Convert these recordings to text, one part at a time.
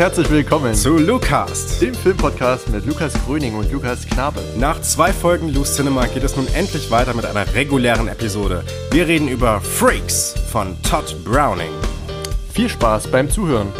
Herzlich willkommen zu Lukas, dem Filmpodcast mit Lukas Gröning und Lukas Knabe. Nach zwei Folgen Loose Cinema geht es nun endlich weiter mit einer regulären Episode. Wir reden über Freaks von Todd Browning. Viel Spaß beim Zuhören.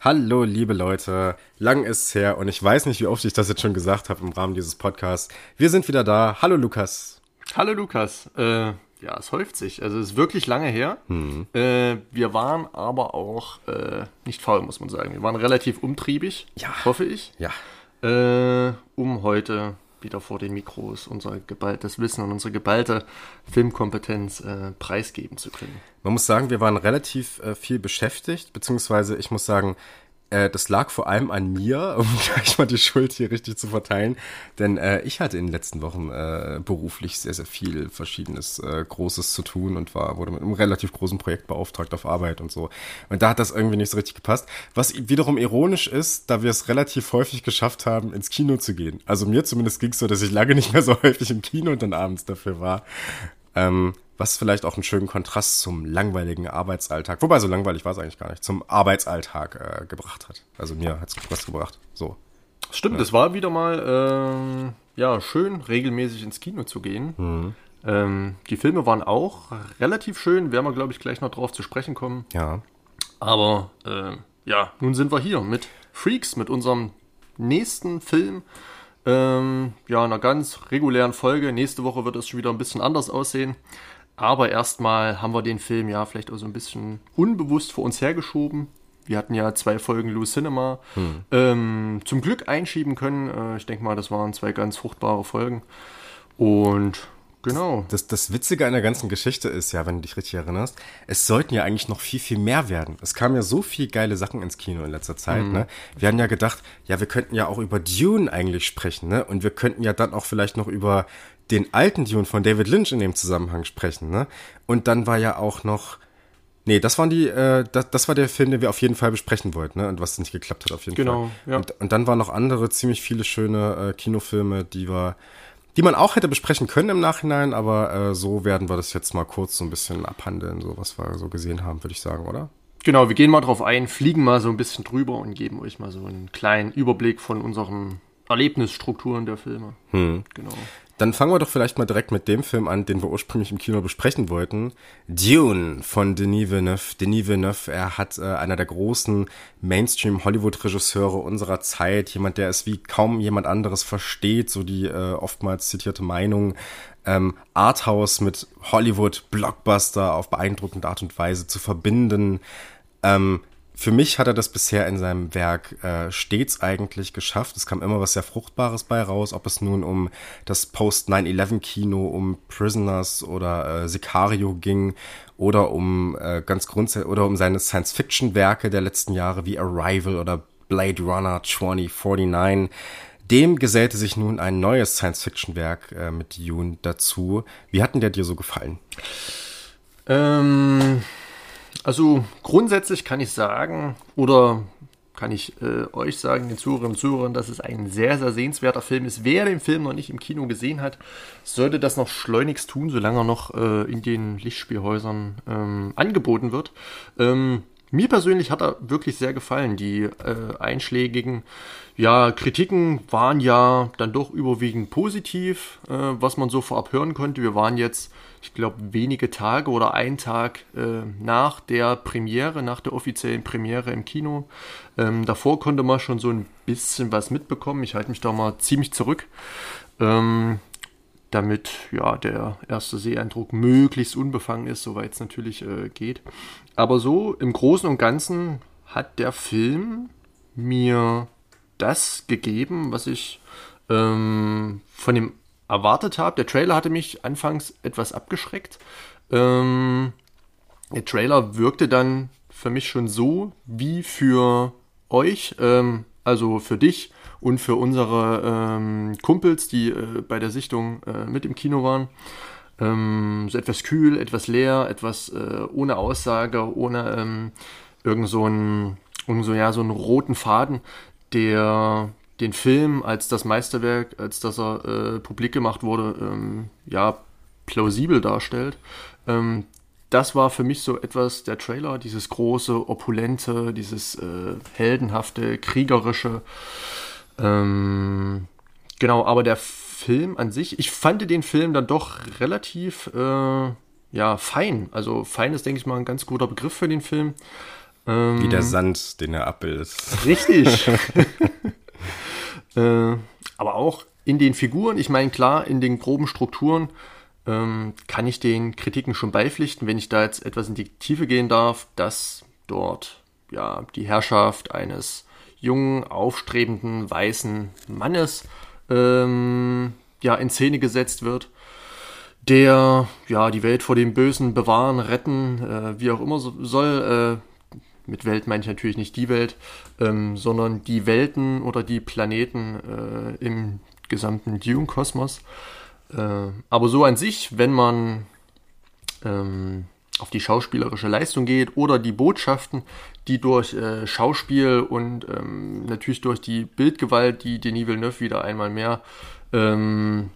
Hallo, liebe Leute. Lang ist's her und ich weiß nicht, wie oft ich das jetzt schon gesagt habe im Rahmen dieses Podcasts. Wir sind wieder da. Hallo, Lukas. Hallo, Lukas. Äh, ja, es häuft sich. Also es ist wirklich lange her. Mhm. Äh, wir waren aber auch äh, nicht faul, muss man sagen. Wir waren relativ umtriebig, ja. hoffe ich. Ja. Äh, um heute wieder vor den Mikros unser geballtes Wissen und unsere geballte Filmkompetenz äh, preisgeben zu können. Man muss sagen, wir waren relativ äh, viel beschäftigt, beziehungsweise ich muss sagen, äh, das lag vor allem an mir, um gleich mal die Schuld hier richtig zu verteilen. Denn äh, ich hatte in den letzten Wochen äh, beruflich sehr, sehr viel verschiedenes äh, Großes zu tun und war, wurde mit einem relativ großen Projekt beauftragt auf Arbeit und so. Und da hat das irgendwie nicht so richtig gepasst. Was wiederum ironisch ist, da wir es relativ häufig geschafft haben, ins Kino zu gehen. Also mir zumindest ging es so, dass ich lange nicht mehr so häufig im Kino und dann abends dafür war. Ähm, was vielleicht auch einen schönen Kontrast zum langweiligen Arbeitsalltag, wobei so langweilig war es eigentlich gar nicht, zum Arbeitsalltag äh, gebracht hat. Also mir hat es was gebracht. So. Stimmt, es war wieder mal ähm, ja schön, regelmäßig ins Kino zu gehen. Mhm. Ähm, die Filme waren auch relativ schön, werden wir, glaube ich, gleich noch drauf zu sprechen kommen. Ja. Aber äh, ja, nun sind wir hier mit Freaks, mit unserem nächsten Film. Ähm, ja, einer ganz regulären Folge. Nächste Woche wird es schon wieder ein bisschen anders aussehen. Aber erstmal haben wir den Film ja vielleicht auch so ein bisschen unbewusst vor uns hergeschoben. Wir hatten ja zwei Folgen Lou Cinema hm. ähm, zum Glück einschieben können. Äh, ich denke mal, das waren zwei ganz fruchtbare Folgen. Und genau. Das, das Witzige an der ganzen Geschichte ist ja, wenn du dich richtig erinnerst, es sollten ja eigentlich noch viel, viel mehr werden. Es kamen ja so viele geile Sachen ins Kino in letzter Zeit. Mhm. Ne? Wir hatten ja gedacht, ja, wir könnten ja auch über Dune eigentlich sprechen. Ne? Und wir könnten ja dann auch vielleicht noch über den alten Dune von David Lynch in dem Zusammenhang sprechen, ne? Und dann war ja auch noch Nee, das waren die, äh, das, das war der Film, den wir auf jeden Fall besprechen wollten, ne? Und was nicht geklappt hat, auf jeden genau, Fall. Genau, ja. Und, und dann waren noch andere ziemlich viele schöne äh, Kinofilme, die wir, die man auch hätte besprechen können im Nachhinein, aber äh, so werden wir das jetzt mal kurz so ein bisschen abhandeln, so was wir so gesehen haben, würde ich sagen, oder? Genau, wir gehen mal drauf ein, fliegen mal so ein bisschen drüber und geben euch mal so einen kleinen Überblick von unseren Erlebnisstrukturen der Filme. Hm. Genau. Dann fangen wir doch vielleicht mal direkt mit dem Film an, den wir ursprünglich im Kino besprechen wollten. Dune von Denis Villeneuve. Denis Villeneuve, er hat äh, einer der großen Mainstream-Hollywood-Regisseure unserer Zeit, jemand, der es wie kaum jemand anderes versteht, so die äh, oftmals zitierte Meinung, ähm, Arthouse mit Hollywood-Blockbuster auf beeindruckende Art und Weise zu verbinden. Ähm, für mich hat er das bisher in seinem Werk äh, stets eigentlich geschafft. Es kam immer was sehr Fruchtbares bei raus, ob es nun um das Post-9-11-Kino, um Prisoners oder äh, Sicario ging oder um äh, ganz grundsätzlich oder um seine Science-Fiction-Werke der letzten Jahre wie Arrival oder Blade Runner 2049. Dem gesellte sich nun ein neues Science-Fiction-Werk äh, mit Dune dazu. Wie hat denn der dir so gefallen? Ähm also grundsätzlich kann ich sagen, oder kann ich äh, euch sagen, den Zuhörerinnen und Zuhörern, dass es ein sehr, sehr sehenswerter Film ist. Wer den Film noch nicht im Kino gesehen hat, sollte das noch schleunigst tun, solange er noch äh, in den Lichtspielhäusern ähm, angeboten wird. Ähm, mir persönlich hat er wirklich sehr gefallen. Die äh, einschlägigen ja, Kritiken waren ja dann doch überwiegend positiv, äh, was man so vorab hören konnte. Wir waren jetzt, ich glaube, wenige Tage oder einen Tag äh, nach der Premiere, nach der offiziellen Premiere im Kino. Ähm, davor konnte man schon so ein bisschen was mitbekommen. Ich halte mich da mal ziemlich zurück. Ähm, damit ja der erste Seeeindruck möglichst unbefangen ist, soweit es natürlich äh, geht. Aber so im Großen und Ganzen hat der Film mir das gegeben, was ich ähm, von ihm erwartet habe. Der Trailer hatte mich anfangs etwas abgeschreckt. Ähm, der Trailer wirkte dann für mich schon so wie für euch, ähm, also für dich und für unsere ähm, Kumpels, die äh, bei der Sichtung äh, mit im Kino waren. Ähm, so etwas kühl, etwas leer, etwas äh, ohne Aussage, ohne ähm, irgend so einen, irgend so, ja, so einen roten Faden, der den Film als das Meisterwerk, als das er äh, publik gemacht wurde, ähm, ja, plausibel darstellt. Ähm, das war für mich so etwas, der Trailer, dieses große, opulente, dieses äh, heldenhafte, kriegerische. Ähm, genau, aber der Film an sich, ich fand den Film dann doch relativ äh, ja, fein. Also fein ist, denke ich mal, ein ganz guter Begriff für den Film. Ähm, Wie der Sand, den er abbildet. Richtig. äh, aber auch in den Figuren, ich meine, klar, in den groben Strukturen ähm, kann ich den Kritiken schon beipflichten, wenn ich da jetzt etwas in die Tiefe gehen darf, dass dort ja die Herrschaft eines jungen, aufstrebenden, weißen Mannes ähm, ja in Szene gesetzt wird, der ja die Welt vor dem Bösen bewahren, retten, äh, wie auch immer so, soll. Äh, mit Welt meine ich natürlich nicht die Welt, ähm, sondern die Welten oder die Planeten äh, im gesamten Dune-Kosmos. Äh, aber so an sich, wenn man ähm, auf die schauspielerische Leistung geht oder die Botschaften, die durch äh, Schauspiel und ähm, natürlich durch die Bildgewalt, die Denis Villeneuve wieder einmal mehr ähm,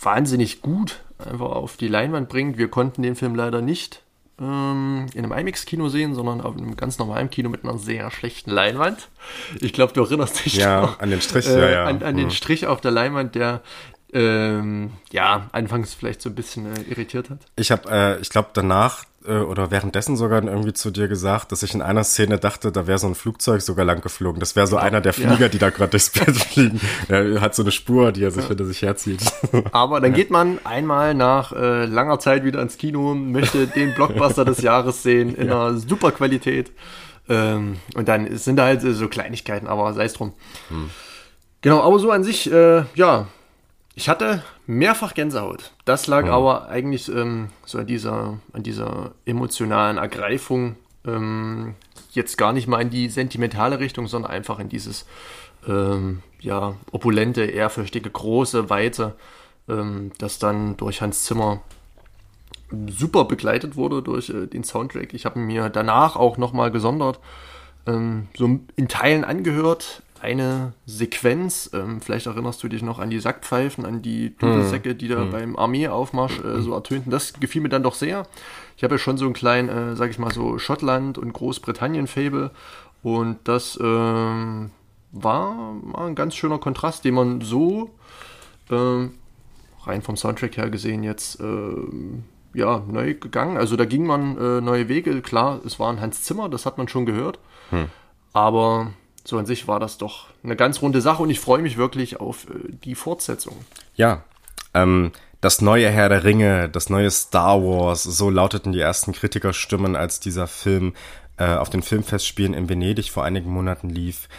wahnsinnig gut einfach auf die Leinwand bringt. Wir konnten den Film leider nicht ähm, in einem IMAX-Kino sehen, sondern auf einem ganz normalen Kino mit einer sehr schlechten Leinwand. Ich glaube, du erinnerst dich ja, noch, an den Strich, äh, ja, ja. An, an mhm. den Strich auf der Leinwand, der ähm, ja, anfangs vielleicht so ein bisschen äh, irritiert hat. Ich habe, äh, ich glaube, danach äh, oder währenddessen sogar irgendwie zu dir gesagt, dass ich in einer Szene dachte, da wäre so ein Flugzeug sogar lang geflogen. Das wäre so ja, einer der Flieger, ja. die da gerade durchs Bild fliegen. Er hat so eine Spur, die er sich ja. hinter sich herzieht. Aber dann geht man einmal nach äh, langer Zeit wieder ins Kino, möchte den Blockbuster des Jahres sehen in einer super Qualität. Ähm, und dann sind da halt so Kleinigkeiten, aber sei es drum. Hm. Genau, aber so an sich, äh, ja, ich hatte mehrfach Gänsehaut. Das lag mhm. aber eigentlich ähm, so an dieser, an dieser emotionalen Ergreifung ähm, jetzt gar nicht mal in die sentimentale Richtung, sondern einfach in dieses ähm, ja, opulente, ehrfürchtige, große, weite, ähm, das dann durch Hans Zimmer super begleitet wurde durch äh, den Soundtrack. Ich habe mir danach auch nochmal gesondert ähm, so in Teilen angehört, eine Sequenz, ähm, vielleicht erinnerst du dich noch an die Sackpfeifen, an die Dudelsäcke, die da hm. beim Armeeaufmarsch äh, so ertönten. Das gefiel mir dann doch sehr. Ich habe ja schon so einen kleinen, äh, sag ich mal so, Schottland- und Großbritannien-Fable und das ähm, war, war, ein ganz schöner Kontrast, den man so ähm, rein vom Soundtrack her gesehen jetzt ähm, ja, neu gegangen. Also da ging man äh, neue Wege. Klar, es war ein Hans Zimmer, das hat man schon gehört. Hm. Aber so an sich war das doch eine ganz runde Sache und ich freue mich wirklich auf äh, die Fortsetzung. Ja, ähm, das neue Herr der Ringe, das neue Star Wars, so lauteten die ersten Kritikerstimmen, als dieser Film äh, auf den Filmfestspielen in Venedig vor einigen Monaten lief.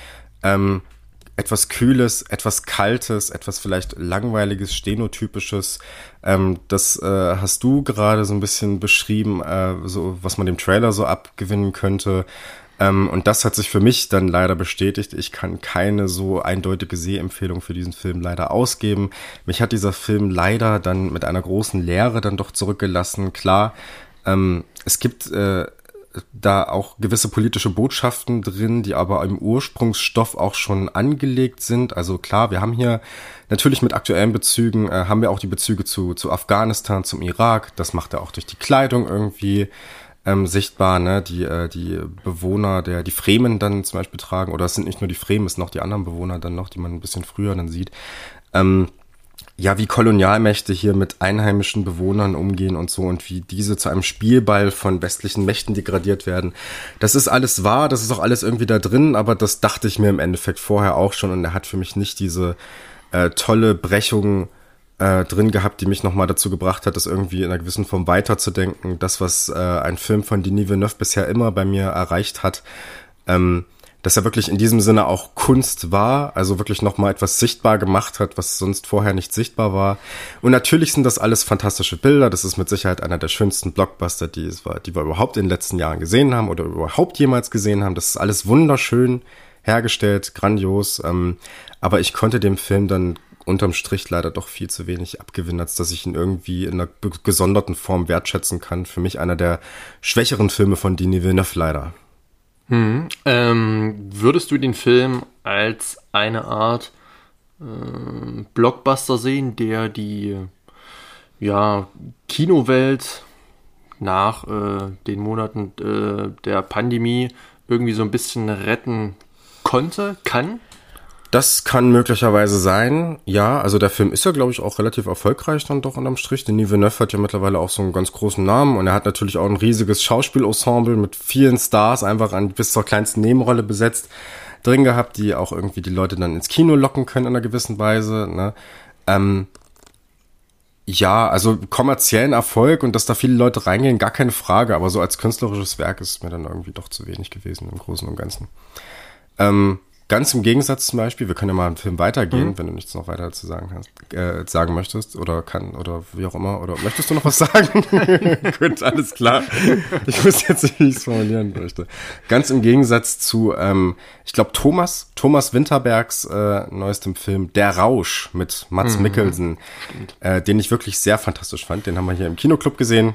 Ähm, etwas Kühles, etwas Kaltes, etwas vielleicht Langweiliges, Stenotypisches. Ähm, das äh, hast du gerade so ein bisschen beschrieben, äh, so was man dem Trailer so abgewinnen könnte. Ähm, und das hat sich für mich dann leider bestätigt. Ich kann keine so eindeutige Sehempfehlung für diesen Film leider ausgeben. Mich hat dieser Film leider dann mit einer großen Leere dann doch zurückgelassen. Klar, ähm, es gibt äh, da auch gewisse politische Botschaften drin, die aber im Ursprungsstoff auch schon angelegt sind. Also klar, wir haben hier natürlich mit aktuellen Bezügen, äh, haben wir auch die Bezüge zu, zu Afghanistan, zum Irak. Das macht er auch durch die Kleidung irgendwie ähm, sichtbar, ne? Die, äh, die Bewohner der, die Fremen dann zum Beispiel tragen, oder es sind nicht nur die Fremen, es sind noch die anderen Bewohner dann noch, die man ein bisschen früher dann sieht. Ähm, ja, wie Kolonialmächte hier mit einheimischen Bewohnern umgehen und so und wie diese zu einem Spielball von westlichen Mächten degradiert werden. Das ist alles wahr, das ist auch alles irgendwie da drin, aber das dachte ich mir im Endeffekt vorher auch schon und er hat für mich nicht diese äh, tolle Brechung äh, drin gehabt, die mich nochmal dazu gebracht hat, das irgendwie in einer gewissen Form weiterzudenken. Das, was äh, ein Film von Denis Villeneuve bisher immer bei mir erreicht hat, ähm, dass er wirklich in diesem Sinne auch Kunst war, also wirklich nochmal etwas sichtbar gemacht hat, was sonst vorher nicht sichtbar war. Und natürlich sind das alles fantastische Bilder. Das ist mit Sicherheit einer der schönsten Blockbuster, die, es war, die wir überhaupt in den letzten Jahren gesehen haben oder überhaupt jemals gesehen haben. Das ist alles wunderschön hergestellt, grandios. Ähm, aber ich konnte dem Film dann unterm Strich leider doch viel zu wenig abgewinnen, als dass ich ihn irgendwie in einer gesonderten Form wertschätzen kann. Für mich einer der schwächeren Filme von Denis Villeneuve leider. Hm. Ähm, würdest du den Film als eine Art äh, Blockbuster sehen, der die ja, Kinowelt nach äh, den Monaten äh, der Pandemie irgendwie so ein bisschen retten konnte, kann. Das kann möglicherweise sein, ja. Also der Film ist ja, glaube ich, auch relativ erfolgreich dann doch unterm Strich. Denis Villeneuve hat ja mittlerweile auch so einen ganz großen Namen und er hat natürlich auch ein riesiges Schauspielensemble mit vielen Stars einfach an bis zur kleinsten Nebenrolle besetzt drin gehabt, die auch irgendwie die Leute dann ins Kino locken können in einer gewissen Weise. Ne? Ähm, ja, also kommerziellen Erfolg und dass da viele Leute reingehen, gar keine Frage, aber so als künstlerisches Werk ist mir dann irgendwie doch zu wenig gewesen im Großen und Ganzen. Ähm, Ganz im Gegensatz zum Beispiel, wir können ja mal einen Film weitergehen, mhm. wenn du nichts noch weiter zu sagen hast, äh, sagen möchtest oder kann oder wie auch immer. Oder möchtest du noch was sagen? Gut, alles klar. Ich muss jetzt nicht, wie ich es formulieren möchte. Ganz im Gegensatz zu, ähm, ich glaube, Thomas, Thomas Winterbergs äh, neuestem Film Der Rausch mit Mats mhm. Mikkelsen, äh, den ich wirklich sehr fantastisch fand. Den haben wir hier im Kinoclub gesehen.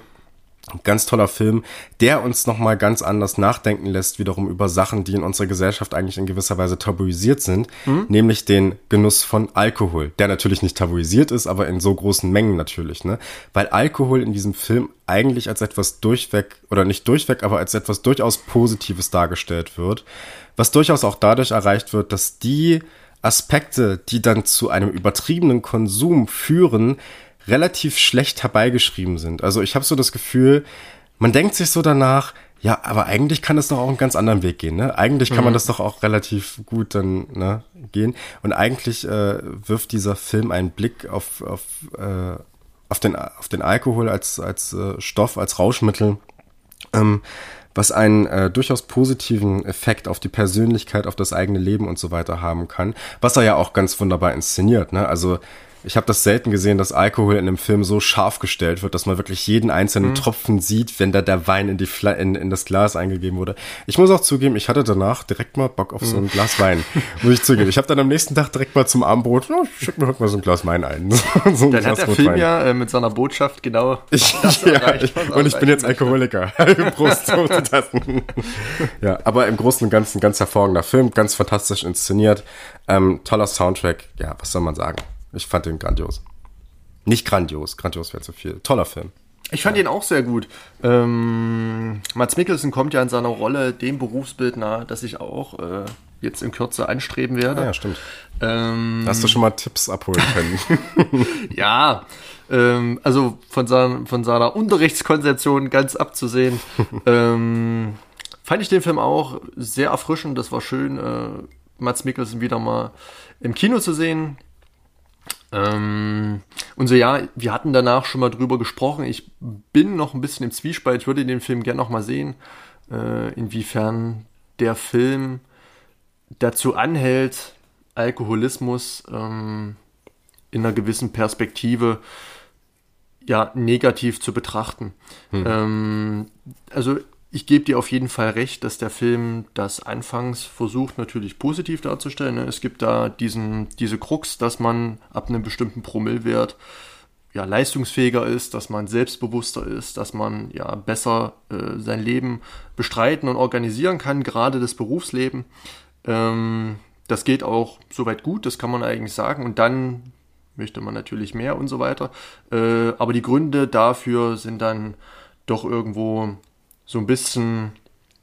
Ganz toller Film, der uns nochmal ganz anders nachdenken lässt, wiederum über Sachen, die in unserer Gesellschaft eigentlich in gewisser Weise tabuisiert sind, mhm. nämlich den Genuss von Alkohol, der natürlich nicht tabuisiert ist, aber in so großen Mengen natürlich, ne? Weil Alkohol in diesem Film eigentlich als etwas durchweg, oder nicht durchweg, aber als etwas durchaus Positives dargestellt wird, was durchaus auch dadurch erreicht wird, dass die Aspekte, die dann zu einem übertriebenen Konsum führen, relativ schlecht herbeigeschrieben sind. Also ich habe so das Gefühl, man denkt sich so danach, ja, aber eigentlich kann es doch auch einen ganz anderen Weg gehen, ne? Eigentlich kann mhm. man das doch auch relativ gut dann ne, gehen. Und eigentlich äh, wirft dieser Film einen Blick auf, auf, äh, auf, den, auf den Alkohol als, als äh, Stoff, als Rauschmittel, ähm, was einen äh, durchaus positiven Effekt auf die Persönlichkeit, auf das eigene Leben und so weiter haben kann. Was er ja auch ganz wunderbar inszeniert, ne? Also ich habe das selten gesehen, dass Alkohol in einem Film so scharf gestellt wird, dass man wirklich jeden einzelnen mhm. Tropfen sieht, wenn da der Wein in, die Fla in, in das Glas eingegeben wurde. Ich muss auch zugeben, ich hatte danach direkt mal Bock auf so ein mhm. Glas Wein. muss ich zugeben. Ich habe dann am nächsten Tag direkt mal zum Abendbrot, oh, schick mir heute mal so ein Glas Wein ein. so ein dann Glas hat der Film Wein. ja äh, mit seiner Botschaft genau ich, ja, erreicht, Und ich bin jetzt Alkoholiker. Prost, ja, aber im Großen und Ganzen ganz hervorragender Film, ganz fantastisch inszeniert, ähm, toller Soundtrack. Ja, was soll man sagen? Ich fand den grandios. Nicht grandios, grandios wäre zu viel. Toller Film. Ich fand ihn auch sehr gut. Ähm, Mats Mikkelsen kommt ja in seiner Rolle dem Berufsbild nahe, das ich auch äh, jetzt in Kürze anstreben werde. Ah, ja, stimmt. Ähm, Hast du schon mal Tipps abholen können? ja, ähm, also von, sein, von seiner Unterrichtskonzeption ganz abzusehen, ähm, fand ich den Film auch sehr erfrischend. Das war schön, äh, Mats Mikkelsen wieder mal im Kino zu sehen. Ähm, und so, ja, wir hatten danach schon mal drüber gesprochen. Ich bin noch ein bisschen im Zwiespalt. Ich würde den Film gerne noch mal sehen, äh, inwiefern der Film dazu anhält, Alkoholismus ähm, in einer gewissen Perspektive ja negativ zu betrachten. Hm. Ähm, also ich gebe dir auf jeden Fall recht, dass der Film das anfangs versucht natürlich positiv darzustellen. Ne? Es gibt da diesen, diese Krux, dass man ab einem bestimmten Promillwert ja, leistungsfähiger ist, dass man selbstbewusster ist, dass man ja besser äh, sein Leben bestreiten und organisieren kann, gerade das Berufsleben. Ähm, das geht auch soweit gut, das kann man eigentlich sagen. Und dann möchte man natürlich mehr und so weiter. Äh, aber die Gründe dafür sind dann doch irgendwo so ein bisschen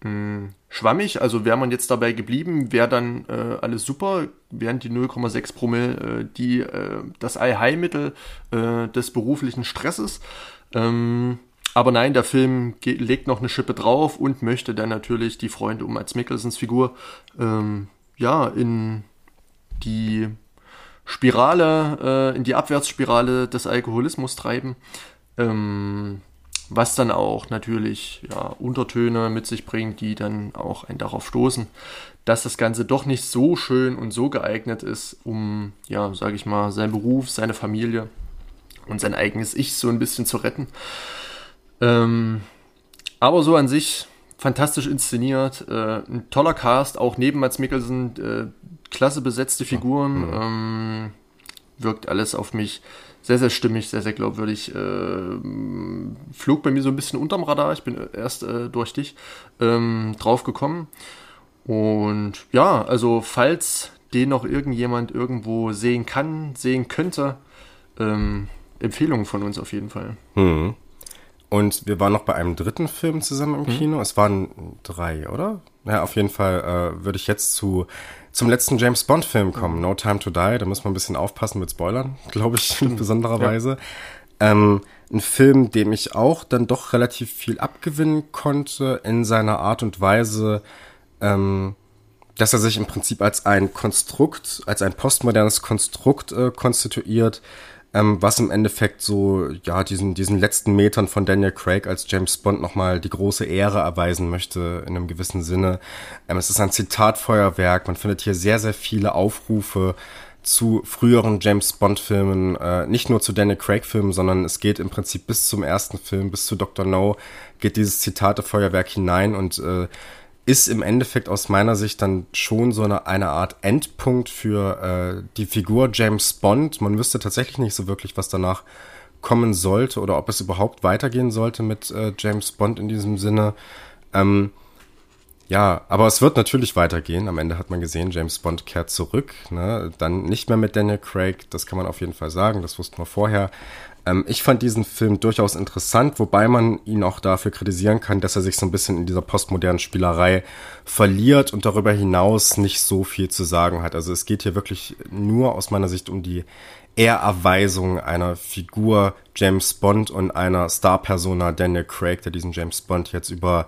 mh, hm, schwammig. Also wäre man jetzt dabei geblieben, wäre dann äh, alles super, wären die 0,6 Promille äh, die, äh, das Allheilmittel äh, des beruflichen Stresses. Ähm, aber nein, der Film legt noch eine Schippe drauf und möchte dann natürlich die Freunde um als Mickelsons Figur ähm, ja in die Spirale, äh, in die Abwärtsspirale des Alkoholismus treiben. Ähm, was dann auch natürlich ja, Untertöne mit sich bringt, die dann auch einen darauf stoßen, dass das Ganze doch nicht so schön und so geeignet ist, um, ja, sage ich mal, seinen Beruf, seine Familie und sein eigenes Ich so ein bisschen zu retten. Ähm, aber so an sich fantastisch inszeniert, äh, ein toller Cast, auch neben Mats Mikkelsen, äh, klasse besetzte Figuren, mhm. ähm, wirkt alles auf mich sehr, sehr stimmig, sehr, sehr glaubwürdig. Äh, flog bei mir so ein bisschen unterm Radar. Ich bin erst äh, durch dich ähm, drauf gekommen. Und ja, also falls den noch irgendjemand irgendwo sehen kann, sehen könnte, ähm, Empfehlungen von uns auf jeden Fall. Hm. Und wir waren noch bei einem dritten Film zusammen im Kino. Es waren drei, oder? Ja, auf jeden Fall äh, würde ich jetzt zu zum letzten James Bond Film kommen, No Time to Die. Da muss man ein bisschen aufpassen mit Spoilern, glaube ich, in besonderer ja. Weise. Ähm, ein Film, dem ich auch dann doch relativ viel abgewinnen konnte in seiner Art und Weise, ähm, dass er sich im Prinzip als ein Konstrukt, als ein postmodernes Konstrukt äh, konstituiert, ähm, was im Endeffekt so, ja, diesen, diesen letzten Metern von Daniel Craig als James Bond nochmal die große Ehre erweisen möchte, in einem gewissen Sinne. Ähm, es ist ein Zitatfeuerwerk, man findet hier sehr, sehr viele Aufrufe zu früheren James Bond-Filmen, äh, nicht nur zu Daniel Craig-Filmen, sondern es geht im Prinzip bis zum ersten Film, bis zu Dr. No, geht dieses Zitatefeuerwerk hinein und äh, ist im Endeffekt aus meiner Sicht dann schon so eine, eine Art Endpunkt für äh, die Figur James Bond. Man wüsste tatsächlich nicht so wirklich, was danach kommen sollte oder ob es überhaupt weitergehen sollte mit äh, James Bond in diesem Sinne. Ähm, ja, aber es wird natürlich weitergehen. Am Ende hat man gesehen, James Bond kehrt zurück. Ne? Dann nicht mehr mit Daniel Craig, das kann man auf jeden Fall sagen, das wussten wir vorher. Ähm, ich fand diesen Film durchaus interessant, wobei man ihn auch dafür kritisieren kann, dass er sich so ein bisschen in dieser postmodernen Spielerei verliert und darüber hinaus nicht so viel zu sagen hat. Also es geht hier wirklich nur aus meiner Sicht um die Ehrerweisung einer Figur James Bond und einer Star-Persona Daniel Craig, der diesen James Bond jetzt über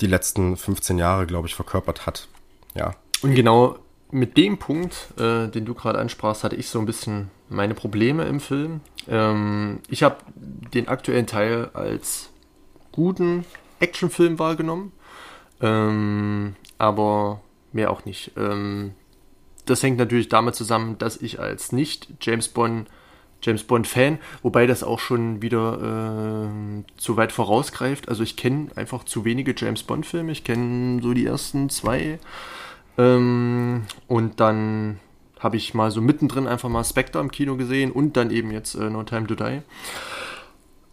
die letzten 15 Jahre, glaube ich, verkörpert hat. Ja. Und genau mit dem Punkt, äh, den du gerade ansprachst, hatte ich so ein bisschen meine Probleme im Film. Ähm, ich habe den aktuellen Teil als guten Actionfilm wahrgenommen, ähm, aber mehr auch nicht. Ähm, das hängt natürlich damit zusammen, dass ich als nicht James Bond James Bond Fan, wobei das auch schon wieder äh, zu weit vorausgreift. Also ich kenne einfach zu wenige James Bond Filme. Ich kenne so die ersten zwei ähm, und dann habe ich mal so mittendrin einfach mal Spectre im Kino gesehen und dann eben jetzt äh, No Time to Die.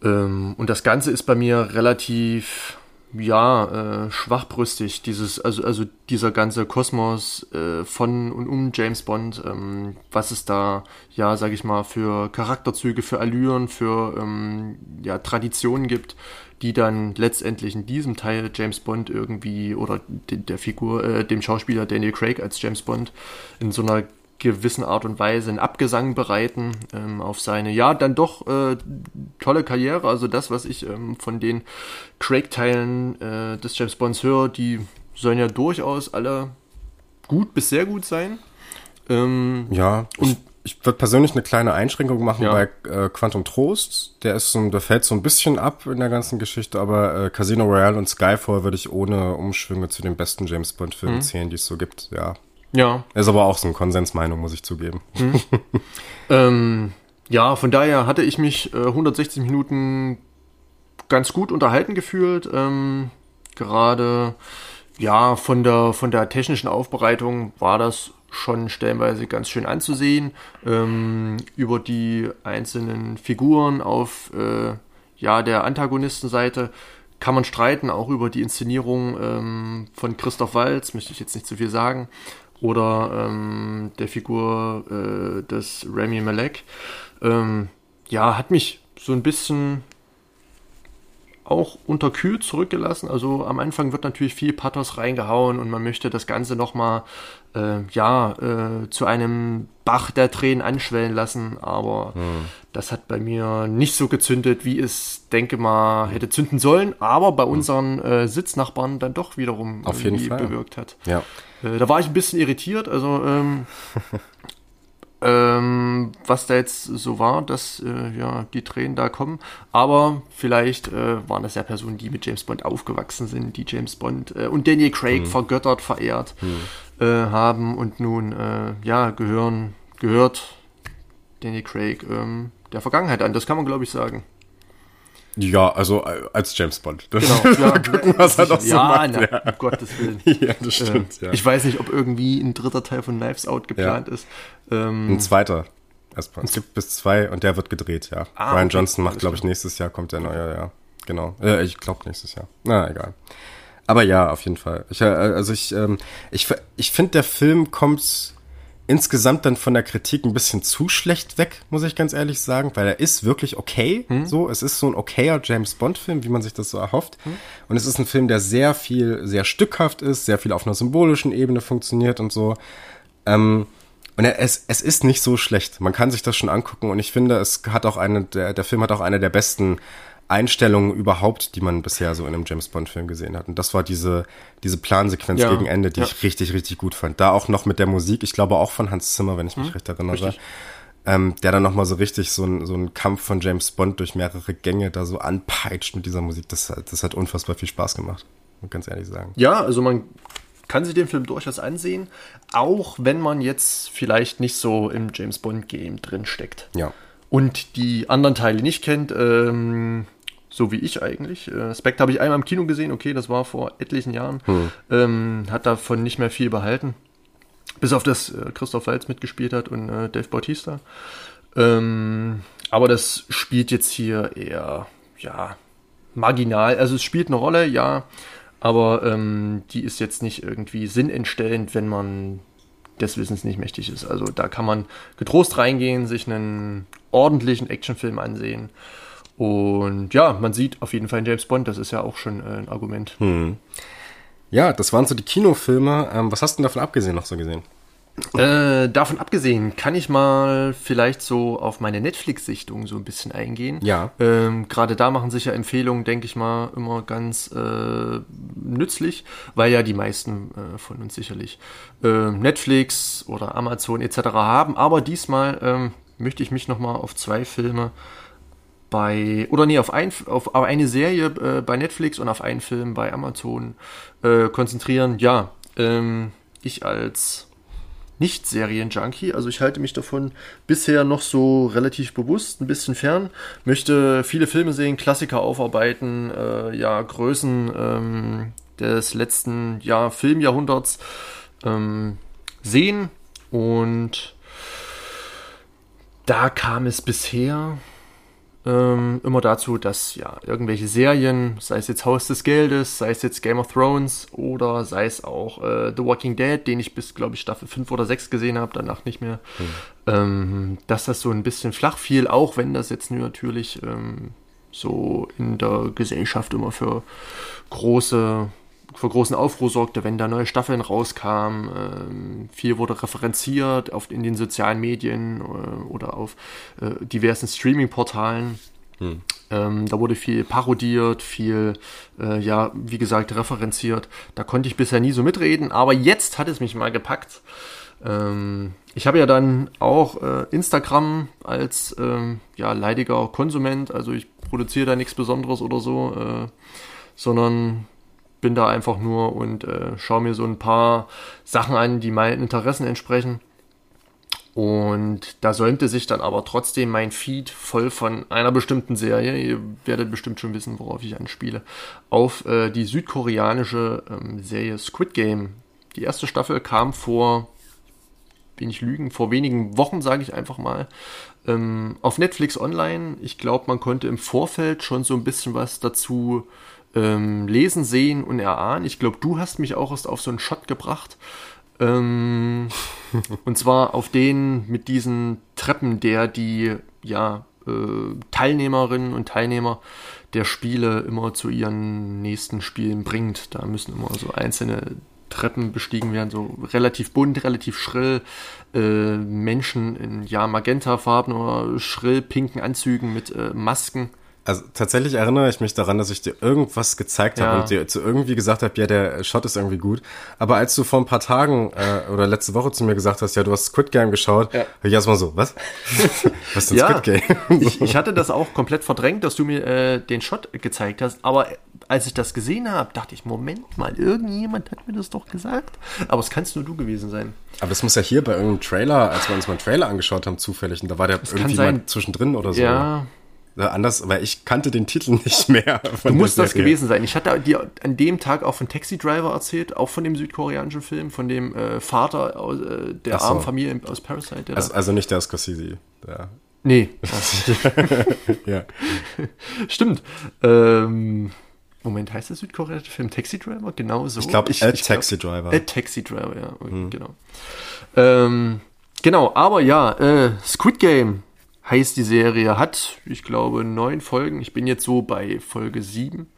Ähm, und das Ganze ist bei mir relativ ja, äh, schwachbrüstig, dieses, also, also dieser ganze Kosmos äh, von und um James Bond, ähm, was es da, ja, sag ich mal, für Charakterzüge, für Allüren, für ähm, ja, Traditionen gibt, die dann letztendlich in diesem Teil James Bond irgendwie oder de, der Figur, äh, dem Schauspieler Daniel Craig als James Bond in so einer gewissen Art und Weise einen Abgesang bereiten ähm, auf seine, ja, dann doch äh, tolle Karriere. Also das, was ich ähm, von den Craig-Teilen äh, des James Bonds höre, die sollen ja durchaus alle gut bis sehr gut sein. Ähm, ja, und ich, würde persönlich eine kleine Einschränkung machen ja. bei äh, Quantum Trost. Der ist so, der fällt so ein bisschen ab in der ganzen Geschichte, aber äh, Casino Royale und Skyfall würde ich ohne Umschwünge zu den besten James Bond Filmen mhm. zählen, die es so gibt. Ja, ja. Ist aber auch so eine Konsensmeinung, muss ich zugeben. Hm. ähm, ja, von daher hatte ich mich äh, 160 Minuten ganz gut unterhalten gefühlt. Ähm, gerade ja, von der, von der technischen Aufbereitung war das schon stellenweise ganz schön anzusehen. Ähm, über die einzelnen Figuren auf äh, ja, der Antagonistenseite kann man streiten, auch über die Inszenierung ähm, von Christoph Walz, möchte ich jetzt nicht zu viel sagen oder ähm, der Figur äh, des Remy Malek. Ähm, ja, hat mich so ein bisschen auch unterkühlt zurückgelassen. Also am Anfang wird natürlich viel Pathos reingehauen und man möchte das Ganze nochmal äh, ja, äh, zu einem Bach der Tränen anschwellen lassen, aber hm. das hat bei mir nicht so gezündet, wie es, denke mal, hätte zünden sollen, aber bei hm. unseren äh, Sitznachbarn dann doch wiederum Auf jeden Fall. bewirkt hat. Ja. Äh, da war ich ein bisschen irritiert, also ähm, ähm, was da jetzt so war, dass äh, ja die Tränen da kommen. Aber vielleicht äh, waren das ja Personen, die mit James Bond aufgewachsen sind, die James Bond äh, und Daniel Craig mhm. vergöttert, verehrt mhm. haben und nun äh, ja gehören gehört Daniel Craig ähm, der Vergangenheit an. Das kann man glaube ich sagen. Ja, also äh, als James Bond. Das genau, ja, gucken, was er noch so ja, macht. Na, ja, um Gottes Willen. ja, das stimmt, äh, ja. Ich weiß nicht, ob irgendwie ein dritter Teil von Knives Out geplant ja. ist. Ähm, ein zweiter. Erstmal. Es gibt bis zwei und der wird gedreht, ja. Ah, Ryan okay, Johnson macht, glaube ich, nächstes Jahr kommt der neue, ja. Genau. Äh, ich glaube nächstes Jahr. Na, egal. Aber ja, auf jeden Fall. Ich, äh, also ich, ähm, ich, ich finde, der Film kommt insgesamt dann von der Kritik ein bisschen zu schlecht weg, muss ich ganz ehrlich sagen, weil er ist wirklich okay. Hm. So, es ist so ein okayer James Bond-Film, wie man sich das so erhofft. Hm. Und es ist ein Film, der sehr viel, sehr stückhaft ist, sehr viel auf einer symbolischen Ebene funktioniert und so. Ähm, und es, es ist nicht so schlecht. Man kann sich das schon angucken und ich finde, es hat auch eine, der, der Film hat auch eine der besten Einstellungen überhaupt, die man bisher so in einem James Bond Film gesehen hat. Und das war diese, diese Plansequenz ja, gegen Ende, die ja. ich richtig, richtig gut fand. Da auch noch mit der Musik, ich glaube auch von Hans Zimmer, wenn ich mich hm, recht erinnere. Richtig. Ähm, der dann nochmal so richtig so ein, so ein Kampf von James Bond durch mehrere Gänge da so anpeitscht mit dieser Musik. Das, das hat unfassbar viel Spaß gemacht. Muss ganz ehrlich sagen. Ja, also man kann sich den Film durchaus ansehen, auch wenn man jetzt vielleicht nicht so im James Bond Game drin steckt. Ja. Und die anderen Teile nicht kennt, ähm, so wie ich eigentlich. Äh, Spectre habe ich einmal im Kino gesehen, okay, das war vor etlichen Jahren. Hm. Ähm, hat davon nicht mehr viel behalten. Bis auf das äh, Christoph Waltz mitgespielt hat und äh, Dave Bautista. Ähm, aber das spielt jetzt hier eher, ja, marginal. Also es spielt eine Rolle, ja, aber ähm, die ist jetzt nicht irgendwie sinnentstellend, wenn man des Wissens nicht mächtig ist. Also da kann man getrost reingehen, sich einen ordentlichen Actionfilm ansehen und ja, man sieht auf jeden Fall in James Bond, das ist ja auch schon äh, ein Argument. Hm. Ja, das waren so die Kinofilme. Ähm, was hast du denn davon abgesehen noch so gesehen? Äh, davon abgesehen, kann ich mal vielleicht so auf meine Netflix-Sichtung so ein bisschen eingehen. Ja. Ähm, Gerade da machen sich ja Empfehlungen, denke ich mal, immer ganz äh, nützlich, weil ja die meisten äh, von uns sicherlich äh, Netflix oder Amazon etc. haben. Aber diesmal ähm, möchte ich mich nochmal auf zwei Filme bei, oder nee, auf, ein, auf, auf eine Serie äh, bei Netflix und auf einen Film bei Amazon äh, konzentrieren. Ja, ähm, ich als nicht-Serien-Junkie, also ich halte mich davon bisher noch so relativ bewusst, ein bisschen fern, möchte viele Filme sehen, Klassiker aufarbeiten, äh, ja, Größen ähm, des letzten ja, Filmjahrhunderts ähm, sehen und da kam es bisher ähm, immer dazu, dass ja irgendwelche Serien, sei es jetzt Haus des Geldes, sei es jetzt Game of Thrones oder sei es auch äh, The Walking Dead, den ich bis, glaube ich, Staffel 5 oder 6 gesehen habe, danach nicht mehr, mhm. ähm, dass das so ein bisschen flach fiel, auch wenn das jetzt natürlich ähm, so in der Gesellschaft immer für große für großen Aufruhr sorgte, wenn da neue Staffeln rauskamen. Ähm, viel wurde referenziert auf, in den sozialen Medien äh, oder auf äh, diversen Streaming-Portalen. Hm. Ähm, da wurde viel parodiert, viel, äh, ja, wie gesagt, referenziert. Da konnte ich bisher nie so mitreden, aber jetzt hat es mich mal gepackt. Ähm, ich habe ja dann auch äh, Instagram als ähm, ja, leidiger Konsument, also ich produziere da nichts Besonderes oder so, äh, sondern bin da einfach nur und äh, schaue mir so ein paar Sachen an, die meinen Interessen entsprechen. Und da säumte sich dann aber trotzdem mein Feed voll von einer bestimmten Serie, ihr werdet bestimmt schon wissen, worauf ich anspiele, auf äh, die südkoreanische ähm, Serie Squid Game. Die erste Staffel kam vor, bin ich lügen, vor wenigen Wochen, sage ich einfach mal, ähm, auf Netflix online. Ich glaube, man konnte im Vorfeld schon so ein bisschen was dazu ähm, lesen, sehen und erahnen. Ich glaube, du hast mich auch erst auf so einen Shot gebracht. Ähm, und zwar auf den mit diesen Treppen, der die ja, äh, Teilnehmerinnen und Teilnehmer der Spiele immer zu ihren nächsten Spielen bringt. Da müssen immer so einzelne Treppen bestiegen werden, so relativ bunt, relativ schrill. Äh, Menschen in ja magentafarben oder schrill pinken Anzügen mit äh, Masken also tatsächlich erinnere ich mich daran, dass ich dir irgendwas gezeigt ja. habe und dir zu irgendwie gesagt habe, ja, der Shot ist irgendwie gut. Aber als du vor ein paar Tagen äh, oder letzte Woche zu mir gesagt hast, ja, du hast Squid Game geschaut, ja. habe ich erstmal so, was? was ist denn ja, Squid Game? ich, ich, hatte das auch komplett verdrängt, dass du mir äh, den Shot gezeigt hast, aber als ich das gesehen habe, dachte ich, Moment mal, irgendjemand hat mir das doch gesagt. Aber es kannst nur du gewesen sein. Aber es muss ja hier bei irgendeinem Trailer, als wir uns mal einen Trailer angeschaut haben, zufällig, und da war der das irgendwie mal zwischendrin oder so. Ja, anders, weil ich kannte den Titel nicht mehr. du musst das gewesen sein. Ich hatte dir an dem Tag auch von Taxi Driver erzählt, auch von dem südkoreanischen Film, von dem äh, Vater aus, äh, der so. armen Familie aus Parasite. Also, also, nicht der Scorsese. Der. Nee. ja. Stimmt. Ähm, Moment, heißt der südkoreanische Film Taxi Driver? Genau so. Ich glaube, ich, A Taxi Driver. A Taxi Driver, ja, hm. genau. Ähm, Genau, aber ja, äh, Squid Game heißt die Serie, hat, ich glaube, neun Folgen. Ich bin jetzt so bei Folge sieben.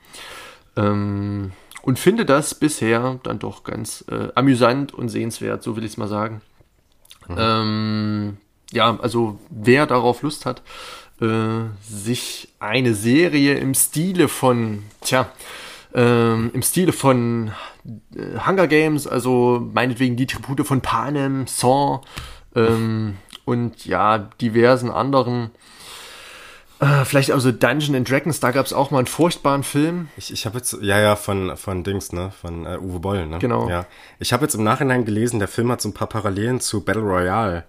Ähm, und finde das bisher dann doch ganz äh, amüsant und sehenswert, so will ich es mal sagen. Mhm. Ähm, ja, also wer darauf Lust hat, äh, sich eine Serie im Stile von, tja, ähm, im Stile von äh, Hunger Games, also meinetwegen die Tribute von Panem, Saw ähm, und ja, diversen anderen äh, vielleicht also Dungeon and Dragons, da gab es auch mal einen furchtbaren Film. Ich, ich habe jetzt, ja, ja, von, von Dings, ne? Von äh, Uwe Boll, ne? Genau. Ja. Ich habe jetzt im Nachhinein gelesen, der Film hat so ein paar Parallelen zu Battle Royale.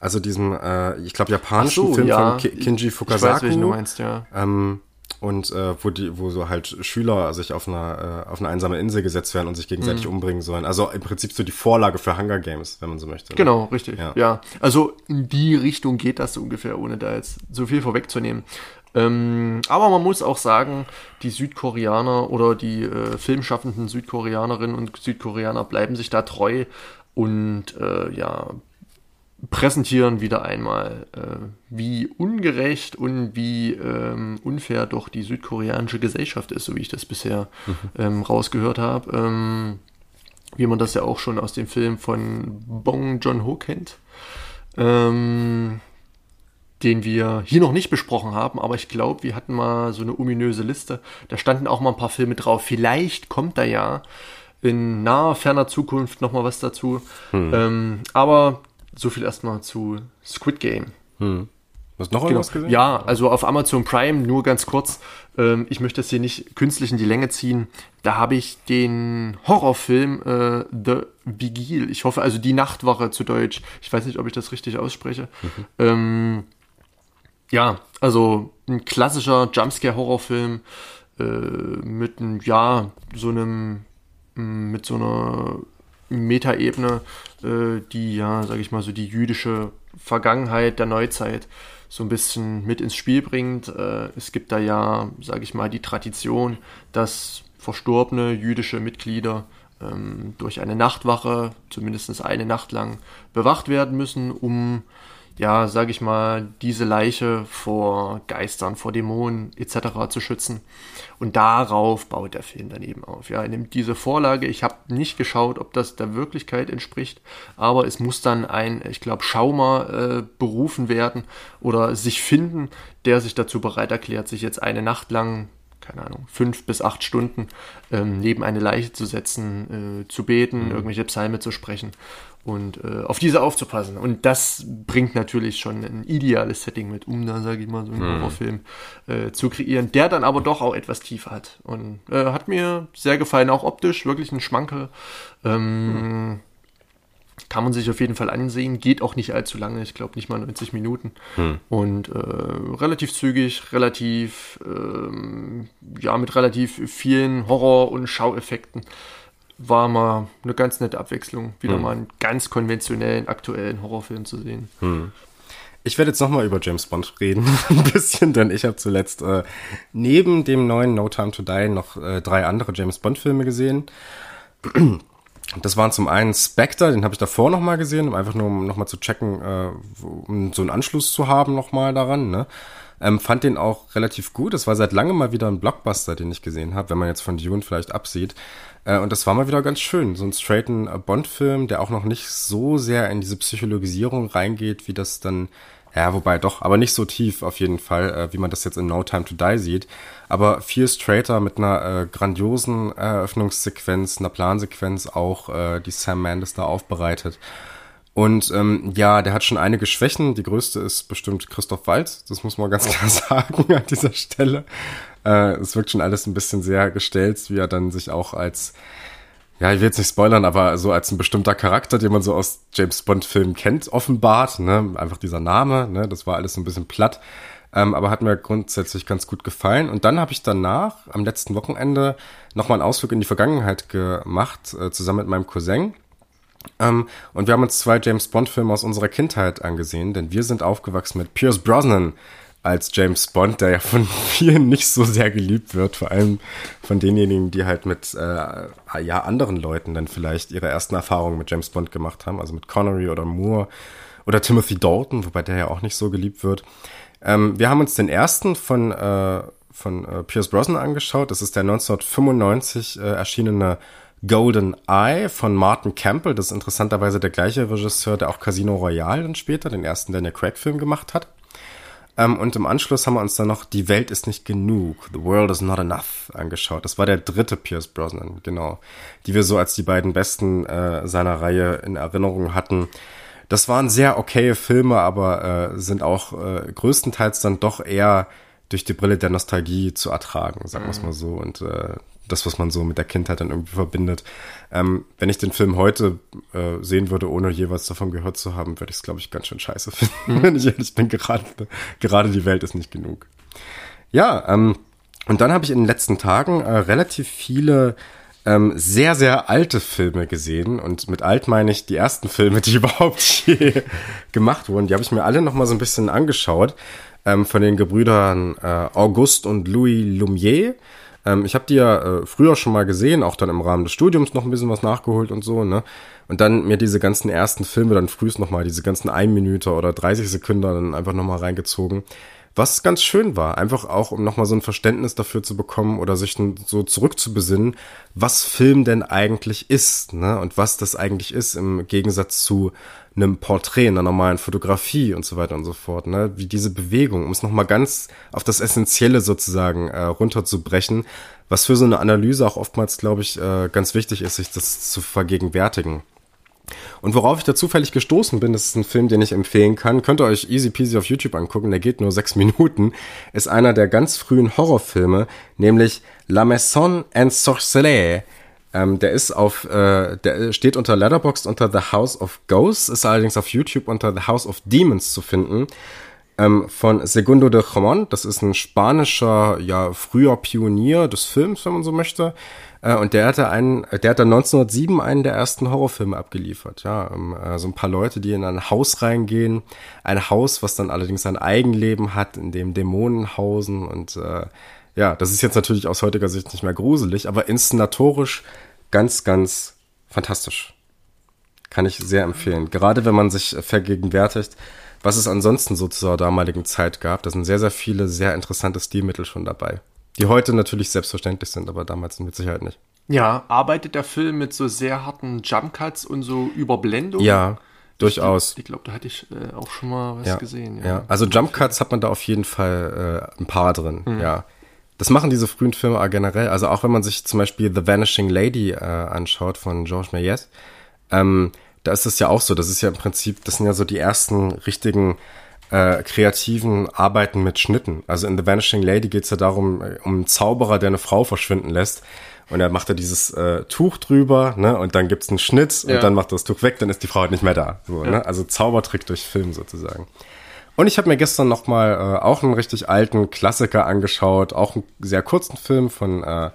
Also diesem, äh, ich glaube, japanischen so, Film ja. von Ki Kinji Fukasaku. Ich weiß, welchen du meinst, ja. Ähm, und äh, wo die, wo so halt Schüler sich auf einer äh, auf eine einsame Insel gesetzt werden und sich gegenseitig mhm. umbringen sollen. Also im Prinzip so die Vorlage für Hunger Games, wenn man so möchte. Ne? Genau, richtig. Ja. ja. Also in die Richtung geht das so ungefähr, ohne da jetzt so viel vorwegzunehmen. Ähm, aber man muss auch sagen, die Südkoreaner oder die äh, filmschaffenden Südkoreanerinnen und Südkoreaner bleiben sich da treu und äh, ja, präsentieren wieder einmal, äh, wie ungerecht und wie ähm, unfair doch die südkoreanische Gesellschaft ist, so wie ich das bisher mhm. ähm, rausgehört habe. Ähm, wie man das ja auch schon aus dem Film von Bong Joon-ho kennt. Ähm, den wir hier noch nicht besprochen haben, aber ich glaube, wir hatten mal so eine ominöse Liste. Da standen auch mal ein paar Filme drauf. Vielleicht kommt da ja in naher, ferner Zukunft nochmal was dazu. Hm. Ähm, aber so viel erstmal zu Squid Game. Hm. Was noch genau. gesehen? Ja, also auf Amazon Prime, nur ganz kurz. Ähm, ich möchte das hier nicht künstlich in die Länge ziehen. Da habe ich den Horrorfilm äh, The Vigil. Ich hoffe, also die Nachtwache zu Deutsch. Ich weiß nicht, ob ich das richtig ausspreche. Mhm. Ähm, ja, also ein klassischer Jumpscare-Horrorfilm äh, mit einem, ja, so einem, mm, mit so einer Metaebene, äh, die, ja, sag ich mal, so die jüdische Vergangenheit der Neuzeit so ein bisschen mit ins Spiel bringt. Äh, es gibt da ja, sag ich mal, die Tradition, dass verstorbene jüdische Mitglieder ähm, durch eine Nachtwache, zumindest eine Nacht lang, bewacht werden müssen, um ja, sage ich mal, diese Leiche vor Geistern, vor Dämonen etc. zu schützen. Und darauf baut der Film dann eben auf. Ja, er nimmt diese Vorlage, ich habe nicht geschaut, ob das der Wirklichkeit entspricht, aber es muss dann ein, ich glaube, Schaumer äh, berufen werden oder sich finden, der sich dazu bereit erklärt, sich jetzt eine Nacht lang keine Ahnung, fünf bis acht Stunden ähm, neben eine Leiche zu setzen, äh, zu beten, mhm. irgendwelche Psalme zu sprechen und äh, auf diese aufzupassen. Und das bringt natürlich schon ein ideales Setting mit, um da, sage ich mal, so einen mhm. Horrorfilm äh, zu kreieren, der dann aber doch auch etwas tiefer hat. Und äh, hat mir sehr gefallen, auch optisch, wirklich ein Schmankel. Ähm, mhm. Kann man sich auf jeden Fall ansehen, geht auch nicht allzu lange, ich glaube nicht mal 90 Minuten. Mhm. Und äh, relativ zügig, relativ, ähm, ja, mit relativ vielen Horror- und Schaueffekten war mal eine ganz nette Abwechslung, wieder hm. mal einen ganz konventionellen, aktuellen Horrorfilm zu sehen. Hm. Ich werde jetzt nochmal über James Bond reden, ein bisschen, denn ich habe zuletzt äh, neben dem neuen No Time to Die noch äh, drei andere James Bond-Filme gesehen. Das waren zum einen Spectre, den habe ich davor nochmal gesehen, um einfach nur um nochmal zu checken, äh, um so einen Anschluss zu haben nochmal daran. Ne? Ähm, fand den auch relativ gut. Es war seit langem mal wieder ein Blockbuster, den ich gesehen habe, wenn man jetzt von Dune vielleicht absieht. Äh, und das war mal wieder ganz schön. So ein straighten äh, Bond-Film, der auch noch nicht so sehr in diese Psychologisierung reingeht, wie das dann, ja, wobei doch, aber nicht so tief auf jeden Fall, äh, wie man das jetzt in No Time to Die sieht. Aber viel straighter mit einer äh, grandiosen Eröffnungssequenz, einer Plansequenz auch, äh, die Sam Mendes da aufbereitet. Und ähm, ja, der hat schon einige Schwächen. Die größte ist bestimmt Christoph Waltz. Das muss man ganz klar sagen an dieser Stelle. Äh, es wirkt schon alles ein bisschen sehr gestellt, wie er dann sich auch als, ja, ich will jetzt nicht spoilern, aber so als ein bestimmter Charakter, den man so aus James Bond-Filmen kennt, offenbart. Ne? Einfach dieser Name, ne? das war alles so ein bisschen platt. Ähm, aber hat mir grundsätzlich ganz gut gefallen. Und dann habe ich danach, am letzten Wochenende, nochmal einen Ausflug in die Vergangenheit gemacht, äh, zusammen mit meinem Cousin. Ähm, und wir haben uns zwei James Bond-Filme aus unserer Kindheit angesehen, denn wir sind aufgewachsen mit Pierce Brosnan als James Bond, der ja von vielen nicht so sehr geliebt wird, vor allem von denjenigen, die halt mit äh, ja anderen Leuten dann vielleicht ihre ersten Erfahrungen mit James Bond gemacht haben, also mit Connery oder Moore Oder Timothy Dalton, wobei der ja auch nicht so geliebt wird. Ähm, wir haben uns den ersten von, äh, von äh, Pierce Brosnan angeschaut. Das ist der 1995 äh, erschienene Golden Eye von Martin Campbell. Das ist interessanterweise der gleiche Regisseur, der auch Casino Royale dann später, den ersten Daniel Craig-Film gemacht hat. Ähm, und im Anschluss haben wir uns dann noch Die Welt ist nicht genug, The World is not enough angeschaut. Das war der dritte Pierce Brosnan, genau. Die wir so als die beiden besten äh, seiner Reihe in Erinnerung hatten. Das waren sehr okaye Filme, aber äh, sind auch äh, größtenteils dann doch eher durch die Brille der Nostalgie zu ertragen, sagen wir es mhm. mal so. Und äh, das, was man so mit der Kindheit dann irgendwie verbindet. Ähm, wenn ich den Film heute äh, sehen würde, ohne jeweils davon gehört zu haben, würde ich es, glaube ich, ganz schön scheiße finden, mhm. wenn ich ehrlich bin. Gerade, gerade die Welt ist nicht genug. Ja, ähm, und dann habe ich in den letzten Tagen äh, relativ viele ähm, sehr, sehr alte Filme gesehen. Und mit alt meine ich die ersten Filme, die überhaupt je gemacht wurden. Die habe ich mir alle noch mal so ein bisschen angeschaut. Ähm, von den Gebrüdern äh, Auguste und Louis Lumière. Ähm, ich habe die ja äh, früher schon mal gesehen, auch dann im Rahmen des Studiums noch ein bisschen was nachgeholt und so, ne? Und dann mir diese ganzen ersten Filme dann frühst noch mal, diese ganzen 1 Minute oder 30 Sekunden dann einfach noch mal reingezogen. Was ganz schön war, einfach auch, um nochmal so ein Verständnis dafür zu bekommen oder sich so zurückzubesinnen, was Film denn eigentlich ist, ne? Und was das eigentlich ist im Gegensatz zu einem Porträt, einer normalen Fotografie und so weiter und so fort, ne? Wie diese Bewegung, um es nochmal ganz auf das Essentielle sozusagen äh, runterzubrechen, was für so eine Analyse auch oftmals, glaube ich, äh, ganz wichtig ist, sich das zu vergegenwärtigen. Und worauf ich da zufällig gestoßen bin, das ist ein Film, den ich empfehlen kann, könnt ihr euch easy peasy auf YouTube angucken, der geht nur sechs Minuten, ist einer der ganz frühen Horrorfilme, nämlich La Maison en Sorcelé ähm, der ist auf, äh, der steht unter Letterboxd unter The House of Ghosts, ist allerdings auf YouTube unter The House of Demons zu finden. Ähm, von Segundo de Jamón. Das ist ein spanischer, ja, früher Pionier des Films, wenn man so möchte. Äh, und der hatte einen, der hat dann 1907 einen der ersten Horrorfilme abgeliefert. Ja, ähm, äh, so ein paar Leute, die in ein Haus reingehen. Ein Haus, was dann allerdings ein Eigenleben hat, in dem Dämonen hausen und äh, ja, das ist jetzt natürlich aus heutiger Sicht nicht mehr gruselig, aber inszenatorisch ganz, ganz fantastisch. Kann ich sehr empfehlen. Gerade wenn man sich vergegenwärtigt, was es ansonsten so zur damaligen Zeit gab. Da sind sehr, sehr viele sehr interessante Stilmittel schon dabei. Die heute natürlich selbstverständlich sind, aber damals mit Sicherheit nicht. Ja, arbeitet der Film mit so sehr harten Jumpcuts und so Überblendungen? Ja, durchaus. Ich, ich glaube, da hatte ich äh, auch schon mal was ja, gesehen. Ja. ja. also Jumpcuts hat man da auf jeden Fall äh, ein paar drin, mhm. ja. Das machen diese frühen Filme generell. Also auch wenn man sich zum Beispiel The Vanishing Lady äh, anschaut von Georges Méliès, ähm, da ist es ja auch so. Das ist ja im Prinzip, das sind ja so die ersten richtigen äh, kreativen Arbeiten mit Schnitten. Also in The Vanishing Lady geht es ja darum, äh, um einen Zauberer, der eine Frau verschwinden lässt. Und er macht da dieses äh, Tuch drüber, ne? Und dann gibt's einen Schnitt und ja. dann macht er das Tuch weg, dann ist die Frau halt nicht mehr da. So, ja. ne? Also Zaubertrick durch Film sozusagen. Und ich habe mir gestern noch mal äh, auch einen richtig alten Klassiker angeschaut, auch einen sehr kurzen Film von äh,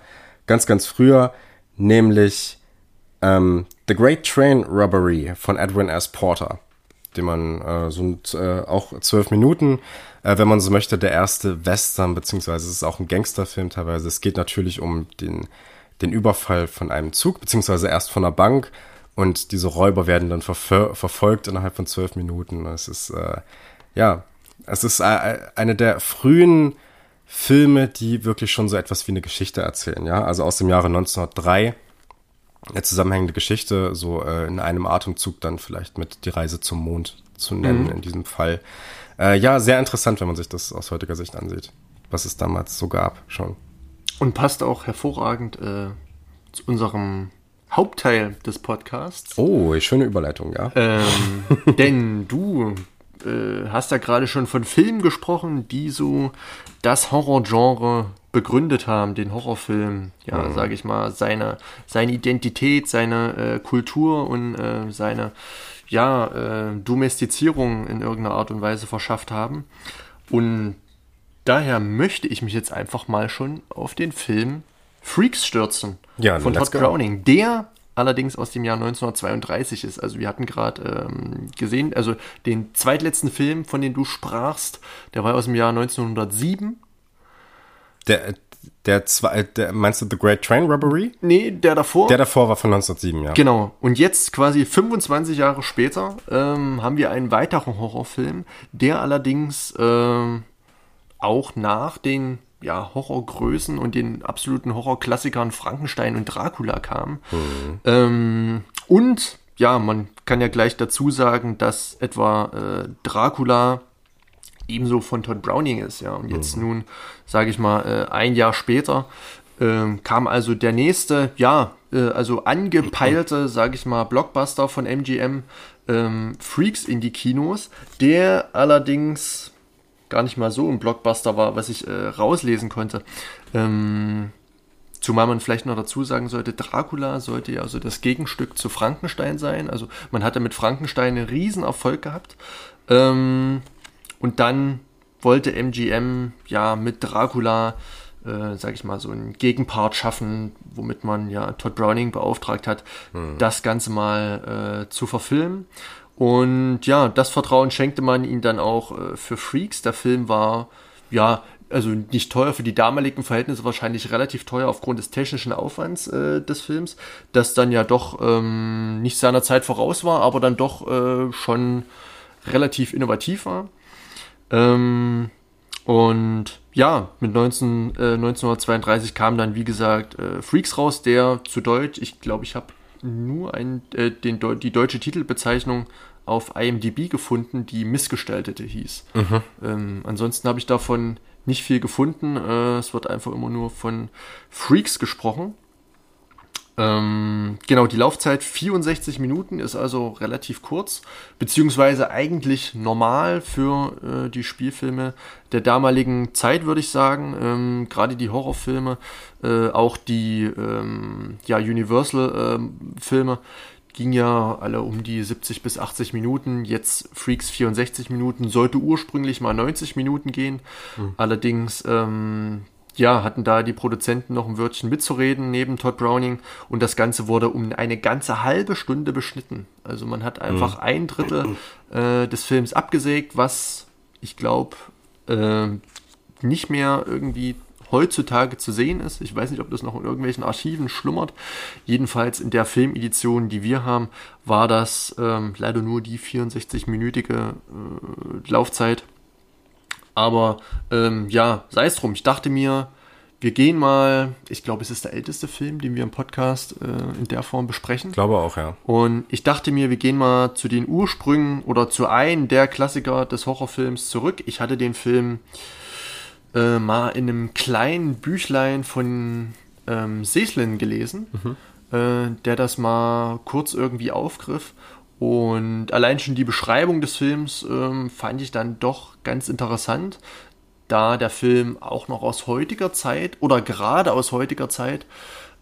ganz, ganz früher, nämlich ähm, The Great Train Robbery von Edwin S. Porter, den man äh, so äh, auch zwölf Minuten, äh, wenn man so möchte, der erste Western, beziehungsweise es ist auch ein Gangsterfilm teilweise. Es geht natürlich um den, den Überfall von einem Zug, beziehungsweise erst von einer Bank und diese Räuber werden dann verfol verfolgt innerhalb von zwölf Minuten. Es ist äh, ja, es ist äh, eine der frühen Filme, die wirklich schon so etwas wie eine Geschichte erzählen, ja, also aus dem Jahre 1903 eine zusammenhängende Geschichte, so äh, in einem Atemzug dann vielleicht mit die Reise zum Mond zu nennen mhm. in diesem Fall. Äh, ja, sehr interessant, wenn man sich das aus heutiger Sicht ansieht, was es damals so gab schon. Und passt auch hervorragend äh, zu unserem Hauptteil des Podcasts. Oh, schöne Überleitung, ja. Ähm, denn du äh, hast ja gerade schon von Filmen gesprochen, die so das Horrorgenre begründet haben, den Horrorfilm, ja, mhm. sage ich mal, seine, seine Identität, seine äh, Kultur und äh, seine ja, äh, Domestizierung in irgendeiner Art und Weise verschafft haben. Und daher möchte ich mich jetzt einfach mal schon auf den Film Freaks stürzen ja, von Todd Browning, der allerdings aus dem Jahr 1932 ist. Also wir hatten gerade ähm, gesehen, also den zweitletzten Film, von dem du sprachst, der war aus dem Jahr 1907. Der, der, zwei, der meinst du The Great Train Robbery? Nee, der davor. Der davor war von 1907, ja. Genau. Und jetzt quasi 25 Jahre später ähm, haben wir einen weiteren Horrorfilm, der allerdings ähm, auch nach den ja, Horrorgrößen und den absoluten Horrorklassikern Frankenstein und Dracula kam. Mhm. Ähm, und ja, man kann ja gleich dazu sagen, dass etwa äh, Dracula ebenso von Todd Browning ist, ja. Und jetzt mhm. nun, sage ich mal, äh, ein Jahr später äh, kam also der nächste, ja, äh, also angepeilte, sage ich mal, Blockbuster von MGM ähm, Freaks in die Kinos, der allerdings gar nicht mal so ein Blockbuster war, was ich äh, rauslesen konnte. Ähm, Zumal man vielleicht noch dazu sagen sollte, Dracula sollte ja also das Gegenstück zu Frankenstein sein. Also man hatte mit Frankenstein einen riesen Erfolg gehabt. Ähm, und dann wollte MGM ja mit Dracula, äh, sag ich mal, so einen Gegenpart schaffen, womit man ja Todd Browning beauftragt hat, mhm. das Ganze mal äh, zu verfilmen. Und ja, das Vertrauen schenkte man ihm dann auch äh, für Freaks. Der Film war ja also nicht teuer für die damaligen Verhältnisse, wahrscheinlich relativ teuer aufgrund des technischen Aufwands äh, des Films, das dann ja doch ähm, nicht seiner Zeit voraus war, aber dann doch äh, schon relativ innovativ war. Ähm, und ja, mit 19, äh, 1932 kam dann, wie gesagt, äh, Freaks raus, der zu Deutsch, ich glaube, ich habe nur ein, äh, den, die deutsche Titelbezeichnung auf IMDb gefunden, die Missgestaltete hieß. Mhm. Ähm, ansonsten habe ich davon nicht viel gefunden. Äh, es wird einfach immer nur von Freaks gesprochen. Ähm, genau, die Laufzeit 64 Minuten ist also relativ kurz, beziehungsweise eigentlich normal für äh, die Spielfilme der damaligen Zeit, würde ich sagen. Ähm, Gerade die Horrorfilme, äh, auch die ähm, ja, Universal-Filme, ging ja alle um die 70 bis 80 Minuten, jetzt Freaks 64 Minuten, sollte ursprünglich mal 90 Minuten gehen. Mhm. Allerdings, ähm, ja, hatten da die Produzenten noch ein Wörtchen mitzureden neben Todd Browning und das Ganze wurde um eine ganze halbe Stunde beschnitten. Also man hat einfach mhm. ein Drittel äh, des Films abgesägt, was ich glaube äh, nicht mehr irgendwie heutzutage zu sehen ist. Ich weiß nicht, ob das noch in irgendwelchen Archiven schlummert. Jedenfalls in der Filmedition, die wir haben, war das ähm, leider nur die 64-minütige äh, Laufzeit. Aber ähm, ja, sei es drum. Ich dachte mir, wir gehen mal, ich glaube, es ist der älteste Film, den wir im Podcast äh, in der Form besprechen. Ich glaube auch, ja. Und ich dachte mir, wir gehen mal zu den Ursprüngen oder zu einem der Klassiker des Horrorfilms zurück. Ich hatte den Film äh, mal in einem kleinen Büchlein von ähm, Seslin gelesen, mhm. äh, der das mal kurz irgendwie aufgriff. Und allein schon die Beschreibung des Films ähm, fand ich dann doch ganz interessant, da der Film auch noch aus heutiger Zeit oder gerade aus heutiger Zeit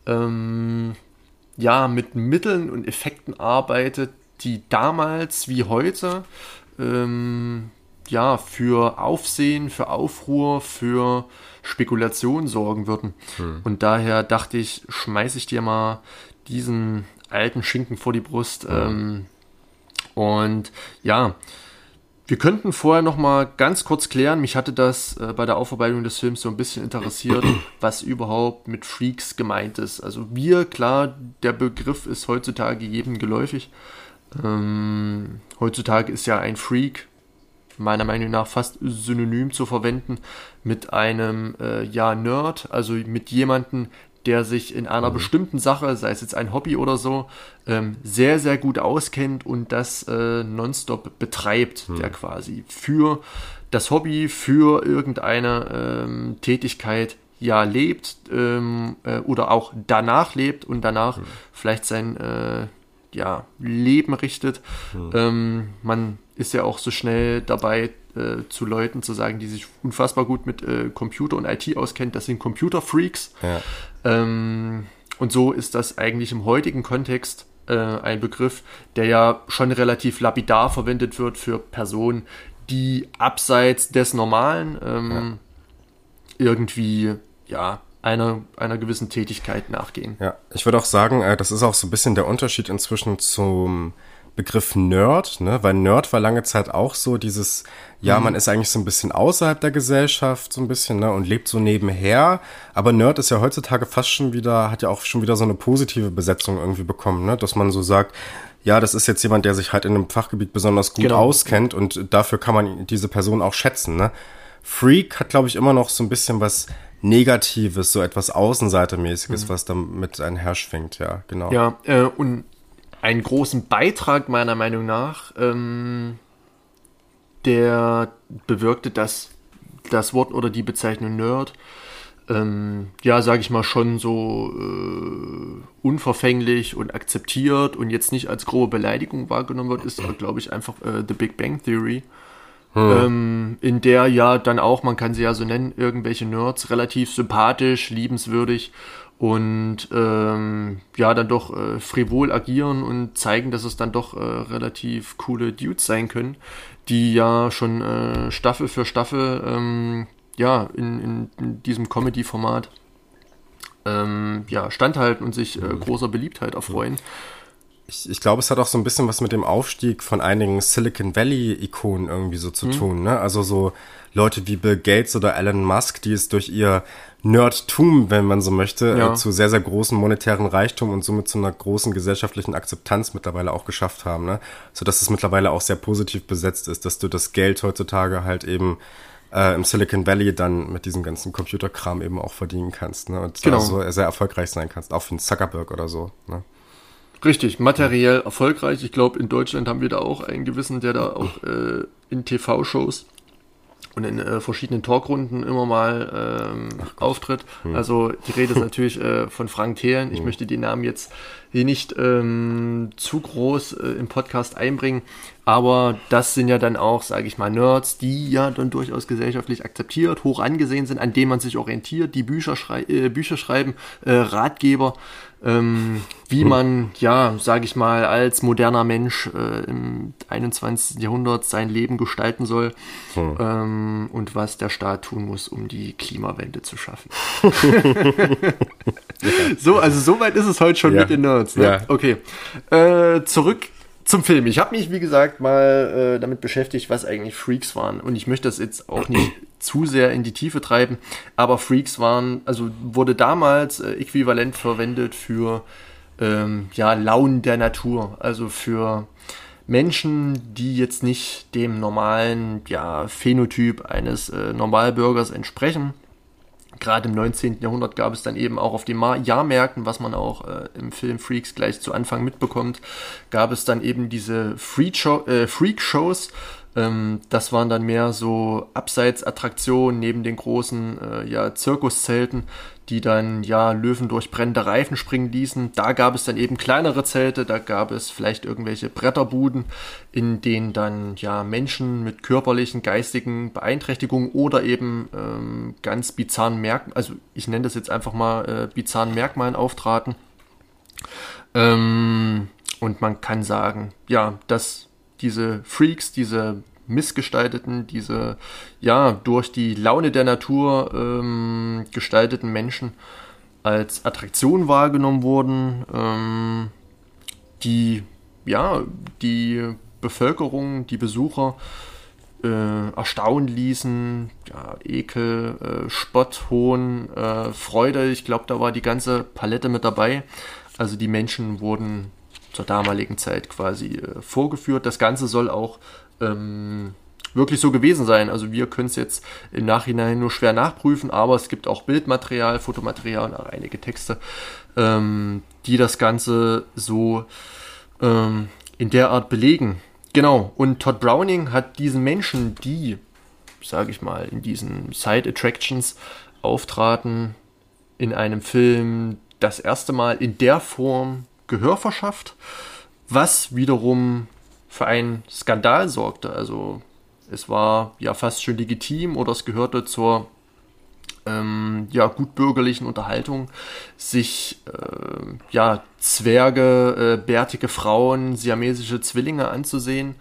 ähm, ja mit Mitteln und Effekten arbeitet, die damals wie heute ähm, ja, für Aufsehen, für Aufruhr, für Spekulation sorgen würden. Hm. Und daher dachte ich, schmeiße ich dir mal diesen alten Schinken vor die Brust. Hm. Ähm, und ja, wir könnten vorher noch mal ganz kurz klären. Mich hatte das äh, bei der Aufarbeitung des Films so ein bisschen interessiert, was überhaupt mit Freaks gemeint ist. Also wir, klar, der Begriff ist heutzutage jedem geläufig. Ähm, heutzutage ist ja ein Freak meiner Meinung nach fast synonym zu verwenden mit einem äh, ja Nerd, also mit jemandem, der sich in einer mhm. bestimmten Sache, sei es jetzt ein Hobby oder so, ähm, sehr, sehr gut auskennt und das äh, nonstop betreibt, mhm. der quasi für das Hobby, für irgendeine ähm, Tätigkeit ja lebt ähm, äh, oder auch danach lebt und danach mhm. vielleicht sein äh, ja, Leben richtet. Mhm. man ist ja auch so schnell dabei, äh, zu Leuten zu sagen, die sich unfassbar gut mit äh, Computer und IT auskennen, das sind Computerfreaks. Ja. Ähm, und so ist das eigentlich im heutigen Kontext äh, ein Begriff, der ja schon relativ lapidar verwendet wird für Personen, die abseits des Normalen ähm, ja. irgendwie, ja, einer, einer gewissen Tätigkeit nachgehen. Ja, ich würde auch sagen, äh, das ist auch so ein bisschen der Unterschied inzwischen zum Begriff Nerd, ne? Weil Nerd war lange Zeit auch so dieses, ja, mhm. man ist eigentlich so ein bisschen außerhalb der Gesellschaft, so ein bisschen, ne? Und lebt so nebenher. Aber Nerd ist ja heutzutage fast schon wieder, hat ja auch schon wieder so eine positive Besetzung irgendwie bekommen, ne? Dass man so sagt, ja, das ist jetzt jemand, der sich halt in einem Fachgebiet besonders gut genau. auskennt und dafür kann man diese Person auch schätzen, ne? Freak hat, glaube ich, immer noch so ein bisschen was Negatives, so etwas Außenseitermäßiges, mhm. was damit einherschwingt, ja, genau. Ja, äh, und einen großen Beitrag meiner Meinung nach, ähm, der bewirkte, dass das Wort oder die Bezeichnung Nerd, ähm, ja, sage ich mal, schon so äh, unverfänglich und akzeptiert und jetzt nicht als grobe Beleidigung wahrgenommen wird, ist, glaube ich, einfach äh, The Big Bang Theory. Hm. Ähm, in der ja dann auch, man kann sie ja so nennen, irgendwelche Nerds relativ sympathisch, liebenswürdig und ähm, ja, dann doch äh, frivol agieren und zeigen, dass es dann doch äh, relativ coole Dudes sein können, die ja schon äh, Staffel für Staffel ähm, ja, in, in, in diesem Comedy-Format ähm, ja, standhalten und sich äh, mhm. großer Beliebtheit erfreuen. Ich, ich glaube, es hat auch so ein bisschen was mit dem Aufstieg von einigen Silicon Valley-Ikonen irgendwie so zu mhm. tun. Ne? Also so Leute wie Bill Gates oder Elon Musk, die es durch ihr Nerdtum, wenn man so möchte, ja. äh, zu sehr, sehr großen monetären Reichtum und somit zu einer großen gesellschaftlichen Akzeptanz mittlerweile auch geschafft haben. Ne? So dass es mittlerweile auch sehr positiv besetzt ist, dass du das Geld heutzutage halt eben äh, im Silicon Valley dann mit diesem ganzen Computerkram eben auch verdienen kannst. Ne? Und genau. so sehr erfolgreich sein kannst, auch wie ein Zuckerberg oder so. Ne? Richtig, materiell erfolgreich. Ich glaube, in Deutschland haben wir da auch einen gewissen, der da auch äh, in TV-Shows und in äh, verschiedenen Talkrunden immer mal ähm, auftritt. Hm. Also die Rede ist natürlich äh, von Frank Thelen. Ich hm. möchte die Namen jetzt hier nicht ähm, zu groß äh, im Podcast einbringen, aber das sind ja dann auch, sage ich mal, Nerds, die ja dann durchaus gesellschaftlich akzeptiert, hoch angesehen sind, an denen man sich orientiert, die Bücher, schrei äh, Bücher schreiben, äh, Ratgeber ähm, wie hm. man, ja, sage ich mal, als moderner Mensch äh, im 21. Jahrhundert sein Leben gestalten soll hm. ähm, und was der Staat tun muss, um die Klimawende zu schaffen. so, also soweit ist es heute schon ja. mit den Nerds. Ne? Ja. Okay, äh, zurück zum Film. Ich habe mich, wie gesagt, mal äh, damit beschäftigt, was eigentlich Freaks waren. Und ich möchte das jetzt auch nicht zu sehr in die Tiefe treiben, aber Freaks waren, also wurde damals äh, äquivalent verwendet für ähm, ja, Launen der Natur. Also für Menschen, die jetzt nicht dem normalen ja, Phänotyp eines äh, Normalbürgers entsprechen gerade im 19. Jahrhundert gab es dann eben auch auf den Jahrmärkten, was man auch äh, im Film Freaks gleich zu Anfang mitbekommt, gab es dann eben diese äh, Freak-Shows. Ähm, das waren dann mehr so Abseitsattraktionen neben den großen äh, ja, Zirkuszelten, die dann ja Löwen durch brennende Reifen springen ließen. Da gab es dann eben kleinere Zelte, da gab es vielleicht irgendwelche Bretterbuden, in denen dann ja Menschen mit körperlichen, geistigen Beeinträchtigungen oder eben ähm, ganz bizarren Merkmalen, also ich nenne das jetzt einfach mal äh, bizarren Merkmalen auftraten. Ähm, und man kann sagen, ja, dass diese Freaks, diese missgestalteten, diese ja durch die Laune der Natur ähm, gestalteten Menschen als Attraktion wahrgenommen wurden, ähm, die ja die Bevölkerung, die Besucher äh, erstaunen ließen, ja, Ekel, äh, Spott, Hohn, äh, Freude. Ich glaube, da war die ganze Palette mit dabei. Also die Menschen wurden zur damaligen Zeit quasi äh, vorgeführt. Das Ganze soll auch ähm, wirklich so gewesen sein. Also wir können es jetzt im Nachhinein nur schwer nachprüfen, aber es gibt auch Bildmaterial, Fotomaterial und auch einige Texte, ähm, die das Ganze so ähm, in der Art belegen. Genau, und Todd Browning hat diesen Menschen, die, sage ich mal, in diesen Side Attractions auftraten, in einem Film das erste Mal in der Form Gehör verschafft, was wiederum für einen Skandal sorgte. Also es war ja fast schon legitim oder es gehörte zur ähm, ja, gutbürgerlichen Unterhaltung, sich äh, ja, Zwerge, äh, bärtige Frauen, siamesische Zwillinge anzusehen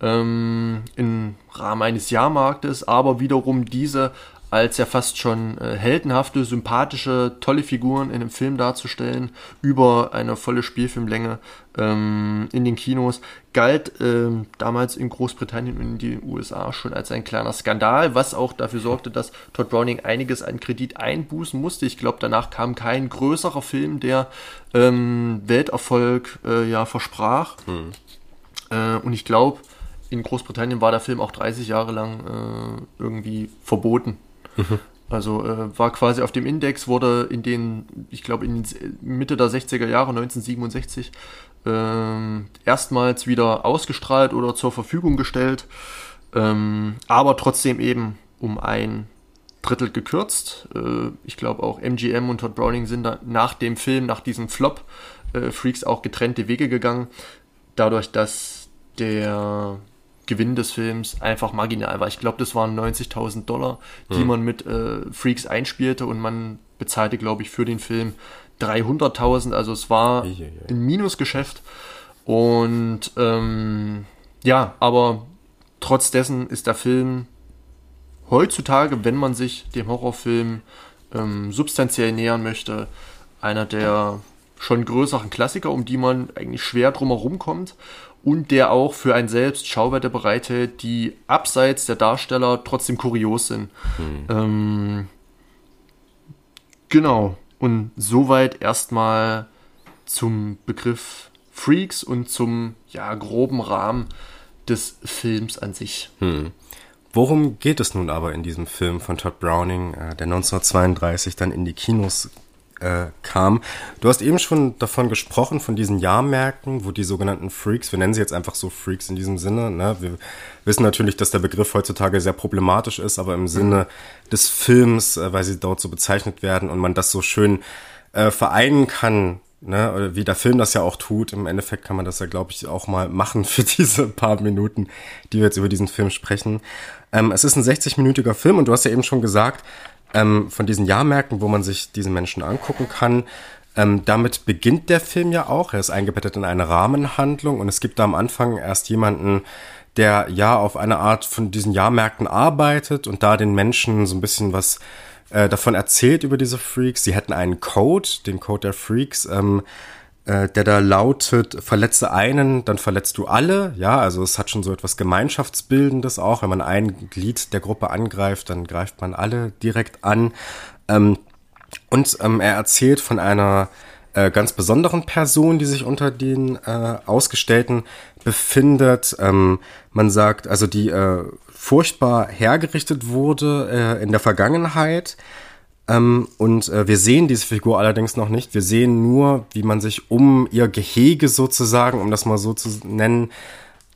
ähm, im Rahmen eines Jahrmarktes, aber wiederum diese als ja fast schon äh, heldenhafte, sympathische, tolle Figuren in einem Film darzustellen, über eine volle Spielfilmlänge ähm, in den Kinos, galt ähm, damals in Großbritannien und in den USA schon als ein kleiner Skandal, was auch dafür sorgte, dass Todd Browning einiges an Kredit einbußen musste. Ich glaube, danach kam kein größerer Film, der ähm, Welterfolg äh, ja versprach. Hm. Äh, und ich glaube, in Großbritannien war der Film auch 30 Jahre lang äh, irgendwie verboten. Mhm. Also äh, war quasi auf dem Index, wurde in den, ich glaube, in Mitte der 60er Jahre, 1967, äh, erstmals wieder ausgestrahlt oder zur Verfügung gestellt, ähm, aber trotzdem eben um ein Drittel gekürzt. Äh, ich glaube auch MGM und Todd Browning sind nach dem Film, nach diesem Flop, äh, Freaks auch getrennte Wege gegangen, dadurch, dass der Gewinn des Films einfach marginal war. Ich glaube, das waren 90.000 Dollar, die hm. man mit äh, Freaks einspielte und man bezahlte, glaube ich, für den Film 300.000. Also es war ein Minusgeschäft. Und ähm, ja, aber trotz dessen ist der Film heutzutage, wenn man sich dem Horrorfilm ähm, substanziell nähern möchte, einer der schon größeren Klassiker, um die man eigentlich schwer drumherum kommt und der auch für ein selbst Schauwerte bereithält, die abseits der Darsteller trotzdem kurios sind. Hm. Ähm, genau. Und soweit erstmal zum Begriff Freaks und zum ja, groben Rahmen des Films an sich. Hm. Worum geht es nun aber in diesem Film von Todd Browning, äh, der 1932 dann in die Kinos äh, kam. Du hast eben schon davon gesprochen, von diesen Jahrmärkten, wo die sogenannten Freaks, wir nennen sie jetzt einfach so Freaks in diesem Sinne, ne? wir wissen natürlich, dass der Begriff heutzutage sehr problematisch ist, aber im Sinne des Films, äh, weil sie dort so bezeichnet werden und man das so schön äh, vereinen kann, ne, wie der Film das ja auch tut. Im Endeffekt kann man das ja, glaube ich, auch mal machen für diese paar Minuten, die wir jetzt über diesen Film sprechen. Ähm, es ist ein 60-minütiger Film und du hast ja eben schon gesagt, ähm, von diesen Jahrmärkten, wo man sich diese Menschen angucken kann. Ähm, damit beginnt der Film ja auch. Er ist eingebettet in eine Rahmenhandlung und es gibt da am Anfang erst jemanden, der ja auf eine Art von diesen Jahrmärkten arbeitet und da den Menschen so ein bisschen was äh, davon erzählt über diese Freaks. Sie hätten einen Code, den Code der Freaks, ähm, äh, der da lautet, verletze einen, dann verletzt du alle. Ja, also es hat schon so etwas Gemeinschaftsbildendes auch. Wenn man ein Glied der Gruppe angreift, dann greift man alle direkt an. Ähm, und ähm, er erzählt von einer äh, ganz besonderen Person, die sich unter den äh, Ausgestellten befindet. Ähm, man sagt, also die äh, furchtbar hergerichtet wurde äh, in der Vergangenheit ähm, und äh, wir sehen diese Figur allerdings noch nicht. Wir sehen nur, wie man sich um ihr Gehege sozusagen, um das mal so zu nennen,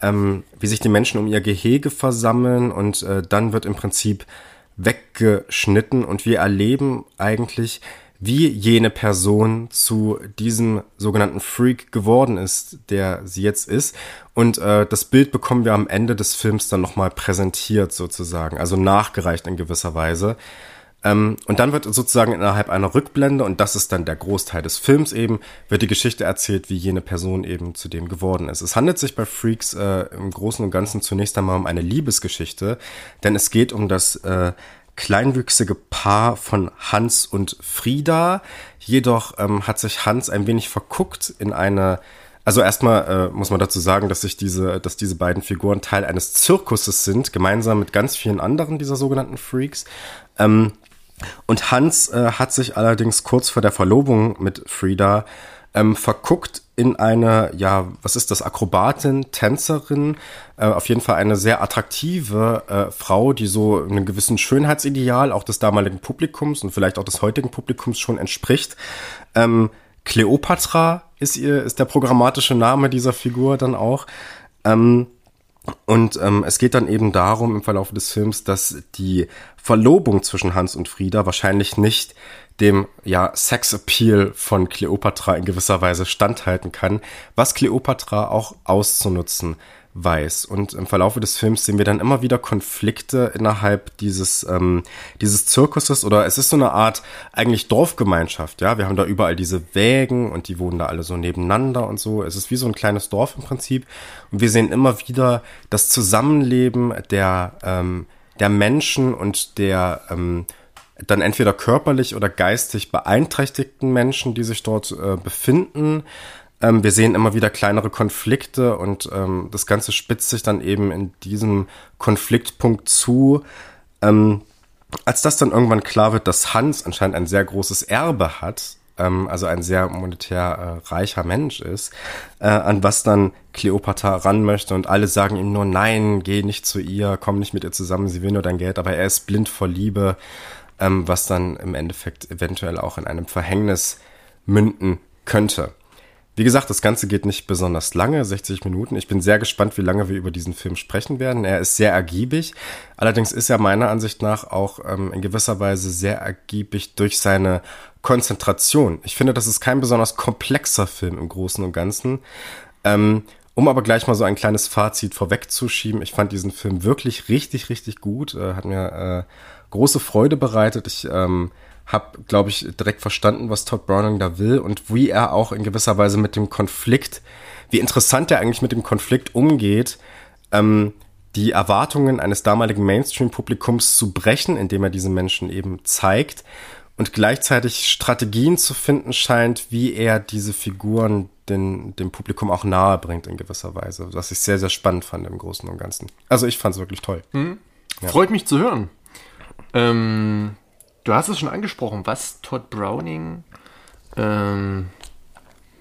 ähm, wie sich die Menschen um ihr Gehege versammeln und äh, dann wird im Prinzip weggeschnitten und wir erleben eigentlich, wie jene Person zu diesem sogenannten Freak geworden ist, der sie jetzt ist. Und äh, das Bild bekommen wir am Ende des Films dann nochmal präsentiert sozusagen, also nachgereicht in gewisser Weise. Ähm, und dann wird sozusagen innerhalb einer Rückblende, und das ist dann der Großteil des Films eben, wird die Geschichte erzählt, wie jene Person eben zu dem geworden ist. Es handelt sich bei Freaks äh, im Großen und Ganzen zunächst einmal um eine Liebesgeschichte, denn es geht um das äh, kleinwüchsige Paar von Hans und Frieda. Jedoch ähm, hat sich Hans ein wenig verguckt in eine also erstmal äh, muss man dazu sagen, dass sich diese, dass diese beiden Figuren Teil eines Zirkuses sind, gemeinsam mit ganz vielen anderen dieser sogenannten Freaks. Ähm, und Hans äh, hat sich allerdings kurz vor der Verlobung mit Frieda ähm, verguckt in eine, ja, was ist das, Akrobatin, Tänzerin, äh, auf jeden Fall eine sehr attraktive äh, Frau, die so einem gewissen Schönheitsideal auch des damaligen Publikums und vielleicht auch des heutigen Publikums schon entspricht. Ähm, Cleopatra ist ihr, ist der programmatische Name dieser Figur dann auch. Ähm, und ähm, es geht dann eben darum im Verlauf des Films, dass die Verlobung zwischen Hans und Frieda wahrscheinlich nicht dem ja Sexappeal von Cleopatra in gewisser Weise standhalten kann, was Cleopatra auch auszunutzen weiß. Und im Verlauf des Films sehen wir dann immer wieder Konflikte innerhalb dieses, ähm, dieses Zirkuses oder es ist so eine Art eigentlich Dorfgemeinschaft, ja. Wir haben da überall diese Wägen und die wohnen da alle so nebeneinander und so. Es ist wie so ein kleines Dorf im Prinzip. Und wir sehen immer wieder das Zusammenleben der, ähm, der Menschen und der ähm, dann entweder körperlich oder geistig beeinträchtigten Menschen, die sich dort äh, befinden. Ähm, wir sehen immer wieder kleinere Konflikte und ähm, das Ganze spitzt sich dann eben in diesem Konfliktpunkt zu. Ähm, als das dann irgendwann klar wird, dass Hans anscheinend ein sehr großes Erbe hat, ähm, also ein sehr monetär äh, reicher Mensch ist, äh, an was dann Cleopatra ran möchte und alle sagen ihm nur, nein, geh nicht zu ihr, komm nicht mit ihr zusammen, sie will nur dein Geld, aber er ist blind vor Liebe, ähm, was dann im Endeffekt eventuell auch in einem Verhängnis münden könnte. Wie gesagt, das Ganze geht nicht besonders lange, 60 Minuten. Ich bin sehr gespannt, wie lange wir über diesen Film sprechen werden. Er ist sehr ergiebig. Allerdings ist er meiner Ansicht nach auch ähm, in gewisser Weise sehr ergiebig durch seine Konzentration. Ich finde, das ist kein besonders komplexer Film im Großen und Ganzen. Ähm, um aber gleich mal so ein kleines Fazit vorwegzuschieben, ich fand diesen Film wirklich richtig, richtig gut. Äh, hat mir äh, große Freude bereitet. Ich ähm, habe, glaube ich, direkt verstanden, was Todd Browning da will und wie er auch in gewisser Weise mit dem Konflikt, wie interessant er eigentlich mit dem Konflikt umgeht, ähm, die Erwartungen eines damaligen Mainstream-Publikums zu brechen, indem er diese Menschen eben zeigt und gleichzeitig Strategien zu finden scheint, wie er diese Figuren den, dem Publikum auch nahe bringt in gewisser Weise, was ich sehr, sehr spannend fand im Großen und Ganzen. Also ich fand es wirklich toll. Mhm. Ja. Freut mich zu hören. Ähm, Du hast es schon angesprochen, was Todd Browning ähm,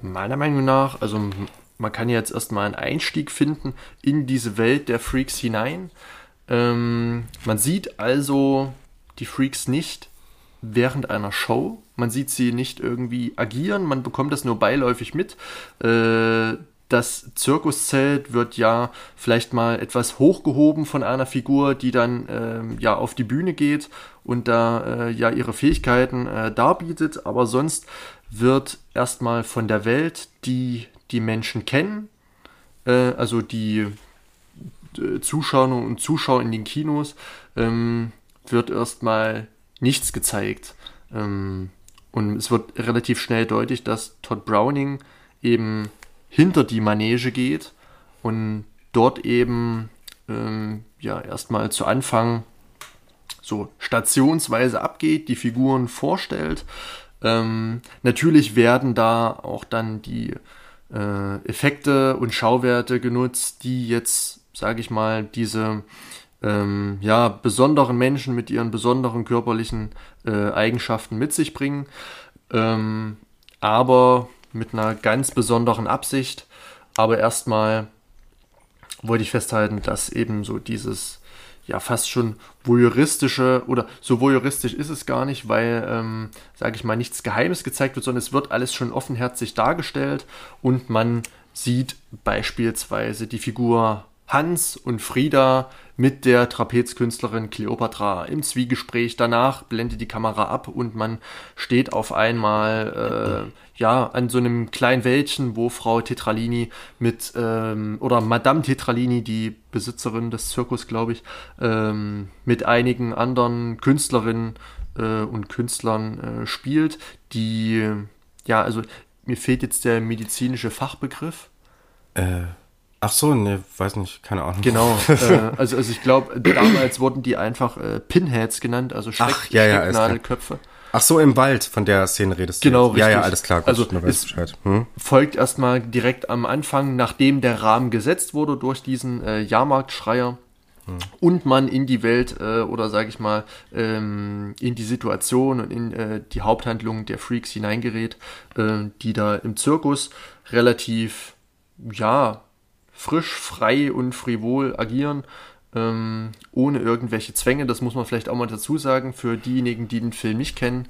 meiner Meinung nach, also man kann jetzt erstmal einen Einstieg finden in diese Welt der Freaks hinein. Ähm, man sieht also die Freaks nicht während einer Show. Man sieht sie nicht irgendwie agieren, man bekommt das nur beiläufig mit. Äh, das Zirkuszelt wird ja vielleicht mal etwas hochgehoben von einer Figur, die dann ähm, ja auf die Bühne geht und da äh, ja ihre Fähigkeiten äh, darbietet, aber sonst wird erstmal von der Welt, die die Menschen kennen, äh, also die äh, Zuschauer und Zuschauer in den Kinos, ähm, wird erstmal nichts gezeigt. Ähm, und es wird relativ schnell deutlich, dass Todd Browning eben hinter die Manege geht und dort eben ähm, ja erstmal zu Anfang so stationsweise abgeht, die Figuren vorstellt. Ähm, natürlich werden da auch dann die äh, Effekte und Schauwerte genutzt, die jetzt, sage ich mal, diese ähm, ja, besonderen Menschen mit ihren besonderen körperlichen äh, Eigenschaften mit sich bringen. Ähm, aber mit einer ganz besonderen Absicht. Aber erstmal wollte ich festhalten, dass eben so dieses ja fast schon voyeuristische oder so voyeuristisch ist es gar nicht, weil, ähm, sage ich mal, nichts Geheimes gezeigt wird, sondern es wird alles schon offenherzig dargestellt und man sieht beispielsweise die Figur Hans und Frieda mit der Trapezkünstlerin Cleopatra im Zwiegespräch. Danach blendet die Kamera ab und man steht auf einmal äh, ja an so einem kleinen Wäldchen, wo Frau Tetralini mit ähm, oder Madame Tetralini, die Besitzerin des Zirkus, glaube ich, ähm, mit einigen anderen Künstlerinnen äh, und Künstlern äh, spielt, die ja also mir fehlt jetzt der medizinische Fachbegriff. Äh Ach so, ne, weiß nicht, keine Ahnung. Genau, äh, also, also ich glaube, damals wurden die einfach äh, Pinheads genannt, also Schreck, Ach, ja, ja, Schrecknadelköpfe. Ach so, im Wald, von der Szene redest du. Genau, richtig. Ja, ja, alles klar, gut, also es hm? folgt erstmal direkt am Anfang, nachdem der Rahmen gesetzt wurde durch diesen äh, Jahrmarktschreier hm. und man in die Welt äh, oder sage ich mal ähm, in die Situation und in äh, die Haupthandlung der Freaks hineingerät, äh, die da im Zirkus relativ, ja, frisch, frei und frivol agieren, ähm, ohne irgendwelche Zwänge. Das muss man vielleicht auch mal dazu sagen, für diejenigen, die den Film nicht kennen.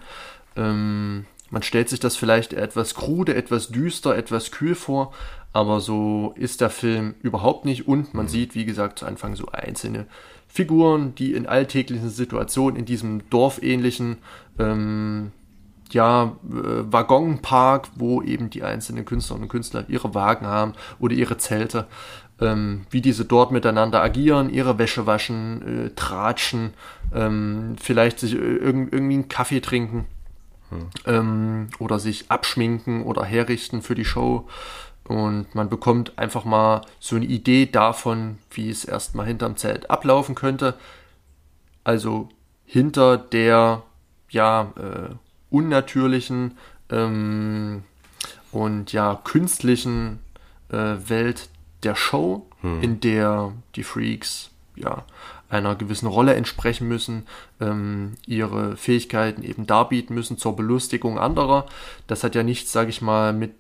Ähm, man stellt sich das vielleicht etwas krude, etwas düster, etwas kühl vor, aber so ist der Film überhaupt nicht und man mhm. sieht, wie gesagt, zu Anfang so einzelne Figuren, die in alltäglichen Situationen in diesem dorfähnlichen ähm, ja, äh, Waggonpark, wo eben die einzelnen Künstlerinnen und Künstler ihre Wagen haben oder ihre Zelte, ähm, wie diese dort miteinander agieren, ihre Wäsche waschen, äh, tratschen, ähm, vielleicht sich irg irgendwie einen Kaffee trinken hm. ähm, oder sich abschminken oder herrichten für die Show. Und man bekommt einfach mal so eine Idee davon, wie es erstmal hinterm Zelt ablaufen könnte. also hinter der ja äh, unnatürlichen ähm, und ja künstlichen äh, Welt der Show, hm. in der die Freaks ja einer gewissen Rolle entsprechen müssen, ähm, ihre Fähigkeiten eben darbieten müssen zur Belustigung anderer. Das hat ja nichts, sage ich mal, mit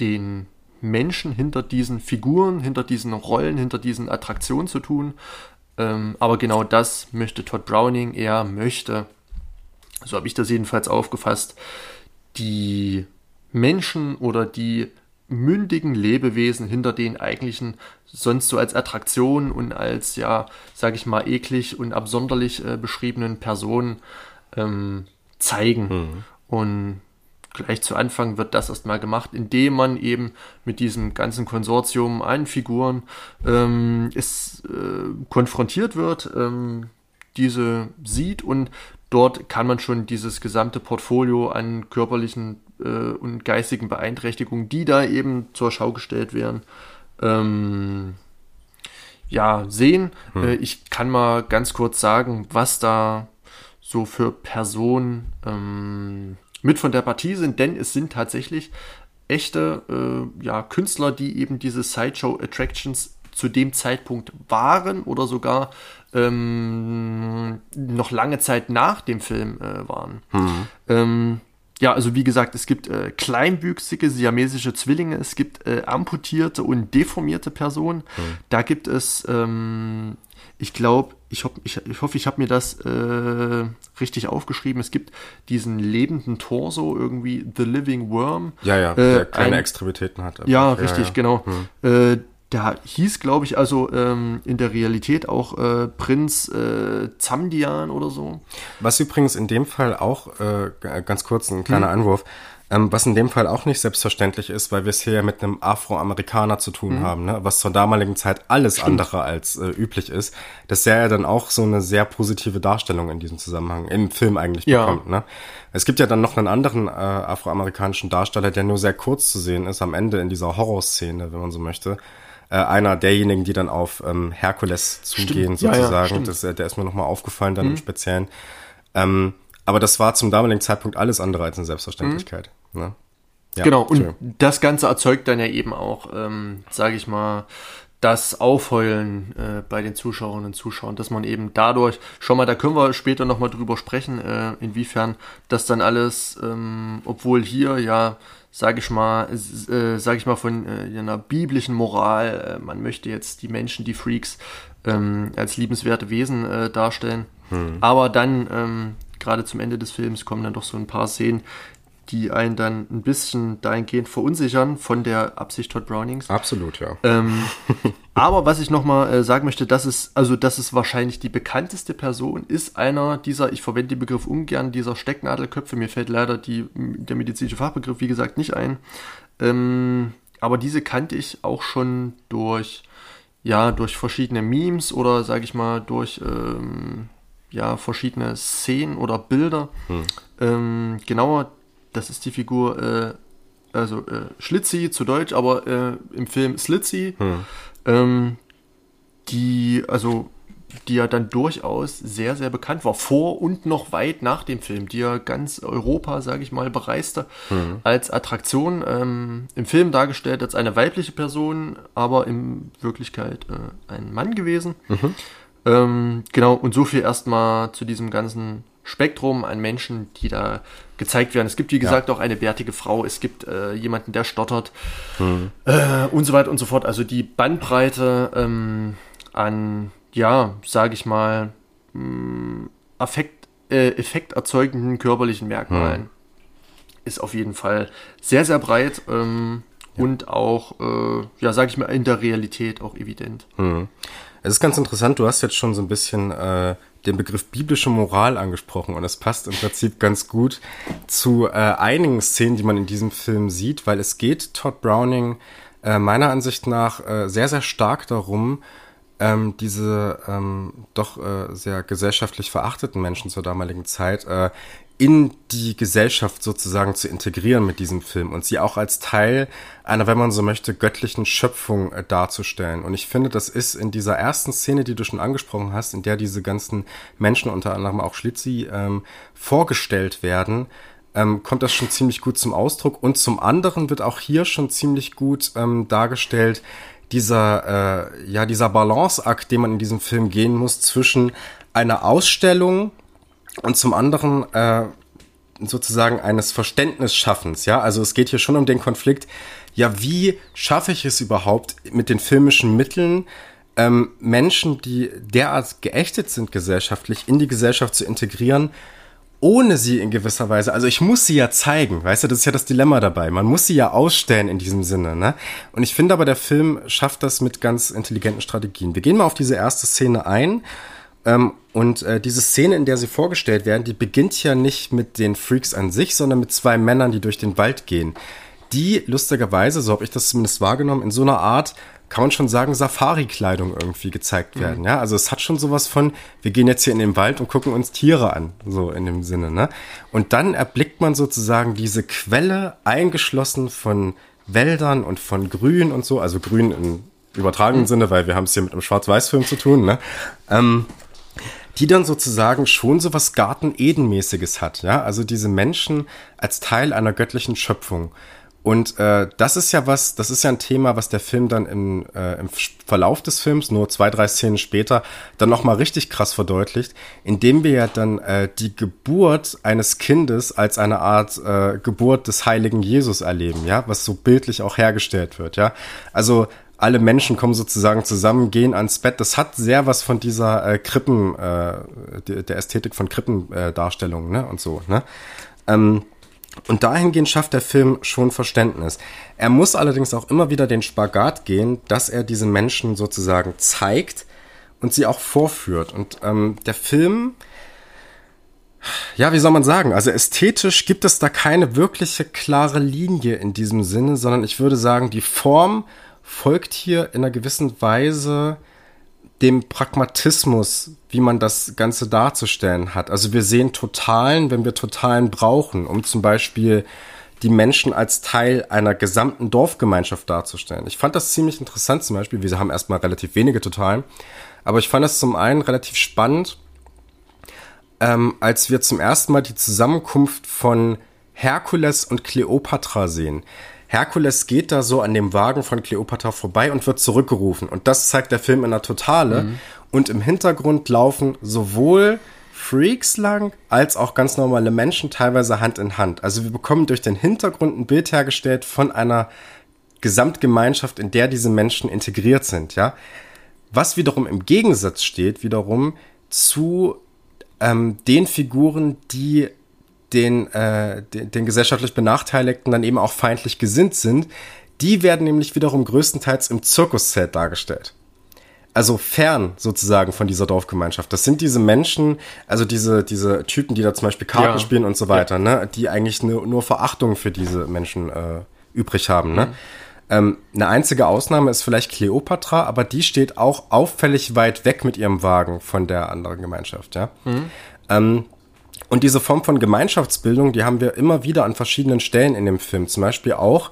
den Menschen hinter diesen Figuren, hinter diesen Rollen, hinter diesen Attraktionen zu tun. Ähm, aber genau das möchte Todd Browning. Er möchte, so habe ich das jedenfalls aufgefasst, die Menschen oder die mündigen Lebewesen hinter den eigentlichen sonst so als Attraktion und als, ja, sage ich mal, eklig und absonderlich äh, beschriebenen Personen ähm, zeigen. Mhm. Und gleich zu Anfang wird das erstmal gemacht, indem man eben mit diesem ganzen Konsortium an Figuren ähm, ist, äh, konfrontiert wird, ähm, diese sieht und dort kann man schon dieses gesamte Portfolio an körperlichen äh, und geistigen Beeinträchtigungen, die da eben zur Schau gestellt werden, ähm, ja, sehen. Hm. Äh, ich kann mal ganz kurz sagen, was da so für Personen ähm, mit von der Partie sind, denn es sind tatsächlich echte äh, ja, Künstler, die eben diese Sideshow Attractions zu dem Zeitpunkt waren oder sogar ähm, noch lange Zeit nach dem Film äh, waren. Mhm. Ähm, ja, also wie gesagt, es gibt äh, kleinwüchsige siamesische Zwillinge, es gibt äh, amputierte und deformierte Personen. Mhm. Da gibt es, ähm, ich glaube, ich, hoff, ich, ich hoffe, ich habe mir das äh, richtig aufgeschrieben. Es gibt diesen lebenden Torso, irgendwie The Living Worm. Ja, ja, der keine ein, Extremitäten hat. Ja, richtig, ja. genau. Mhm der hieß, glaube ich, also ähm, in der Realität auch äh, Prinz äh, Zamdian oder so. Was übrigens in dem Fall auch, äh, ganz kurz ein kleiner hm. Anwurf, ähm, was in dem Fall auch nicht selbstverständlich ist, weil wir es hier ja mit einem Afroamerikaner zu tun hm. haben, ne? was zur damaligen Zeit alles Stimmt. andere als äh, üblich ist, dass der ja dann auch so eine sehr positive Darstellung in diesem Zusammenhang, im Film eigentlich ja. bekommt. Ne? Es gibt ja dann noch einen anderen äh, afroamerikanischen Darsteller, der nur sehr kurz zu sehen ist, am Ende in dieser Horrorszene, wenn man so möchte äh, einer derjenigen, die dann auf ähm, Herkules zugehen, stimmt. sozusagen. Ja, ja, das, äh, der ist mir nochmal aufgefallen dann mhm. im Speziellen. Ähm, aber das war zum damaligen Zeitpunkt alles andere als eine Selbstverständlichkeit. Mhm. Ne? Ja, genau, und das Ganze erzeugt dann ja eben auch, ähm, sage ich mal, das Aufheulen äh, bei den Zuschauerinnen und Zuschauern, dass man eben dadurch, schon mal, da können wir später nochmal drüber sprechen, äh, inwiefern das dann alles, ähm, obwohl hier ja sage ich mal, äh, sage ich mal von äh, einer biblischen Moral. Äh, man möchte jetzt die Menschen, die Freaks, ähm, als liebenswerte Wesen äh, darstellen. Hm. Aber dann ähm, gerade zum Ende des Films kommen dann doch so ein paar Szenen, die einen dann ein bisschen dahingehend verunsichern von der Absicht Todd Brownings. Absolut, ja. Ähm, aber was ich nochmal äh, sagen möchte, das ist, also das ist wahrscheinlich die bekannteste Person, ist einer dieser, ich verwende den Begriff ungern, dieser Stecknadelköpfe. Mir fällt leider die, der medizinische Fachbegriff, wie gesagt, nicht ein. Ähm, aber diese kannte ich auch schon durch, ja, durch verschiedene Memes oder, sage ich mal, durch, ähm, ja, verschiedene Szenen oder Bilder. Hm. Ähm, genauer das ist die Figur, äh, also äh, Schlitzi zu Deutsch, aber äh, im Film Slitzi, hm. ähm, die, also die ja dann durchaus sehr, sehr bekannt war, vor und noch weit nach dem Film, die ja ganz Europa, sage ich mal, bereiste mhm. als Attraktion. Ähm, Im Film dargestellt als eine weibliche Person, aber in Wirklichkeit äh, ein Mann gewesen. Mhm. Ähm, genau, und so viel erstmal zu diesem ganzen Spektrum an Menschen, die da gezeigt werden. Es gibt, wie gesagt, ja. auch eine bärtige Frau, es gibt äh, jemanden, der stottert mhm. äh, und so weiter und so fort. Also die Bandbreite ähm, an, ja, sage ich mal, mh, mm, Affekt, äh, effekterzeugenden körperlichen Merkmalen mhm. ist auf jeden Fall sehr, sehr breit ähm, ja. und auch, äh, ja, sage ich mal, in der Realität auch evident. Mhm. Es ist ganz interessant, du hast jetzt schon so ein bisschen äh, den Begriff biblische Moral angesprochen und es passt im Prinzip ganz gut zu äh, einigen Szenen, die man in diesem Film sieht, weil es geht Todd Browning äh, meiner Ansicht nach äh, sehr, sehr stark darum, ähm, diese ähm, doch äh, sehr gesellschaftlich verachteten Menschen zur damaligen Zeit äh, in die Gesellschaft sozusagen zu integrieren mit diesem Film und sie auch als Teil einer, wenn man so möchte, göttlichen Schöpfung äh, darzustellen. Und ich finde, das ist in dieser ersten Szene, die du schon angesprochen hast, in der diese ganzen Menschen, unter anderem auch Schlitzi, ähm, vorgestellt werden, ähm, kommt das schon ziemlich gut zum Ausdruck. Und zum anderen wird auch hier schon ziemlich gut ähm, dargestellt, dieser, äh, ja, dieser Balanceakt, den man in diesem Film gehen muss zwischen einer Ausstellung, und zum anderen äh, sozusagen eines Verständnisschaffens, ja, also es geht hier schon um den Konflikt, ja, wie schaffe ich es überhaupt mit den filmischen Mitteln, ähm, Menschen, die derart geächtet sind gesellschaftlich, in die Gesellschaft zu integrieren, ohne sie in gewisser Weise, also ich muss sie ja zeigen, weißt du, das ist ja das Dilemma dabei. Man muss sie ja ausstellen in diesem Sinne, ne? Und ich finde aber, der Film schafft das mit ganz intelligenten Strategien. Wir gehen mal auf diese erste Szene ein ähm, und äh, diese Szene, in der sie vorgestellt werden, die beginnt ja nicht mit den Freaks an sich, sondern mit zwei Männern, die durch den Wald gehen. Die lustigerweise, so habe ich das zumindest wahrgenommen, in so einer Art, kann man schon sagen, Safari-Kleidung irgendwie gezeigt mhm. werden. Ja, also es hat schon sowas von, wir gehen jetzt hier in den Wald und gucken uns Tiere an, so in dem Sinne. Ne? Und dann erblickt man sozusagen diese Quelle eingeschlossen von Wäldern und von Grün und so, also Grün im übertragenen mhm. Sinne, weil wir haben es hier mit einem Schwarz-Weiß-Film zu tun. Ne? Ähm, die dann sozusagen schon so was Garten-Eden-mäßiges hat, ja, also diese Menschen als Teil einer göttlichen Schöpfung. Und äh, das ist ja was, das ist ja ein Thema, was der Film dann im, äh, im Verlauf des Films, nur zwei, drei Szenen später, dann nochmal richtig krass verdeutlicht, indem wir ja dann äh, die Geburt eines Kindes als eine Art äh, Geburt des heiligen Jesus erleben, ja, was so bildlich auch hergestellt wird, ja. Also alle Menschen kommen sozusagen zusammen, gehen ans Bett. Das hat sehr was von dieser äh, Krippen, äh, der, Ästhetik von Krippendarstellungen, äh, ne? Und so, ne? Ähm, und dahingehend schafft der Film schon Verständnis. Er muss allerdings auch immer wieder den Spagat gehen, dass er diese Menschen sozusagen zeigt und sie auch vorführt. Und ähm, der Film, ja, wie soll man sagen? Also ästhetisch gibt es da keine wirkliche klare Linie in diesem Sinne, sondern ich würde sagen, die Form folgt hier in einer gewissen Weise dem Pragmatismus, wie man das Ganze darzustellen hat. Also wir sehen Totalen, wenn wir Totalen brauchen, um zum Beispiel die Menschen als Teil einer gesamten Dorfgemeinschaft darzustellen. Ich fand das ziemlich interessant zum Beispiel. Wir haben erstmal relativ wenige Totalen, aber ich fand das zum einen relativ spannend, ähm, als wir zum ersten Mal die Zusammenkunft von Herkules und Kleopatra sehen. Herkules geht da so an dem Wagen von Cleopatra vorbei und wird zurückgerufen. Und das zeigt der Film in der Totale. Mhm. Und im Hintergrund laufen sowohl Freaks lang als auch ganz normale Menschen teilweise Hand in Hand. Also wir bekommen durch den Hintergrund ein Bild hergestellt von einer Gesamtgemeinschaft, in der diese Menschen integriert sind, ja. Was wiederum im Gegensatz steht, wiederum zu ähm, den Figuren, die den, äh, den, den gesellschaftlich Benachteiligten dann eben auch feindlich gesinnt sind, die werden nämlich wiederum größtenteils im Zirkuszelt dargestellt. Also fern sozusagen von dieser Dorfgemeinschaft. Das sind diese Menschen, also diese, diese Typen, die da zum Beispiel Karten ja. spielen und so weiter, ja. ne, die eigentlich nur, nur Verachtung für diese Menschen äh, übrig haben. Ne? Mhm. Ähm, eine einzige Ausnahme ist vielleicht Cleopatra, aber die steht auch auffällig weit weg mit ihrem Wagen von der anderen Gemeinschaft, ja. Mhm. Ähm, und diese Form von Gemeinschaftsbildung, die haben wir immer wieder an verschiedenen Stellen in dem Film. Zum Beispiel auch,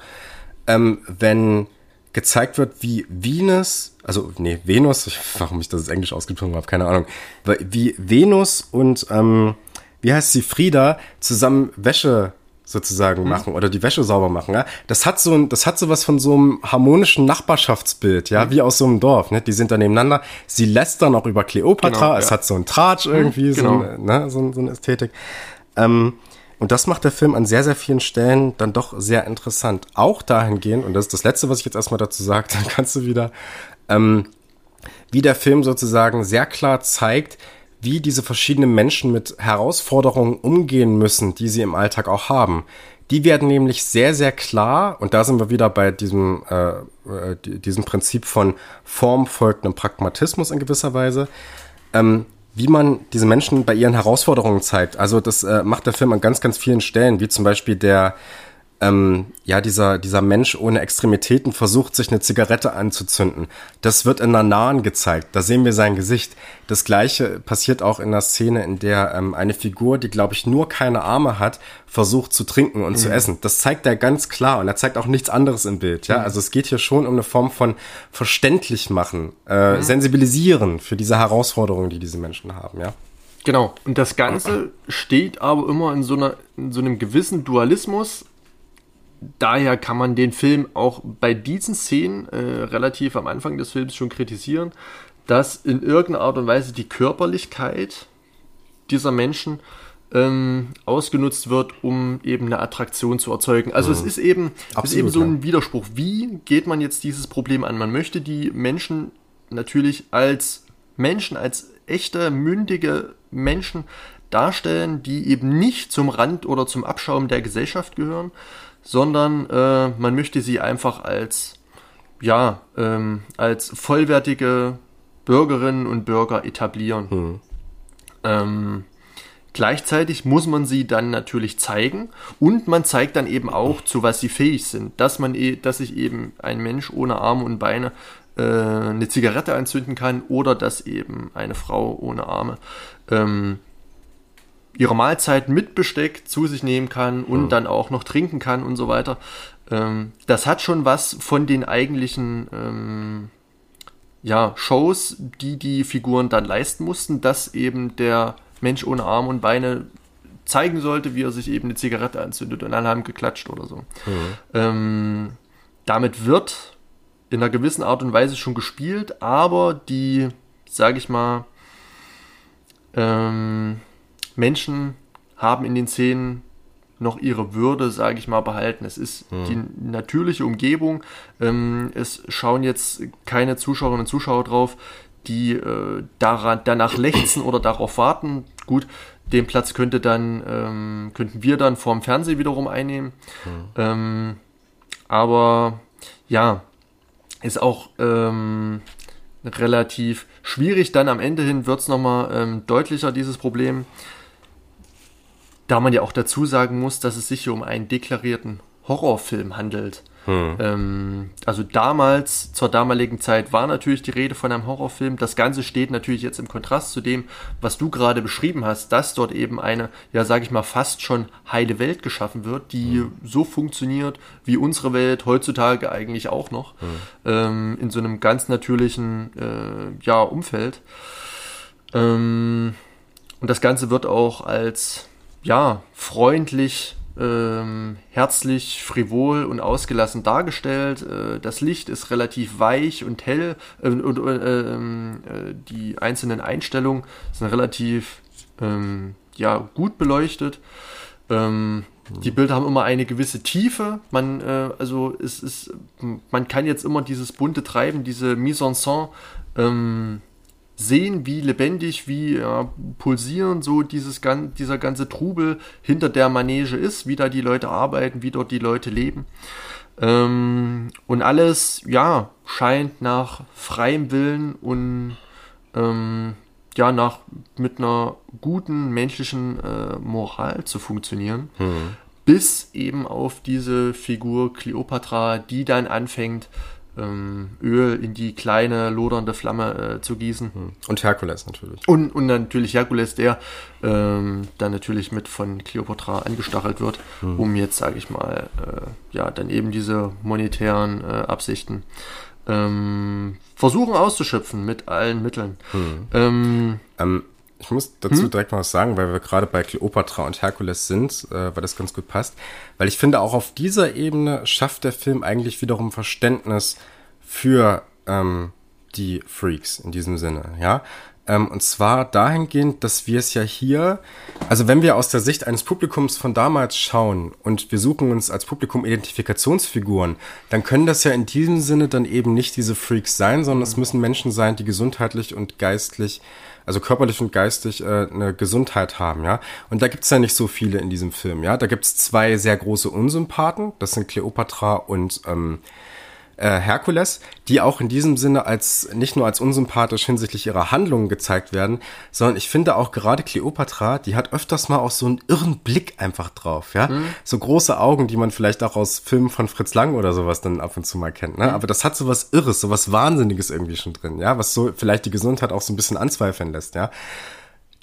ähm, wenn gezeigt wird, wie Venus, also nee, Venus, warum ich das jetzt Englisch ausgesprochen habe, keine Ahnung, wie Venus und ähm, wie heißt sie, Frieda, zusammen Wäsche sozusagen mhm. machen oder die Wäsche sauber machen, ja. Das hat so ein, das hat so was von so einem harmonischen Nachbarschaftsbild, ja, mhm. wie aus so einem Dorf, ne? Die sind da nebeneinander. Sie lässt dann auch über Kleopatra, genau, es ja. hat so ein Tratsch mhm, irgendwie, genau. so, eine, ne, so, so eine Ästhetik. Ähm, und das macht der Film an sehr, sehr vielen Stellen dann doch sehr interessant. Auch dahingehend, und das ist das Letzte, was ich jetzt erstmal dazu sage, dann kannst du wieder, ähm, wie der Film sozusagen sehr klar zeigt, wie diese verschiedenen Menschen mit Herausforderungen umgehen müssen, die sie im Alltag auch haben. Die werden nämlich sehr, sehr klar, und da sind wir wieder bei diesem, äh, äh diesem Prinzip von Form folgt einem Pragmatismus in gewisser Weise, ähm, wie man diese Menschen bei ihren Herausforderungen zeigt. Also das äh, macht der Film an ganz, ganz vielen Stellen, wie zum Beispiel der ähm, ja, dieser, dieser Mensch ohne Extremitäten versucht, sich eine Zigarette anzuzünden. Das wird in einer nahen gezeigt. Da sehen wir sein Gesicht. Das gleiche passiert auch in der Szene, in der ähm, eine Figur, die, glaube ich, nur keine Arme hat, versucht zu trinken und mhm. zu essen. Das zeigt er ganz klar und er zeigt auch nichts anderes im Bild. Ja, mhm. also es geht hier schon um eine Form von verständlich machen, äh, mhm. sensibilisieren für diese Herausforderungen, die diese Menschen haben. Ja. Genau. Und das Ganze steht aber immer in so, einer, in so einem gewissen Dualismus daher kann man den Film auch bei diesen Szenen äh, relativ am Anfang des Films schon kritisieren, dass in irgendeiner Art und Weise die Körperlichkeit dieser Menschen ähm, ausgenutzt wird, um eben eine Attraktion zu erzeugen. Also mhm. es ist eben, Absolut, ist eben so ein Widerspruch. Wie geht man jetzt dieses Problem an? Man möchte die Menschen natürlich als Menschen, als echte, mündige Menschen darstellen, die eben nicht zum Rand oder zum Abschaum der Gesellschaft gehören, sondern äh, man möchte sie einfach als, ja, ähm, als vollwertige Bürgerinnen und Bürger etablieren. Hm. Ähm, gleichzeitig muss man sie dann natürlich zeigen und man zeigt dann eben auch, zu was sie fähig sind. Dass man, e dass sich eben ein Mensch ohne Arme und Beine äh, eine Zigarette anzünden kann oder dass eben eine Frau ohne Arme ähm, ihre Mahlzeit mit Besteck zu sich nehmen kann und mhm. dann auch noch trinken kann und so weiter. Ähm, das hat schon was von den eigentlichen ähm, ja, Shows, die die Figuren dann leisten mussten, dass eben der Mensch ohne Arme und Beine zeigen sollte, wie er sich eben eine Zigarette anzündet und alle haben geklatscht oder so. Mhm. Ähm, damit wird in einer gewissen Art und Weise schon gespielt, aber die, sage ich mal, ähm, Menschen haben in den Szenen noch ihre Würde, sage ich mal, behalten. Es ist hm. die natürliche Umgebung. Ähm, es schauen jetzt keine Zuschauerinnen und Zuschauer drauf, die äh, daran, danach lechzen oder darauf warten. Gut, den Platz könnte dann, ähm, könnten wir dann vorm Fernsehen wiederum einnehmen. Hm. Ähm, aber ja, ist auch ähm, relativ schwierig. Dann am Ende hin wird es nochmal ähm, deutlicher, dieses Problem da man ja auch dazu sagen muss, dass es sich hier um einen deklarierten Horrorfilm handelt. Hm. Ähm, also damals, zur damaligen Zeit, war natürlich die Rede von einem Horrorfilm. Das Ganze steht natürlich jetzt im Kontrast zu dem, was du gerade beschrieben hast, dass dort eben eine, ja, sage ich mal, fast schon heile Welt geschaffen wird, die hm. so funktioniert, wie unsere Welt heutzutage eigentlich auch noch, hm. ähm, in so einem ganz natürlichen, äh, ja, Umfeld. Ähm, und das Ganze wird auch als ja, freundlich, ähm, herzlich, frivol und ausgelassen dargestellt. Äh, das Licht ist relativ weich und hell äh, und äh, ähm, äh, die einzelnen Einstellungen sind relativ ähm, ja, gut beleuchtet. Ähm, die Bilder haben immer eine gewisse Tiefe. Man, äh, also es ist, man kann jetzt immer dieses bunte Treiben, diese Mise en scène ähm, sehen, wie lebendig, wie ja, pulsieren so dieses, dieser ganze Trubel hinter der Manege ist, wie da die Leute arbeiten, wie dort die Leute leben. Ähm, und alles, ja, scheint nach freiem Willen und ähm, ja, nach mit einer guten menschlichen äh, Moral zu funktionieren. Mhm. Bis eben auf diese Figur Cleopatra, die dann anfängt, Öl in die kleine lodernde Flamme äh, zu gießen. Hm. Und Herkules natürlich. Und, und natürlich Herkules, der ähm, dann natürlich mit von Cleopatra angestachelt wird, hm. um jetzt, sage ich mal, äh, ja, dann eben diese monetären äh, Absichten ähm, versuchen auszuschöpfen mit allen Mitteln. Hm. Ähm, ähm, ich muss dazu hm? direkt mal was sagen, weil wir gerade bei Cleopatra und Herkules sind, äh, weil das ganz gut passt. Weil ich finde, auch auf dieser Ebene schafft der Film eigentlich wiederum Verständnis für ähm, die Freaks in diesem Sinne, ja. Ähm, und zwar dahingehend, dass wir es ja hier, also wenn wir aus der Sicht eines Publikums von damals schauen und wir suchen uns als Publikum Identifikationsfiguren, dann können das ja in diesem Sinne dann eben nicht diese Freaks sein, sondern es müssen Menschen sein, die gesundheitlich und geistlich also körperlich und geistig äh, eine Gesundheit haben, ja. Und da gibt's ja nicht so viele in diesem Film, ja. Da gibt's zwei sehr große Unsympathen, das sind Cleopatra und ähm, äh, Herkules, die auch in diesem Sinne als nicht nur als unsympathisch hinsichtlich ihrer Handlungen gezeigt werden, sondern ich finde auch gerade Cleopatra, die hat öfters mal auch so einen irren Blick einfach drauf, ja, mhm. so große Augen, die man vielleicht auch aus Filmen von Fritz Lang oder sowas dann ab und zu mal kennt, ne? Mhm. Aber das hat so was Irres, so was Wahnsinniges irgendwie schon drin, ja, was so vielleicht die Gesundheit auch so ein bisschen anzweifeln lässt, ja.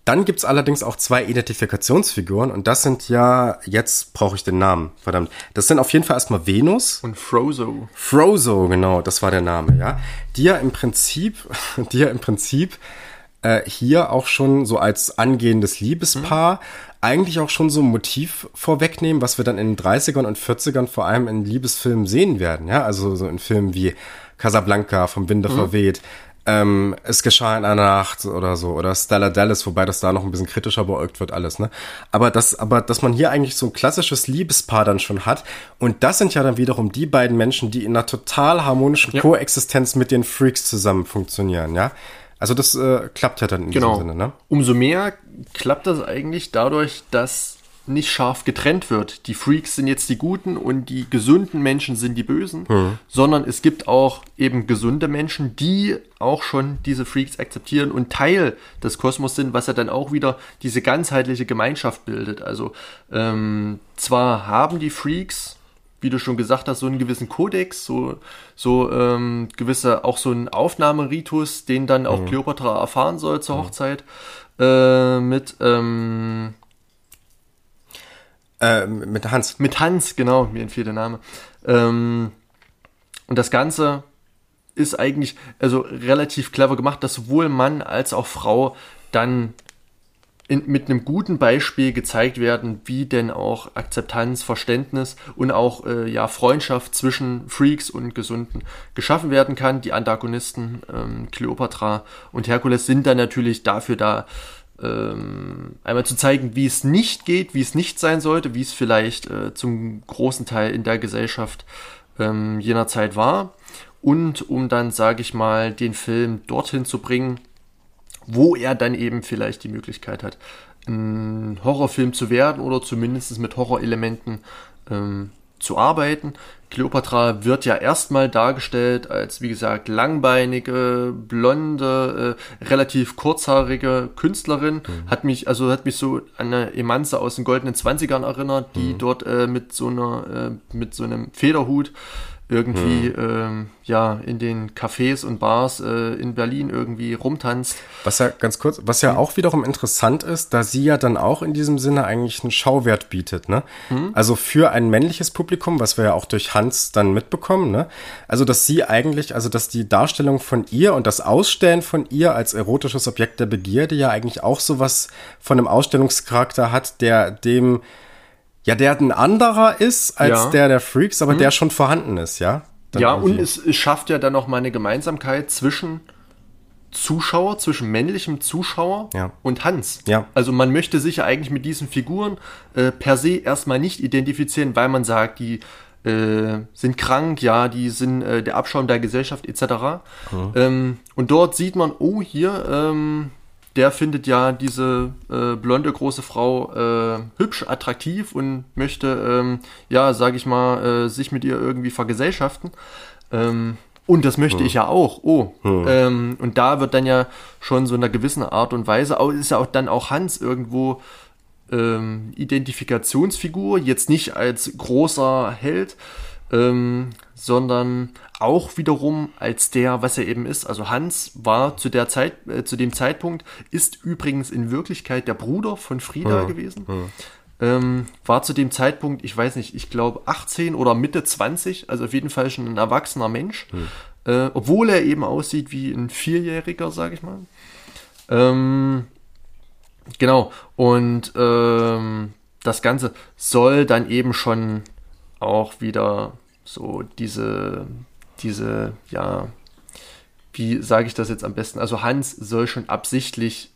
Dann gibt's allerdings auch zwei Identifikationsfiguren und das sind ja, jetzt brauche ich den Namen, verdammt. Das sind auf jeden Fall erstmal Venus. Und Frozo. Frozo, genau, das war der Name, ja. Die ja im Prinzip, die ja im Prinzip äh, hier auch schon so als angehendes Liebespaar mhm. eigentlich auch schon so ein Motiv vorwegnehmen, was wir dann in den 30ern und 40ern vor allem in Liebesfilmen sehen werden, ja. Also so in Filmen wie Casablanca vom Winde mhm. verweht, ähm, es geschah in einer Nacht oder so oder Stella Dallas, wobei das da noch ein bisschen kritischer beäugt wird alles, ne? Aber das, aber dass man hier eigentlich so ein klassisches Liebespaar dann schon hat und das sind ja dann wiederum die beiden Menschen, die in einer total harmonischen ja. Koexistenz mit den Freaks zusammen funktionieren, ja? Also das äh, klappt ja dann in genau. diesem Sinne, ne? Umso mehr klappt das eigentlich dadurch, dass nicht scharf getrennt wird. Die Freaks sind jetzt die Guten und die gesunden Menschen sind die Bösen, mhm. sondern es gibt auch eben gesunde Menschen, die auch schon diese Freaks akzeptieren und Teil des Kosmos sind, was ja dann auch wieder diese ganzheitliche Gemeinschaft bildet. Also ähm, zwar haben die Freaks, wie du schon gesagt hast, so einen gewissen Kodex, so, so ähm, gewisse, auch so einen Aufnahmeritus, den dann auch mhm. Cleopatra erfahren soll zur mhm. Hochzeit, äh, mit ähm, äh, mit Hans. Mit Hans, genau, mir entfiel der Name. Ähm, und das Ganze ist eigentlich also relativ clever gemacht, dass sowohl Mann als auch Frau dann in, mit einem guten Beispiel gezeigt werden, wie denn auch Akzeptanz, Verständnis und auch äh, ja Freundschaft zwischen Freaks und Gesunden geschaffen werden kann. Die Antagonisten ähm, Cleopatra und Herkules sind dann natürlich dafür da, ähm, einmal zu zeigen, wie es nicht geht, wie es nicht sein sollte, wie es vielleicht äh, zum großen Teil in der Gesellschaft ähm, jener Zeit war. Und um dann, sage ich mal, den Film dorthin zu bringen, wo er dann eben vielleicht die Möglichkeit hat, ein Horrorfilm zu werden oder zumindest mit Horrorelementen ähm, zu arbeiten. Cleopatra wird ja erstmal dargestellt als, wie gesagt, langbeinige, blonde, äh, relativ kurzhaarige Künstlerin. Mhm. Hat mich, also hat mich so an eine Emanze aus den goldenen Zwanzigern erinnert, die mhm. dort äh, mit so einer, äh, mit so einem Federhut irgendwie hm. ähm, ja in den Cafés und Bars äh, in Berlin irgendwie rumtanzt. Was ja ganz kurz, was ja hm. auch wiederum interessant ist, da sie ja dann auch in diesem Sinne eigentlich einen Schauwert bietet, ne? Hm. Also für ein männliches Publikum, was wir ja auch durch Hans dann mitbekommen, ne? Also dass sie eigentlich, also dass die Darstellung von ihr und das Ausstellen von ihr als erotisches Objekt der Begierde ja eigentlich auch sowas von einem Ausstellungscharakter hat, der dem ja, der ein anderer ist als ja. der der Freaks, aber mhm. der schon vorhanden ist, ja? Dann ja, irgendwie. und es, es schafft ja dann noch mal eine Gemeinsamkeit zwischen Zuschauer, zwischen männlichem Zuschauer ja. und Hans. Ja. Also man möchte sich ja eigentlich mit diesen Figuren äh, per se erstmal nicht identifizieren, weil man sagt, die äh, sind krank, ja, die sind äh, der Abschaum der Gesellschaft etc. Mhm. Ähm, und dort sieht man, oh, hier, ähm, der findet ja diese äh, blonde große Frau äh, hübsch, attraktiv und möchte, ähm, ja, sag ich mal, äh, sich mit ihr irgendwie vergesellschaften. Ähm, und das möchte hm. ich ja auch. Oh. Hm. Ähm, und da wird dann ja schon so in einer gewissen Art und Weise, ist ja auch dann auch Hans irgendwo ähm, Identifikationsfigur, jetzt nicht als großer Held, ähm, sondern auch wiederum als der, was er eben ist. Also Hans war zu der Zeit, äh, zu dem Zeitpunkt, ist übrigens in Wirklichkeit der Bruder von Frieda ja, gewesen. Ja. Ähm, war zu dem Zeitpunkt, ich weiß nicht, ich glaube 18 oder Mitte 20, also auf jeden Fall schon ein erwachsener Mensch, hm. äh, obwohl er eben aussieht wie ein Vierjähriger, sag ich mal. Ähm, genau, und ähm, das Ganze soll dann eben schon auch wieder so diese, diese, ja, wie sage ich das jetzt am besten? Also Hans soll schon absichtlich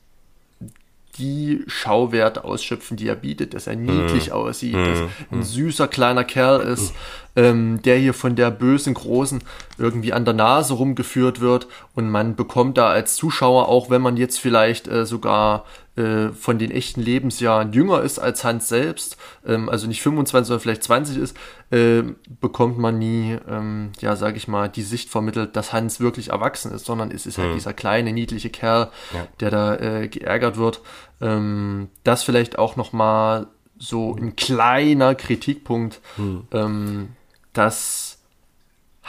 die Schauwerte ausschöpfen, die er bietet, dass er niedlich mm. aussieht, mm. dass ein mhm. süßer kleiner Kerl ist, ähm, der hier von der bösen Großen irgendwie an der Nase rumgeführt wird und man bekommt da als Zuschauer, auch wenn man jetzt vielleicht äh, sogar äh, von den echten Lebensjahren jünger ist als Hans selbst, ähm, also nicht 25, sondern vielleicht 20 ist, äh, bekommt man nie, ähm, ja, sage ich mal, die Sicht vermittelt, dass Hans wirklich erwachsen ist, sondern es ist halt mhm. dieser kleine, niedliche Kerl, ja. der da äh, geärgert wird. Ähm, das vielleicht auch nochmal so ein kleiner Kritikpunkt, mhm. ähm, dass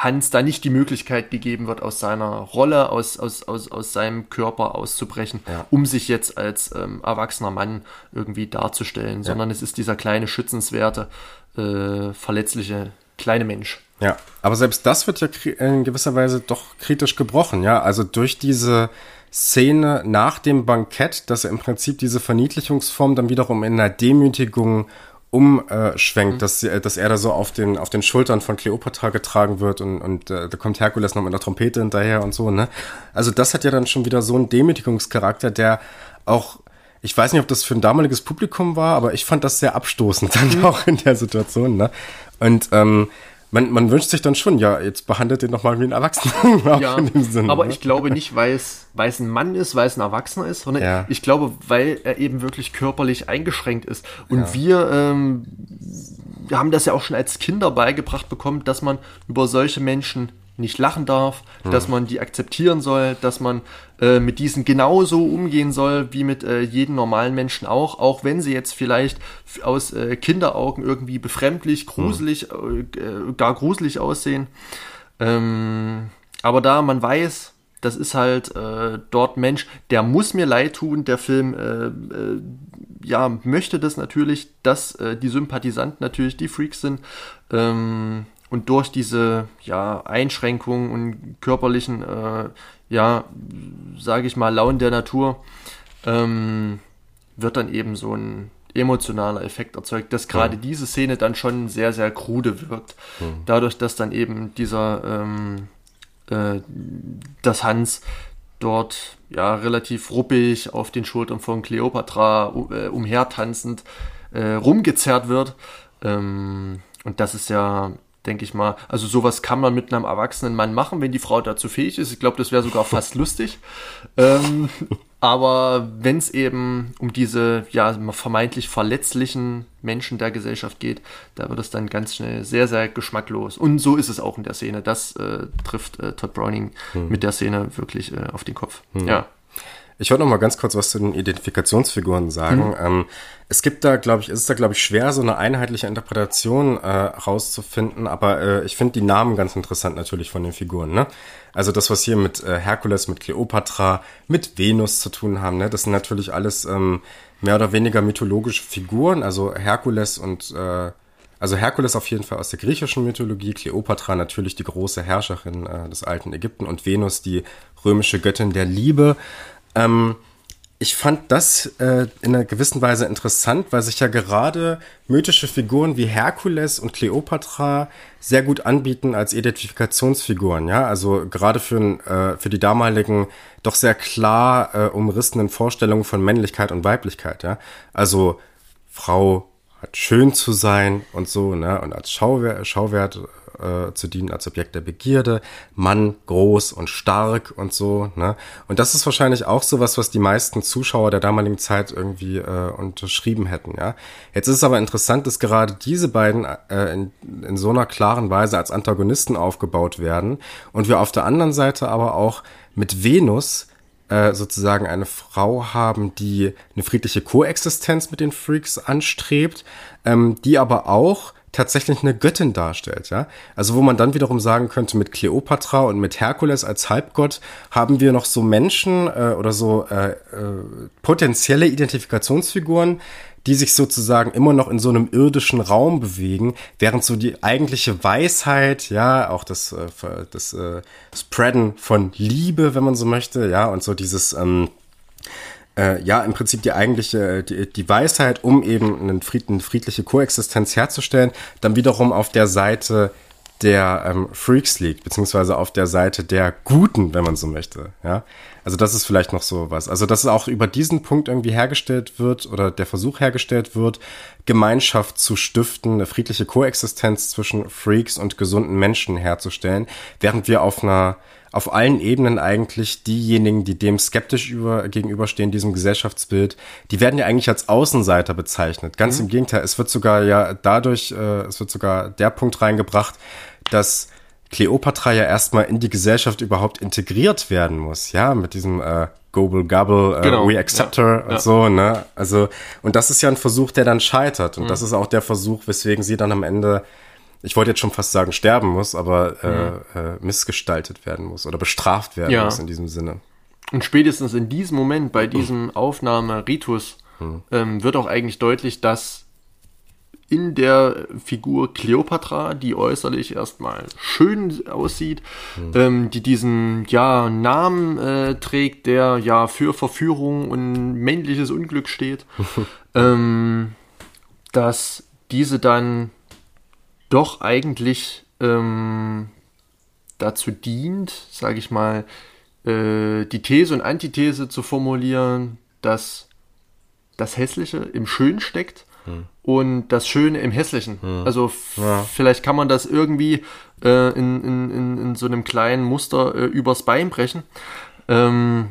Hans da nicht die Möglichkeit gegeben wird, aus seiner Rolle, aus, aus, aus, aus seinem Körper auszubrechen, ja. um sich jetzt als ähm, erwachsener Mann irgendwie darzustellen, ja. sondern es ist dieser kleine, schützenswerte, äh, verletzliche kleine Mensch. Ja, aber selbst das wird ja in gewisser Weise doch kritisch gebrochen, ja. Also durch diese Szene nach dem Bankett, dass er im Prinzip diese Verniedlichungsform dann wiederum in einer Demütigung umschwenkt, mhm. dass, dass er da so auf den, auf den Schultern von Cleopatra getragen wird und, und äh, da kommt Herkules noch mit einer Trompete hinterher und so, ne? Also das hat ja dann schon wieder so einen Demütigungscharakter, der auch, ich weiß nicht, ob das für ein damaliges Publikum war, aber ich fand das sehr abstoßend dann mhm. auch in der Situation, ne? Und ähm, man, man wünscht sich dann schon, ja, jetzt behandelt den doch mal wie ein Erwachsener. ja, Sinne, aber ne? ich glaube nicht, weil es, weil es ein Mann ist, weil es ein Erwachsener ist, sondern ja. ich glaube, weil er eben wirklich körperlich eingeschränkt ist. Und ja. wir, ähm, wir haben das ja auch schon als Kinder beigebracht bekommen, dass man über solche Menschen nicht lachen darf, hm. dass man die akzeptieren soll, dass man äh, mit diesen genauso umgehen soll wie mit äh, jedem normalen Menschen auch, auch wenn sie jetzt vielleicht aus äh, Kinderaugen irgendwie befremdlich, gruselig, hm. äh, gar gruselig aussehen. Ähm, aber da man weiß, das ist halt äh, dort Mensch, der muss mir leid tun. Der Film äh, äh, ja möchte das natürlich, dass äh, die Sympathisanten natürlich die Freaks sind. Ähm, und durch diese ja, Einschränkungen und körperlichen, äh, ja, sage ich mal, Launen der Natur, ähm, wird dann eben so ein emotionaler Effekt erzeugt, dass gerade ja. diese Szene dann schon sehr, sehr krude wirkt. Ja. Dadurch, dass dann eben dieser, ähm, äh, dass Hans dort ja relativ ruppig auf den Schultern von Cleopatra äh, umhertanzend äh, rumgezerrt wird. Ähm, und das ist ja denke ich mal. Also sowas kann man mit einem erwachsenen Mann machen, wenn die Frau dazu fähig ist. Ich glaube, das wäre sogar fast lustig. Ähm, aber wenn es eben um diese ja vermeintlich verletzlichen Menschen der Gesellschaft geht, da wird es dann ganz schnell sehr, sehr geschmacklos. Und so ist es auch in der Szene. Das äh, trifft äh, Todd Browning hm. mit der Szene wirklich äh, auf den Kopf. Hm. Ja. Ich wollte noch mal ganz kurz was zu den Identifikationsfiguren sagen. Mhm. Ähm, es gibt da, glaube ich, ist da, glaube ich, schwer, so eine einheitliche Interpretation äh, rauszufinden, aber äh, ich finde die Namen ganz interessant natürlich von den Figuren. Ne? Also das, was hier mit äh, Herkules, mit Kleopatra, mit Venus zu tun haben, ne? das sind natürlich alles ähm, mehr oder weniger mythologische Figuren. Also Herkules und äh, also Herkules auf jeden Fall aus der griechischen Mythologie, Kleopatra natürlich die große Herrscherin äh, des alten Ägypten und Venus die römische Göttin der Liebe. Ähm, ich fand das äh, in einer gewissen Weise interessant, weil sich ja gerade mythische Figuren wie Herkules und Kleopatra sehr gut anbieten als Identifikationsfiguren, ja, also gerade für, äh, für die damaligen doch sehr klar äh, umrissenen Vorstellungen von Männlichkeit und Weiblichkeit, ja, also Frau hat schön zu sein und so, ne, und als Schauwert, Schauwert äh, zu dienen als Objekt der Begierde, Mann groß und stark und so. Ne? Und das ist wahrscheinlich auch sowas, was die meisten Zuschauer der damaligen Zeit irgendwie äh, unterschrieben hätten. Ja? Jetzt ist es aber interessant, dass gerade diese beiden äh, in, in so einer klaren Weise als Antagonisten aufgebaut werden und wir auf der anderen Seite aber auch mit Venus äh, sozusagen eine Frau haben, die eine friedliche Koexistenz mit den Freaks anstrebt, ähm, die aber auch tatsächlich eine Göttin darstellt, ja. Also wo man dann wiederum sagen könnte, mit Kleopatra und mit Herkules als Halbgott haben wir noch so Menschen äh, oder so äh, äh, potenzielle Identifikationsfiguren, die sich sozusagen immer noch in so einem irdischen Raum bewegen, während so die eigentliche Weisheit, ja, auch das, äh, das äh, Spreaden von Liebe, wenn man so möchte, ja, und so dieses ähm, äh, ja im Prinzip die eigentliche, die, die Weisheit, um eben einen Fried, eine friedliche Koexistenz herzustellen, dann wiederum auf der Seite der ähm, Freaks liegt, beziehungsweise auf der Seite der Guten, wenn man so möchte. Ja, also das ist vielleicht noch so was. Also dass es auch über diesen Punkt irgendwie hergestellt wird oder der Versuch hergestellt wird, Gemeinschaft zu stiften, eine friedliche Koexistenz zwischen Freaks und gesunden Menschen herzustellen, während wir auf einer auf allen Ebenen eigentlich diejenigen, die dem skeptisch über, gegenüberstehen, diesem Gesellschaftsbild, die werden ja eigentlich als Außenseiter bezeichnet. Ganz mhm. im Gegenteil, es wird sogar ja dadurch, äh, es wird sogar der Punkt reingebracht, dass Cleopatra ja erstmal in die Gesellschaft überhaupt integriert werden muss, ja, mit diesem äh, Gobble Gobble, äh, genau. we accept ja. her und ja. so, ne? Also, und das ist ja ein Versuch, der dann scheitert. Und mhm. das ist auch der Versuch, weswegen sie dann am Ende ich wollte jetzt schon fast sagen, sterben muss, aber mhm. äh, missgestaltet werden muss oder bestraft werden ja. muss in diesem Sinne. Und spätestens in diesem Moment, bei diesem Aufnahmeritus, mhm. ähm, wird auch eigentlich deutlich, dass in der Figur Cleopatra, die äußerlich erstmal schön aussieht, mhm. ähm, die diesen ja Namen äh, trägt, der ja für Verführung und männliches Unglück steht, ähm, dass diese dann doch eigentlich ähm, dazu dient, sage ich mal, äh, die These und Antithese zu formulieren, dass das Hässliche im Schönen steckt hm. und das Schöne im Hässlichen. Hm. Also ja. vielleicht kann man das irgendwie äh, in, in, in, in, so einem kleinen Muster äh, übers Bein brechen. Ähm,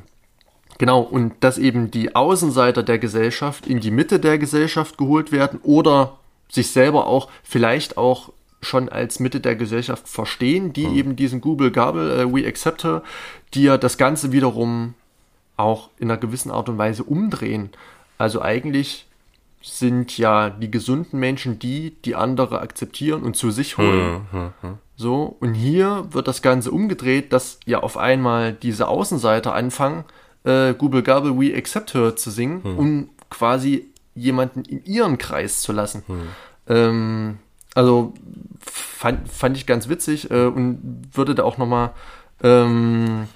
genau, und dass eben die Außenseiter der Gesellschaft in die Mitte der Gesellschaft geholt werden oder sich selber auch vielleicht auch schon als Mitte der Gesellschaft verstehen, die mhm. eben diesen Google Gabel, äh, We Accept Her, die ja das Ganze wiederum auch in einer gewissen Art und Weise umdrehen. Also eigentlich sind ja die gesunden Menschen die, die andere akzeptieren und zu sich holen. Mhm. Mhm. So, und hier wird das Ganze umgedreht, dass ja auf einmal diese Außenseiter anfangen, äh, Google Gabel, We Accept Her zu singen, mhm. um quasi jemanden in ihren Kreis zu lassen. Mhm. Ähm, also fand, fand ich ganz witzig äh, und würde da auch nochmal ähm,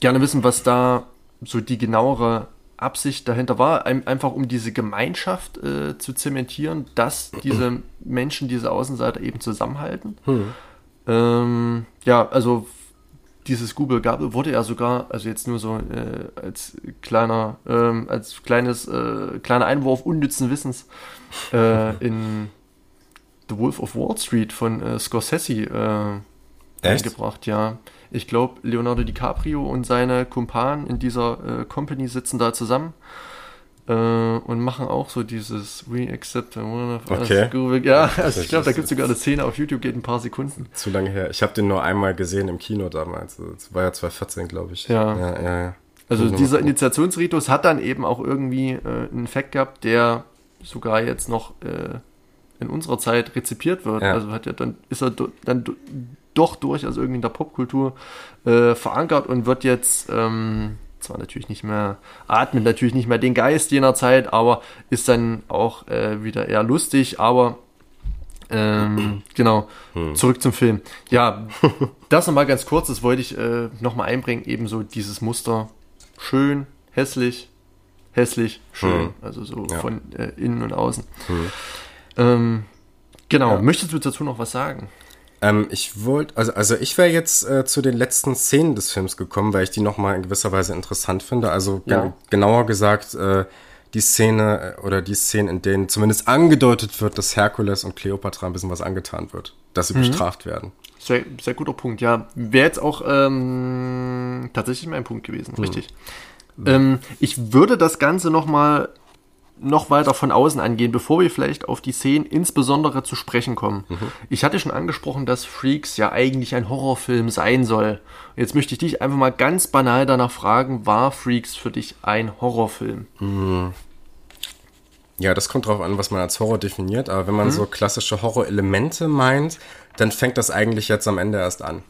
gerne wissen, was da so die genauere Absicht dahinter war, ein, einfach um diese Gemeinschaft äh, zu zementieren, dass diese Menschen, diese Außenseiter eben zusammenhalten. Hm. Ähm, ja, also dieses Google Gabel wurde ja sogar, also jetzt nur so äh, als kleiner, ähm, als kleines, äh, kleiner Einwurf unnützen Wissens äh, in The Wolf of Wall Street von äh, Scorsese äh, eingebracht, ja. Ich glaube, Leonardo DiCaprio und seine Kumpanen in dieser äh, Company sitzen da zusammen äh, und machen auch so dieses We accept one of okay. us. Ja, also ich glaube, da gibt es sogar eine Szene auf YouTube, geht ein paar Sekunden. Zu lange her. Ich habe den nur einmal gesehen im Kino damals. Das war ja 2014, glaube ich. Ja. ja, ja, ja. Also dieser Initiationsritus hat dann eben auch irgendwie äh, einen Effekt gehabt, der sogar jetzt noch äh, in unserer Zeit rezipiert wird. Ja. Also hat er dann, ist er dann doch durchaus irgendwie in der Popkultur äh, verankert und wird jetzt ähm, zwar natürlich nicht mehr, atmet natürlich nicht mehr den Geist jener Zeit, aber ist dann auch äh, wieder eher lustig, aber ähm, genau, hm. zurück zum Film. Ja, das nochmal ganz kurz, das wollte ich äh, nochmal einbringen, ebenso dieses Muster schön, hässlich, hässlich, schön, hm. also so ja. von äh, innen und außen. Hm. Ähm, genau, ja. möchtest du dazu noch was sagen? Ähm, ich wollte, also, also ich wäre jetzt äh, zu den letzten Szenen des Films gekommen, weil ich die nochmal in gewisser Weise interessant finde. Also ja. genauer gesagt, äh, die Szene äh, oder die Szenen, in denen zumindest angedeutet wird, dass Herkules und Cleopatra ein bisschen was angetan wird, dass sie mhm. bestraft werden. Sehr, sehr guter Punkt, ja. Wäre jetzt auch ähm, tatsächlich mein Punkt gewesen, mhm. richtig. Mhm. Ähm, ich würde das Ganze nochmal noch weiter von außen angehen, bevor wir vielleicht auf die Szenen insbesondere zu sprechen kommen. Mhm. Ich hatte schon angesprochen, dass Freaks ja eigentlich ein Horrorfilm sein soll. Jetzt möchte ich dich einfach mal ganz banal danach fragen, war Freaks für dich ein Horrorfilm? Mhm. Ja, das kommt drauf an, was man als Horror definiert, aber wenn man mhm. so klassische Horror-Elemente meint, dann fängt das eigentlich jetzt am Ende erst an,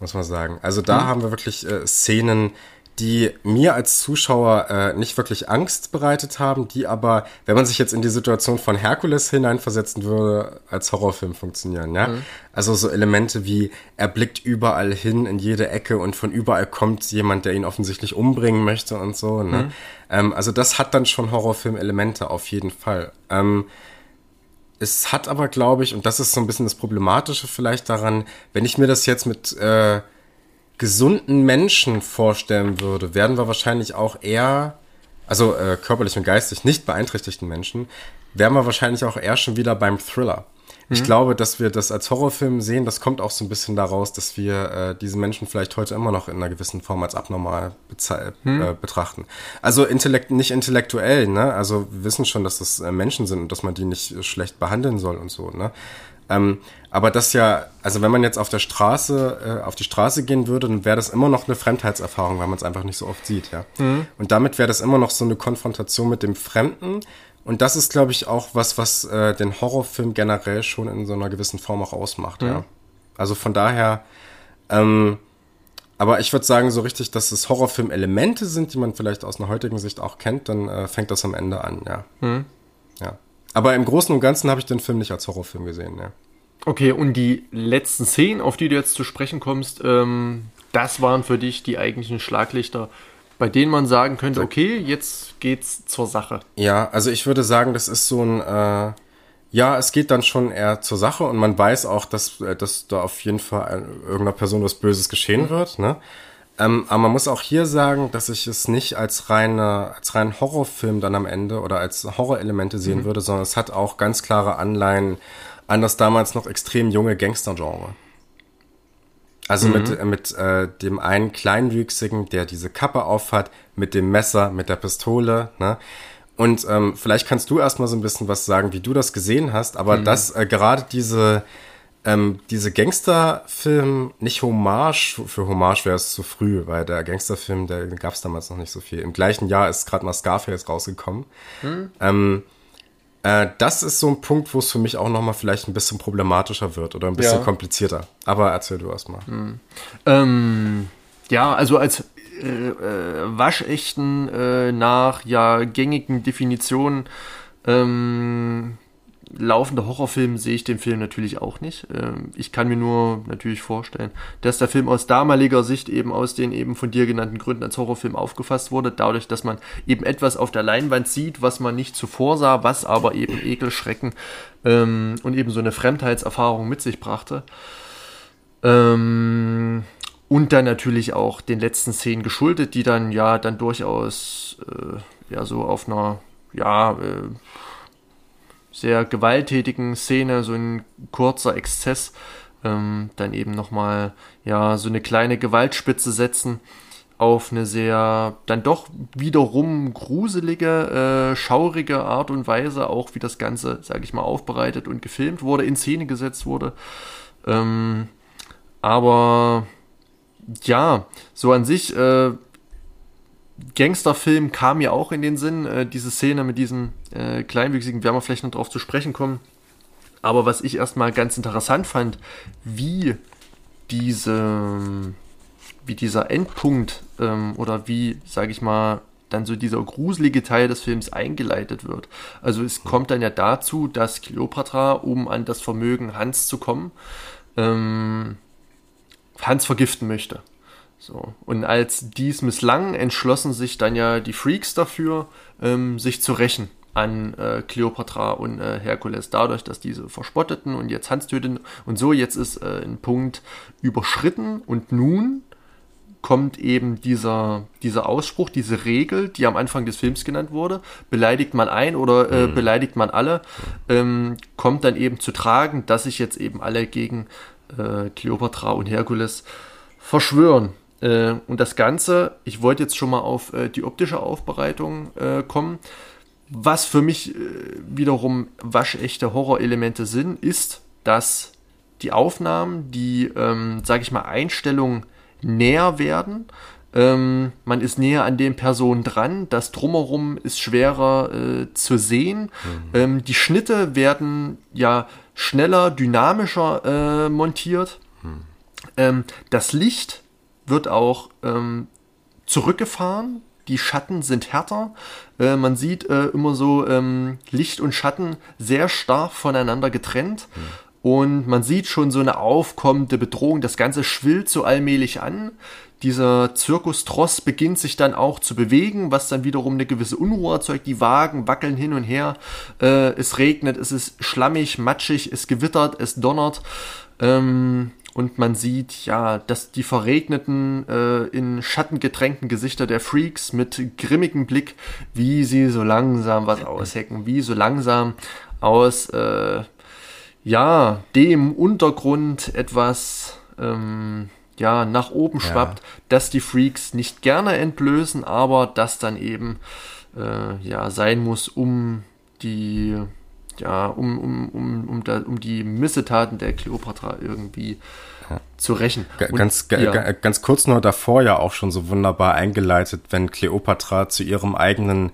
muss man sagen. Also da mhm. haben wir wirklich äh, Szenen, die mir als Zuschauer äh, nicht wirklich Angst bereitet haben, die aber, wenn man sich jetzt in die Situation von Herkules hineinversetzen würde, als Horrorfilm funktionieren, ja. Mhm. Also so Elemente wie, er blickt überall hin, in jede Ecke und von überall kommt jemand, der ihn offensichtlich umbringen möchte und so, ne. Mhm. Ähm, also das hat dann schon Horrorfilm-Elemente auf jeden Fall. Ähm, es hat aber, glaube ich, und das ist so ein bisschen das Problematische vielleicht daran, wenn ich mir das jetzt mit, äh, gesunden Menschen vorstellen würde, werden wir wahrscheinlich auch eher, also äh, körperlich und geistig nicht beeinträchtigten Menschen, wären wir wahrscheinlich auch eher schon wieder beim Thriller. Ich glaube, dass wir das als Horrorfilm sehen, das kommt auch so ein bisschen daraus, dass wir äh, diese Menschen vielleicht heute immer noch in einer gewissen Form als abnormal äh, betrachten. Also intellekt nicht intellektuell, ne? Also wir wissen schon, dass das äh, Menschen sind und dass man die nicht schlecht behandeln soll und so, ne? Ähm, aber das ja, also wenn man jetzt auf der Straße, äh, auf die Straße gehen würde, dann wäre das immer noch eine Fremdheitserfahrung, weil man es einfach nicht so oft sieht, ja. Mhm. Und damit wäre das immer noch so eine Konfrontation mit dem Fremden. Und das ist, glaube ich, auch was, was äh, den Horrorfilm generell schon in so einer gewissen Form auch ausmacht, mhm. ja. Also von daher, ähm, aber ich würde sagen, so richtig, dass es Horrorfilm-Elemente sind, die man vielleicht aus einer heutigen Sicht auch kennt, dann äh, fängt das am Ende an, ja. Mhm. Ja. Aber im Großen und Ganzen habe ich den Film nicht als Horrorfilm gesehen, ja. Okay, und die letzten Szenen, auf die du jetzt zu sprechen kommst, ähm, das waren für dich die eigentlichen Schlaglichter, bei denen man sagen könnte, okay, jetzt geht's zur Sache. Ja, also ich würde sagen, das ist so ein, äh, ja, es geht dann schon eher zur Sache und man weiß auch, dass, äh, dass da auf jeden Fall irgendeiner Person was Böses geschehen wird, ne? Ähm, aber man muss auch hier sagen, dass ich es nicht als reine, als reinen Horrorfilm dann am Ende oder als Horrorelemente sehen mhm. würde, sondern es hat auch ganz klare Anleihen an das damals noch extrem junge Gangster-Genre. Also mhm. mit, mit äh, dem einen Kleinwüchsigen, der diese Kappe aufhat, mit dem Messer, mit der Pistole, ne? Und ähm, vielleicht kannst du erstmal so ein bisschen was sagen, wie du das gesehen hast, aber mhm. dass äh, gerade diese, ähm, diese Gangsterfilm, nicht Hommage, für Hommage wäre es zu früh, weil der Gangsterfilm, der gab es damals noch nicht so viel. Im gleichen Jahr ist gerade mal Scarface rausgekommen. Mhm. Ähm, äh, das ist so ein Punkt, wo es für mich auch nochmal vielleicht ein bisschen problematischer wird oder ein bisschen ja. komplizierter. Aber erzähl du erst mal. Mhm. Ähm, ja, also als äh, äh, waschechten äh, nach ja gängigen Definitionen ähm, laufender Horrorfilm sehe ich den Film natürlich auch nicht. Ähm, ich kann mir nur natürlich vorstellen, dass der Film aus damaliger Sicht eben aus den eben von dir genannten Gründen als Horrorfilm aufgefasst wurde, dadurch, dass man eben etwas auf der Leinwand sieht, was man nicht zuvor sah, was aber eben Ekel, Schrecken ähm, und eben so eine Fremdheitserfahrung mit sich brachte. Ähm, und dann natürlich auch den letzten Szenen geschuldet, die dann ja dann durchaus äh, ja so auf einer ja äh, sehr gewalttätigen Szene, so ein kurzer Exzess, ähm, dann eben nochmal, ja, so eine kleine Gewaltspitze setzen auf eine sehr, dann doch wiederum gruselige, äh, schaurige Art und Weise, auch wie das Ganze, sage ich mal, aufbereitet und gefilmt wurde, in Szene gesetzt wurde. Ähm, aber ja, so an sich äh, Gangsterfilm kam mir auch in den Sinn, äh, diese Szene mit diesem äh, Kleinwüchsigen, noch drauf zu sprechen kommen. Aber was ich erstmal ganz interessant fand, wie diese, wie dieser Endpunkt ähm, oder wie, sage ich mal, dann so dieser gruselige Teil des Films eingeleitet wird. Also es kommt dann ja dazu, dass Cleopatra, um an das Vermögen Hans zu kommen, ähm, Hans vergiften möchte. So. Und als dies misslang, entschlossen sich dann ja die Freaks dafür, ähm, sich zu rächen an äh, Cleopatra und äh, Herkules, dadurch, dass diese verspotteten und jetzt Hans töten und so, jetzt ist äh, ein Punkt überschritten und nun kommt eben dieser, dieser Ausspruch, diese Regel, die am Anfang des Films genannt wurde, beleidigt man ein oder äh, mhm. beleidigt man alle, ähm, kommt dann eben zu tragen, dass sich jetzt eben alle gegen äh, Cleopatra und Herkules verschwören. Äh, und das Ganze, ich wollte jetzt schon mal auf äh, die optische Aufbereitung äh, kommen. Was für mich äh, wiederum waschechte Horrorelemente sind, ist, dass die Aufnahmen, die, ähm, sage ich mal, Einstellungen näher werden. Ähm, man ist näher an den Personen dran. Das Drumherum ist schwerer äh, zu sehen. Mhm. Ähm, die Schnitte werden ja schneller, dynamischer äh, montiert. Mhm. Ähm, das Licht wird auch ähm, zurückgefahren. Die Schatten sind härter. Äh, man sieht äh, immer so ähm, Licht und Schatten sehr stark voneinander getrennt. Mhm. Und man sieht schon so eine aufkommende Bedrohung. Das Ganze schwillt so allmählich an. Dieser Zirkustross beginnt sich dann auch zu bewegen, was dann wiederum eine gewisse Unruhe erzeugt. Die Wagen wackeln hin und her. Äh, es regnet, es ist schlammig, matschig, es gewittert, es donnert. Ähm, und man sieht ja, dass die verregneten, äh, in Schatten getränkten Gesichter der Freaks mit grimmigem Blick, wie sie so langsam was aushecken, wie so langsam aus, äh, ja, dem Untergrund etwas ähm, ja, nach oben schwappt, ja. dass die Freaks nicht gerne entblößen, aber das dann eben äh, ja, sein muss, um die ja, um, um, um, um, da, um die Missetaten der Kleopatra irgendwie ja. zu rächen. Und, ganz, ja. ganz kurz nur davor ja auch schon so wunderbar eingeleitet, wenn Kleopatra zu ihrem eigenen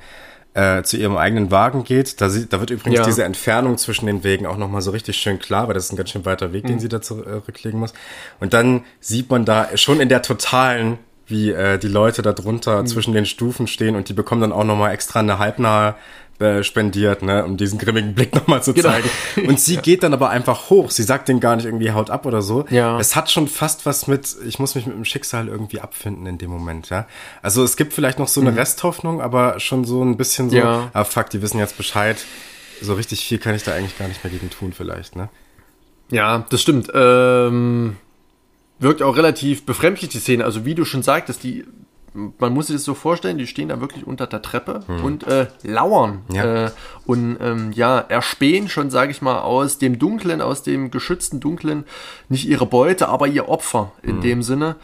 äh, zu ihrem eigenen Wagen geht. Da, sie, da wird übrigens ja. diese Entfernung zwischen den Wegen auch nochmal so richtig schön klar, weil das ist ein ganz schön weiter Weg, mhm. den sie da zurücklegen muss. Und dann sieht man da schon in der totalen wie äh, die Leute da drunter mhm. zwischen den Stufen stehen und die bekommen dann auch nochmal extra eine halbnahe äh, spendiert, ne, um diesen grimmigen Blick nochmal zu genau. zeigen. Und sie geht dann aber einfach hoch. Sie sagt den gar nicht irgendwie haut ab oder so. Ja. Es hat schon fast was mit, ich muss mich mit dem Schicksal irgendwie abfinden in dem Moment, ja. Also es gibt vielleicht noch so eine mhm. Resthoffnung, aber schon so ein bisschen so, ja. ah fuck, die wissen jetzt Bescheid. So richtig viel kann ich da eigentlich gar nicht mehr gegen tun, vielleicht, ne? Ja, das stimmt. Ähm, wirkt auch relativ befremdlich, die Szene. Also wie du schon sagtest, die man muss sich das so vorstellen, die stehen da wirklich unter der Treppe hm. und äh, lauern ja. Äh, und ähm, ja, erspähen schon, sage ich mal, aus dem Dunklen, aus dem geschützten Dunklen, nicht ihre Beute, aber ihr Opfer in hm. dem Sinne.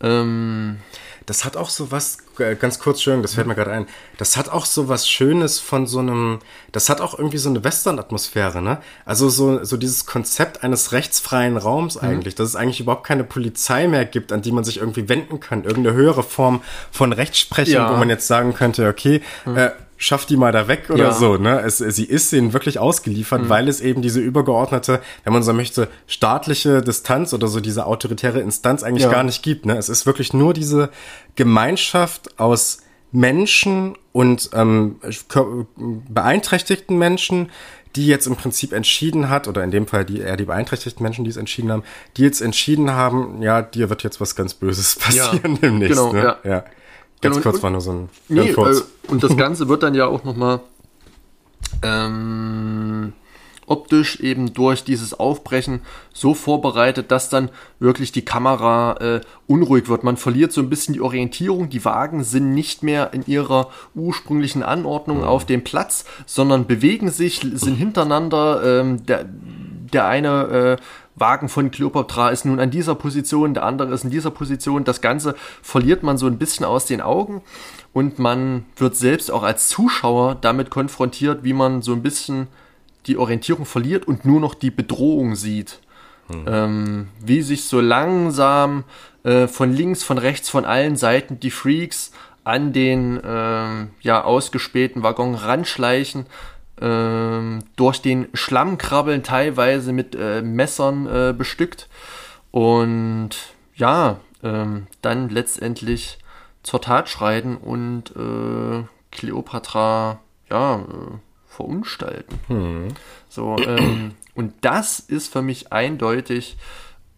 Ähm, das hat auch so was, äh, ganz kurz schön, das fällt mir gerade ein, das hat auch so was Schönes von so einem, das hat auch irgendwie so eine Western-Atmosphäre, ne? Also so, so dieses Konzept eines rechtsfreien Raums mhm. eigentlich, dass es eigentlich überhaupt keine Polizei mehr gibt, an die man sich irgendwie wenden kann, irgendeine höhere Form von Rechtsprechung, ja. wo man jetzt sagen könnte, okay, mhm. äh, schaff die mal da weg oder ja. so. Ne? Es, sie ist ihnen wirklich ausgeliefert, mhm. weil es eben diese übergeordnete, wenn man so möchte, staatliche Distanz oder so diese autoritäre Instanz eigentlich ja. gar nicht gibt. Ne? Es ist wirklich nur diese Gemeinschaft aus Menschen und ähm, beeinträchtigten Menschen, die jetzt im Prinzip entschieden hat, oder in dem Fall die eher die beeinträchtigten Menschen, die es entschieden haben, die jetzt entschieden haben, ja, dir wird jetzt was ganz Böses passieren ja, demnächst. Genau, ne? ja. ja. Ganz genau, kurz und, war nur so ein. Nee, äh, und das Ganze wird dann ja auch nochmal ähm, optisch eben durch dieses Aufbrechen so vorbereitet, dass dann wirklich die Kamera äh, unruhig wird. Man verliert so ein bisschen die Orientierung. Die Wagen sind nicht mehr in ihrer ursprünglichen Anordnung mhm. auf dem Platz, sondern bewegen sich, sind hintereinander. Ähm, der, der eine äh, Wagen von Kleopatra ist nun an dieser Position, der andere ist in dieser Position. Das Ganze verliert man so ein bisschen aus den Augen und man wird selbst auch als Zuschauer damit konfrontiert, wie man so ein bisschen die Orientierung verliert und nur noch die Bedrohung sieht. Hm. Ähm, wie sich so langsam äh, von links, von rechts, von allen Seiten die Freaks an den äh, ja, ausgespähten Waggon ranschleichen ähm, durch den Schlamm krabbeln, teilweise mit äh, Messern äh, bestückt. Und ja, ähm, dann letztendlich zur Tat schreiten und äh, Kleopatra ja, äh, verunstalten. Hm. So, ähm, und das ist für mich eindeutig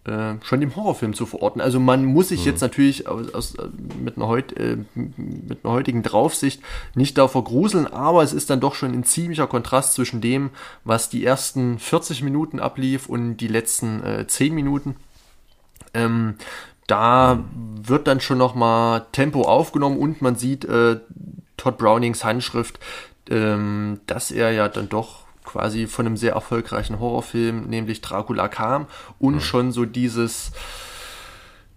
äh, schon dem Horrorfilm zu verorten. Also man muss sich mhm. jetzt natürlich aus, aus, mit, einer heut, äh, mit einer heutigen Draufsicht nicht davor gruseln, aber es ist dann doch schon ein ziemlicher Kontrast zwischen dem, was die ersten 40 Minuten ablief und die letzten äh, 10 Minuten. Ähm, da wird dann schon nochmal Tempo aufgenommen und man sieht äh, Todd Brownings Handschrift, ähm, dass er ja dann doch quasi von einem sehr erfolgreichen Horrorfilm, nämlich Dracula kam und mhm. schon so dieses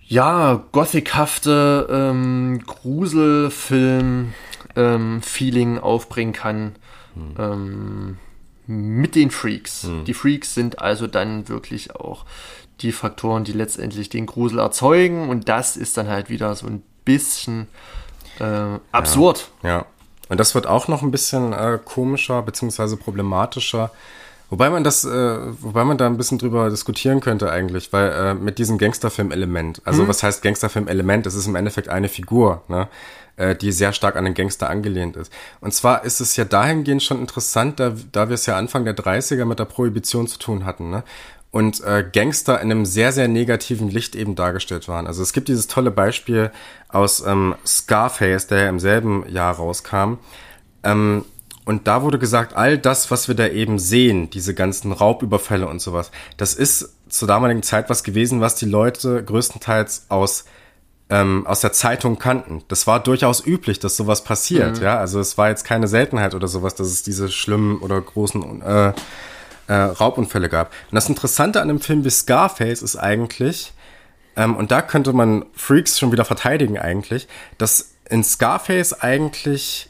ja, gothikhafte ähm, Gruselfilm-Feeling ähm, aufbringen kann mhm. ähm, mit den Freaks. Mhm. Die Freaks sind also dann wirklich auch die Faktoren, die letztendlich den Grusel erzeugen und das ist dann halt wieder so ein bisschen äh, absurd. Ja. ja. Und das wird auch noch ein bisschen äh, komischer beziehungsweise problematischer. Wobei man das, äh, wobei man da ein bisschen drüber diskutieren könnte eigentlich, weil äh, mit diesem Gangsterfilm-Element, also mhm. was heißt Gangsterfilm-Element? Es ist im Endeffekt eine Figur, ne? äh, die sehr stark an den Gangster angelehnt ist. Und zwar ist es ja dahingehend schon interessant, da, da wir es ja Anfang der 30er mit der Prohibition zu tun hatten, ne? Und äh, Gangster in einem sehr, sehr negativen Licht eben dargestellt waren. Also es gibt dieses tolle Beispiel aus ähm, Scarface, der ja im selben Jahr rauskam. Ähm, und da wurde gesagt, all das, was wir da eben sehen, diese ganzen Raubüberfälle und sowas, das ist zur damaligen Zeit was gewesen, was die Leute größtenteils aus ähm, aus der Zeitung kannten. Das war durchaus üblich, dass sowas passiert. Mhm. Ja, also es war jetzt keine Seltenheit oder sowas, dass es diese schlimmen oder großen äh, äh, Raubunfälle gab. Und das Interessante an dem Film wie Scarface ist eigentlich, ähm, und da könnte man Freaks schon wieder verteidigen eigentlich, dass in Scarface eigentlich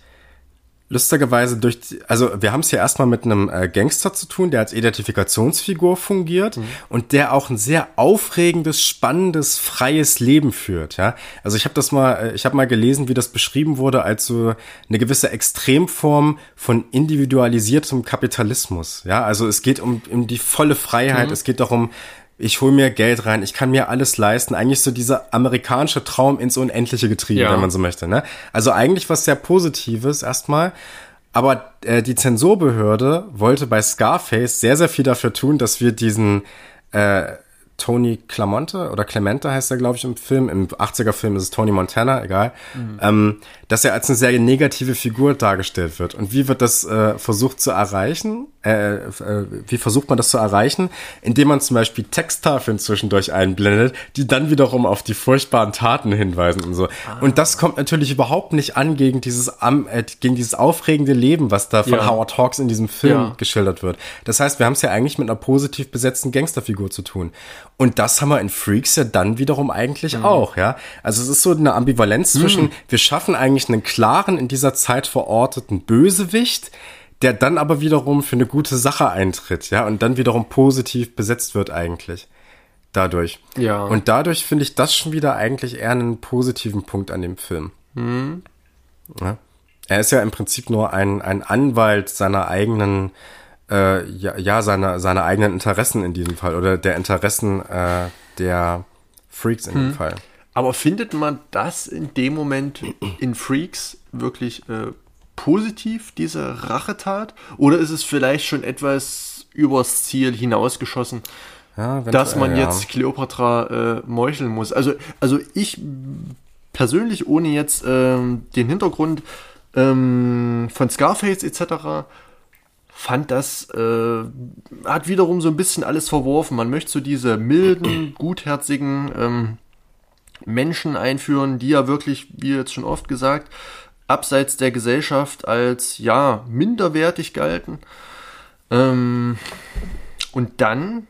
lustigerweise durch, also wir haben es ja erstmal mit einem äh, Gangster zu tun, der als Identifikationsfigur fungiert mhm. und der auch ein sehr aufregendes, spannendes, freies Leben führt. Ja, also ich habe das mal, äh, ich habe mal gelesen, wie das beschrieben wurde als so eine gewisse Extremform von individualisiertem Kapitalismus. Ja, also es geht um, um die volle Freiheit, mhm. es geht darum, ich hole mir Geld rein, ich kann mir alles leisten. Eigentlich so dieser amerikanische Traum ins Unendliche getrieben, ja. wenn man so möchte. Ne? Also eigentlich was sehr Positives erstmal. Aber äh, die Zensurbehörde wollte bei Scarface sehr, sehr viel dafür tun, dass wir diesen äh, Tony Clamonte oder Clemente heißt er, glaube ich, im Film. Im 80er-Film ist es Tony Montana, egal. Mhm. Ähm, dass er als eine sehr negative Figur dargestellt wird. Und wie wird das äh, versucht zu erreichen? Äh, äh, wie versucht man das zu erreichen? Indem man zum Beispiel Texttafeln zwischendurch einblendet, die dann wiederum auf die furchtbaren Taten hinweisen und so. Ah. Und das kommt natürlich überhaupt nicht an gegen dieses, äh, gegen dieses aufregende Leben, was da von ja. Howard Hawks in diesem Film ja. geschildert wird. Das heißt, wir haben es ja eigentlich mit einer positiv besetzten Gangsterfigur zu tun. Und das haben wir in Freaks ja dann wiederum eigentlich mhm. auch, ja. Also es ist so eine Ambivalenz zwischen, mhm. wir schaffen eigentlich einen klaren, in dieser Zeit verorteten Bösewicht, der dann aber wiederum für eine gute Sache eintritt, ja, und dann wiederum positiv besetzt wird eigentlich. Dadurch. Ja. Und dadurch finde ich das schon wieder eigentlich eher einen positiven Punkt an dem Film. Mhm. Ja. Er ist ja im Prinzip nur ein, ein Anwalt seiner eigenen äh, ja, ja seine, seine eigenen Interessen in diesem Fall oder der Interessen äh, der Freaks in hm. dem Fall. Aber findet man das in dem Moment in Freaks wirklich äh, positiv, diese Rachetat? Oder ist es vielleicht schon etwas übers Ziel hinausgeschossen, ja, dass man ja. jetzt Cleopatra äh, meucheln muss? Also, also ich persönlich, ohne jetzt ähm, den Hintergrund ähm, von Scarface etc., fand das, äh, hat wiederum so ein bisschen alles verworfen. Man möchte so diese milden, gutherzigen ähm, Menschen einführen, die ja wirklich, wie jetzt schon oft gesagt, abseits der Gesellschaft als, ja, minderwertig galten. Ähm, und dann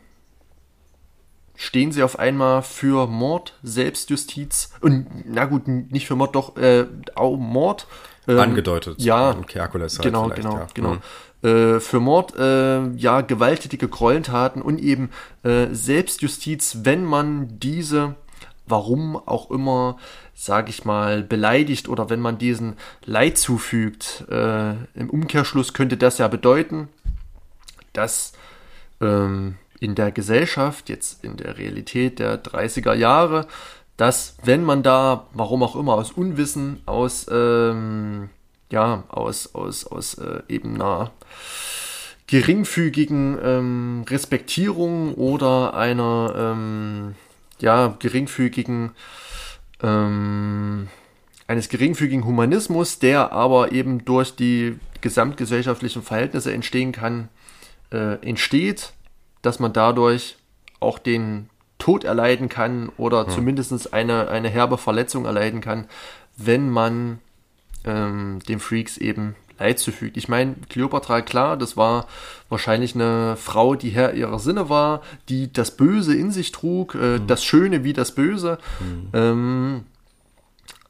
stehen sie auf einmal für Mord, Selbstjustiz und, na gut, nicht für Mord, doch, äh, auch Mord. Ähm, Angedeutet. Ja, Kerkules halt genau, genau, ja. genau. Mhm äh, für Mord, äh, ja, gewalttätige Gräueltaten und eben äh, Selbstjustiz, wenn man diese, warum auch immer, sage ich mal, beleidigt oder wenn man diesen Leid zufügt. Äh, Im Umkehrschluss könnte das ja bedeuten, dass ähm, in der Gesellschaft, jetzt in der Realität der 30er Jahre, dass wenn man da, warum auch immer, aus Unwissen, aus ähm, ja, aus, aus, aus äh, eben einer geringfügigen ähm, Respektierung oder einer ähm, ja, geringfügigen ähm, eines geringfügigen Humanismus, der aber eben durch die gesamtgesellschaftlichen Verhältnisse entstehen kann, äh, entsteht, dass man dadurch auch den Tod erleiden kann oder hm. zumindest eine, eine herbe Verletzung erleiden kann, wenn man ähm, den Freaks eben Leid zufügt. Ich meine, Cleopatra, klar, das war wahrscheinlich eine Frau, die Herr ihrer Sinne war, die das Böse in sich trug, äh, mhm. das Schöne wie das Böse. Mhm. Ähm,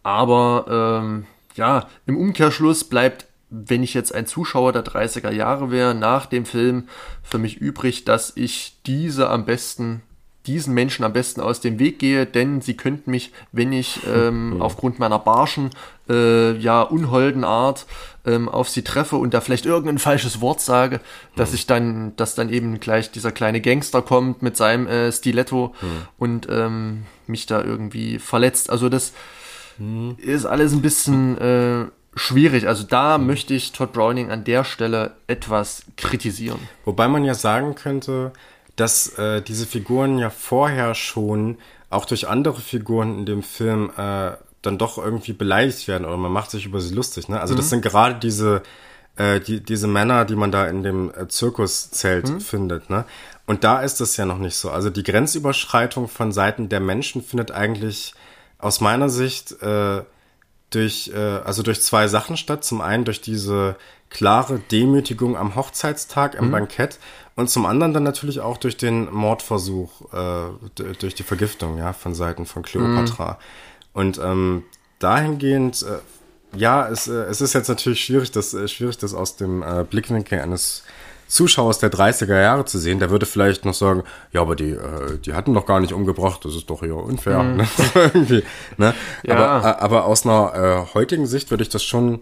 aber ähm, ja, im Umkehrschluss bleibt, wenn ich jetzt ein Zuschauer der 30er Jahre wäre, nach dem Film für mich übrig, dass ich diese am besten diesen Menschen am besten aus dem Weg gehe, denn sie könnten mich, wenn ich ähm, mhm. aufgrund meiner barschen, äh, ja, unholden Art ähm, auf sie treffe und da vielleicht irgendein falsches Wort sage, dass mhm. ich dann, dass dann eben gleich dieser kleine Gangster kommt mit seinem äh, Stiletto mhm. und ähm, mich da irgendwie verletzt. Also das mhm. ist alles ein bisschen äh, schwierig. Also da mhm. möchte ich Todd Browning an der Stelle etwas kritisieren. Wobei man ja sagen könnte, dass äh, diese Figuren ja vorher schon auch durch andere Figuren in dem Film äh, dann doch irgendwie beleidigt werden oder man macht sich über sie lustig. Ne? Also mhm. das sind gerade diese äh, die, diese Männer, die man da in dem äh, Zirkuszelt mhm. findet. Ne? Und da ist es ja noch nicht so. Also die Grenzüberschreitung von Seiten der Menschen findet eigentlich aus meiner Sicht äh, durch, äh, also durch zwei Sachen statt. Zum einen durch diese klare Demütigung am Hochzeitstag im mhm. Bankett und zum anderen dann natürlich auch durch den Mordversuch, äh, durch die Vergiftung, ja, von Seiten von Cleopatra. Mhm. Und ähm, dahingehend, äh, ja, es, äh, es ist jetzt natürlich schwierig, das, äh, schwierig, das aus dem äh, Blickwinkel eines Zuschauers der 30er Jahre zu sehen, der würde vielleicht noch sagen, ja, aber die, äh, die hatten doch gar nicht umgebracht, das ist doch hier unfair. Mhm. Ne? Irgendwie, ne? Ja. Aber, äh, aber aus einer äh, heutigen Sicht würde ich das schon,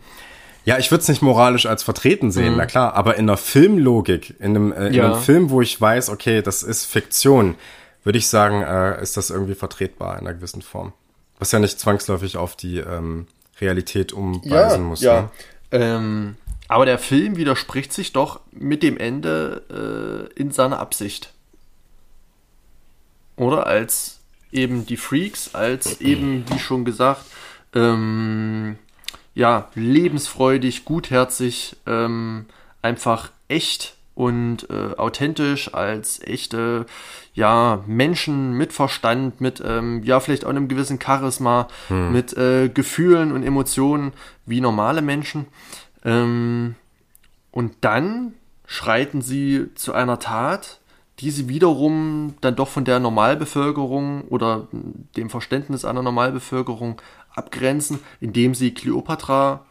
ja, ich würde es nicht moralisch als vertreten sehen, mhm. na klar, aber in einer Filmlogik, in einem, äh, in ja. einem Film, wo ich weiß, okay, das ist Fiktion, würde ich sagen, äh, ist das irgendwie vertretbar in einer gewissen Form. Was ja nicht zwangsläufig auf die ähm, Realität umweisen ja, muss. Ja. Ne? Ähm aber der Film widerspricht sich doch mit dem Ende äh, in seiner Absicht. Oder als eben die Freaks, als eben, wie schon gesagt, ähm, ja, lebensfreudig, gutherzig, ähm, einfach echt und äh, authentisch als echte ja Menschen mit Verstand mit ähm, ja vielleicht auch einem gewissen Charisma hm. mit äh, Gefühlen und Emotionen wie normale Menschen ähm, und dann schreiten sie zu einer Tat, die sie wiederum dann doch von der Normalbevölkerung oder dem Verständnis einer Normalbevölkerung abgrenzen, indem sie Kleopatra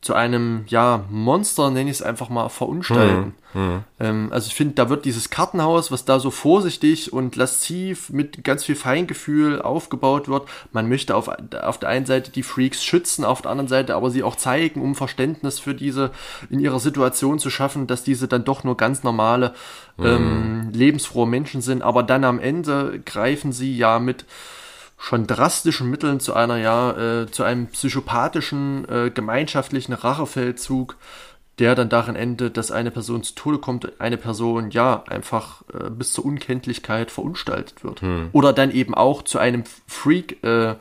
zu einem, ja, Monster, nenne ich es einfach mal, verunstalten. Mhm. Mhm. Ähm, also ich finde, da wird dieses Kartenhaus, was da so vorsichtig und lasziv mit ganz viel Feingefühl aufgebaut wird, man möchte auf, auf der einen Seite die Freaks schützen, auf der anderen Seite aber sie auch zeigen, um Verständnis für diese in ihrer Situation zu schaffen, dass diese dann doch nur ganz normale, mhm. ähm, lebensfrohe Menschen sind, aber dann am Ende greifen sie ja mit schon drastischen Mitteln zu einer, ja, äh, zu einem psychopathischen, äh, gemeinschaftlichen Rachefeldzug, der dann darin endet, dass eine Person zu Tode kommt, eine Person, ja, einfach äh, bis zur Unkenntlichkeit verunstaltet wird. Hm. Oder dann eben auch zu einem Freak, äh,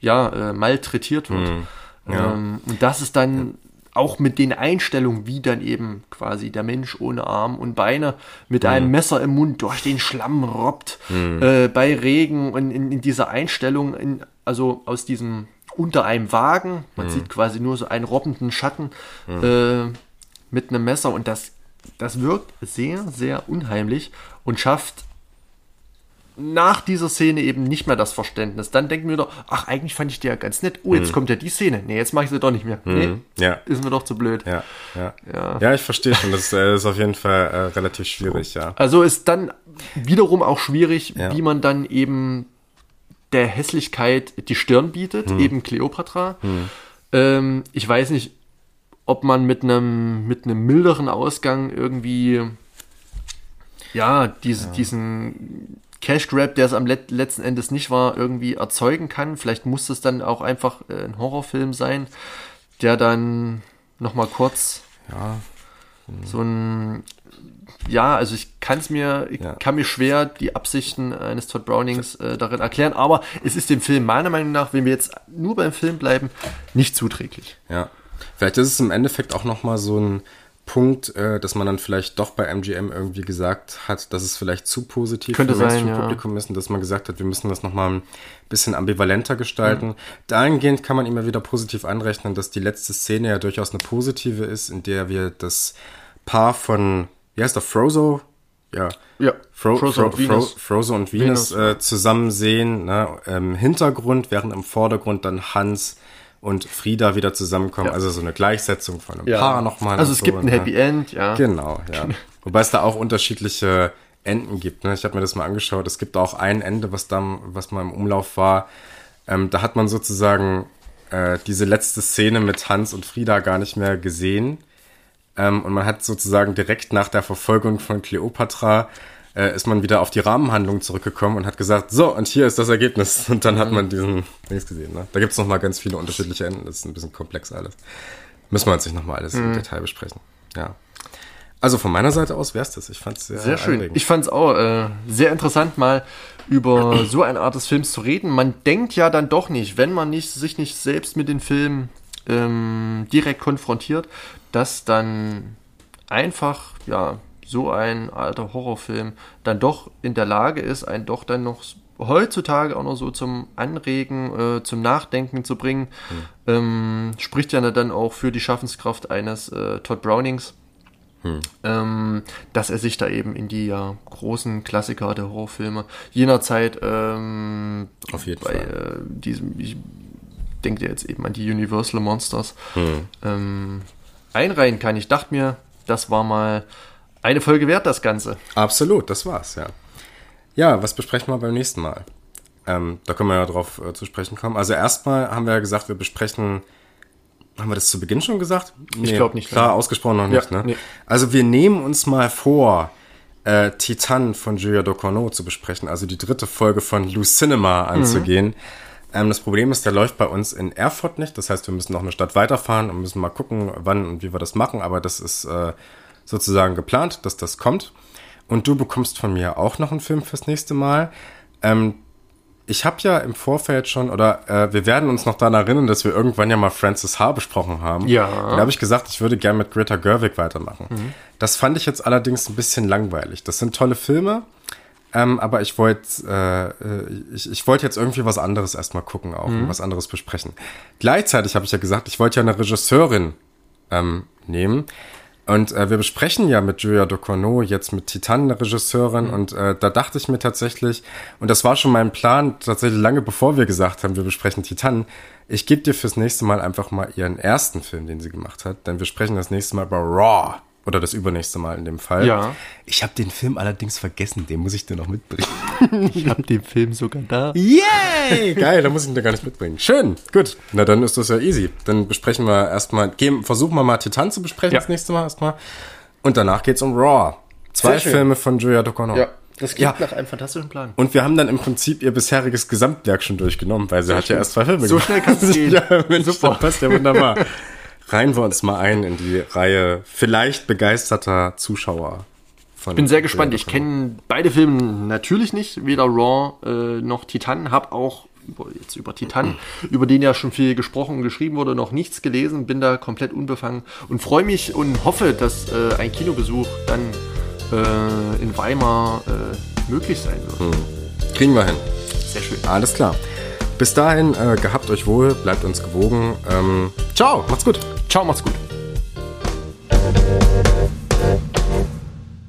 ja, äh, malträtiert wird. Hm. Ja. Ähm, und das ist dann auch mit den Einstellungen, wie dann eben quasi der Mensch ohne Arm und Beine mit mhm. einem Messer im Mund durch den Schlamm robbt, mhm. äh, bei Regen und in, in dieser Einstellung, in, also aus diesem unter einem Wagen, man mhm. sieht quasi nur so einen robbenden Schatten mhm. äh, mit einem Messer und das, das wirkt sehr, sehr unheimlich und schafft nach dieser Szene eben nicht mehr das Verständnis. Dann denken wir doch, ach, eigentlich fand ich die ja ganz nett. Oh, jetzt mhm. kommt ja die Szene. Nee, jetzt mache ich sie doch nicht mehr. Mhm. Nee, ja. ist mir doch zu blöd. Ja, ja. Ja, ja ich verstehe schon. Das äh, ist auf jeden Fall äh, relativ schwierig, ja. Also ist dann wiederum auch schwierig, ja. wie man dann eben der Hässlichkeit die Stirn bietet, mhm. eben Cleopatra. Mhm. Ähm, ich weiß nicht, ob man mit einem mit einem milderen Ausgang irgendwie ja, diese, ja. diesen Cash Grab, der es am let letzten Endes nicht war, irgendwie erzeugen kann. Vielleicht muss es dann auch einfach äh, ein Horrorfilm sein, der dann nochmal kurz ja. Mhm. so ein ja, also ich kann es mir, ich ja. kann mir schwer die Absichten eines Todd Brownings äh, darin erklären, aber es ist dem Film meiner Meinung nach, wenn wir jetzt nur beim Film bleiben, nicht zuträglich. Ja. Vielleicht ist es im Endeffekt auch nochmal so ein Punkt, äh, dass man dann vielleicht doch bei MGM irgendwie gesagt hat, dass es vielleicht zu positiv Könnte für das Publikum ja. ist und dass man gesagt hat, wir müssen das nochmal ein bisschen ambivalenter gestalten. Mhm. Dahingehend kann man immer wieder positiv anrechnen, dass die letzte Szene ja durchaus eine positive ist, in der wir das Paar von, wie heißt der, Frozo? Ja. Ja. Fro Frozo, Fro und Venus, Fro Frozo und Venus, Venus äh, zusammen sehen, ne, im Hintergrund, während im Vordergrund dann Hans und Frieda wieder zusammenkommen. Ja. Also so eine Gleichsetzung von einem ja. Paar nochmal. Also es so, gibt ein ne? Happy End, ja. Genau, ja. Wobei es da auch unterschiedliche Enden gibt. Ne? Ich habe mir das mal angeschaut. Es gibt auch ein Ende, was da, was mal im Umlauf war. Ähm, da hat man sozusagen äh, diese letzte Szene mit Hans und Frieda gar nicht mehr gesehen. Ähm, und man hat sozusagen direkt nach der Verfolgung von Cleopatra äh, ist man wieder auf die Rahmenhandlung zurückgekommen und hat gesagt, so, und hier ist das Ergebnis. Und dann hat man diesen Dings gesehen. Ne? Da gibt es noch mal ganz viele unterschiedliche Enden. Das ist ein bisschen komplex alles. Müssen wir uns nicht noch mal alles mhm. im Detail besprechen. Ja. Also von meiner Seite aus wär's das. Ich fand's sehr, sehr schön. Anregend. Ich fand's auch äh, sehr interessant, mal über so eine Art des Films zu reden. Man denkt ja dann doch nicht, wenn man nicht, sich nicht selbst mit den Filmen ähm, direkt konfrontiert, dass dann einfach, ja, so ein alter Horrorfilm dann doch in der Lage ist, einen doch dann noch heutzutage auch noch so zum Anregen, äh, zum Nachdenken zu bringen. Hm. Ähm, spricht ja dann auch für die Schaffenskraft eines äh, Todd Brownings. Hm. Ähm, dass er sich da eben in die ja, großen Klassiker der Horrorfilme jener Zeit ähm, auf jeden bei, Fall. Äh, diesem, ich denke jetzt eben an die Universal Monsters hm. ähm, einreihen kann. Ich dachte mir, das war mal eine Folge wert, das Ganze. Absolut, das war's, ja. Ja, was besprechen wir beim nächsten Mal? Ähm, da können wir ja drauf äh, zu sprechen kommen. Also erstmal haben wir ja gesagt, wir besprechen haben wir das zu Beginn schon gesagt? Nee, ich glaube nicht. Klar, nein. ausgesprochen noch nicht. Ja, ne? Nee. Also wir nehmen uns mal vor, äh, Titan von Julia Ducournau zu besprechen, also die dritte Folge von Lou Cinema anzugehen. Mhm. Ähm, das Problem ist, der läuft bei uns in Erfurt nicht. Das heißt, wir müssen noch eine Stadt weiterfahren und müssen mal gucken, wann und wie wir das machen. Aber das ist äh, sozusagen geplant, dass das kommt. Und du bekommst von mir auch noch einen Film fürs nächste Mal. Ähm, ich habe ja im Vorfeld schon, oder äh, wir werden uns noch daran erinnern, dass wir irgendwann ja mal Francis H. besprochen haben. Ja. Da habe ich gesagt, ich würde gerne mit Greta Gerwig weitermachen. Mhm. Das fand ich jetzt allerdings ein bisschen langweilig. Das sind tolle Filme, ähm, aber ich wollte äh, äh, ich, ich wollte jetzt irgendwie was anderes erstmal gucken auch mhm. und was anderes besprechen. Gleichzeitig habe ich ja gesagt, ich wollte ja eine Regisseurin ähm, nehmen. Und äh, wir besprechen ja mit Julia Ducournau jetzt mit Titan, eine Regisseurin, mhm. und äh, da dachte ich mir tatsächlich, und das war schon mein Plan, tatsächlich lange bevor wir gesagt haben, wir besprechen Titan, ich gebe dir fürs nächste Mal einfach mal ihren ersten Film, den sie gemacht hat, denn wir sprechen das nächste Mal über Raw. Oder das übernächste Mal in dem Fall. Ja. Ich habe den Film allerdings vergessen, den muss ich dir noch mitbringen. ich habe den Film sogar da. Yay! Geil, da muss ich ihn dir gar nicht mitbringen. Schön, gut. Na dann ist das ja easy. Dann besprechen wir erstmal, gehen, versuchen wir mal Titan zu besprechen ja. das nächste Mal erstmal. Und danach geht's um Raw. Zwei Filme von Julia Ducournau. Ja. Das klingt ja. nach einem fantastischen Plan. Und wir haben dann im Prinzip ihr bisheriges Gesamtwerk schon durchgenommen, weil sie Sehr hat schön. ja erst zwei Filme so gemacht. So schnell kann es gehen. ja, Mensch, Super. passt ja wunderbar. Reihen wir uns mal ein in die Reihe vielleicht begeisterter Zuschauer. ich bin sehr gespannt. Ich kenne beide Filme natürlich nicht, weder Raw äh, noch Titan. Hab auch jetzt über Titan, über den ja schon viel gesprochen und geschrieben wurde, noch nichts gelesen. Bin da komplett unbefangen und freue mich und hoffe, dass äh, ein Kinobesuch dann äh, in Weimar äh, möglich sein wird. Hm. Kriegen wir hin. Sehr schön. Alles klar. Bis dahin, äh, gehabt euch wohl, bleibt uns gewogen. Ähm, ciao, macht's gut. Ciao, macht's gut.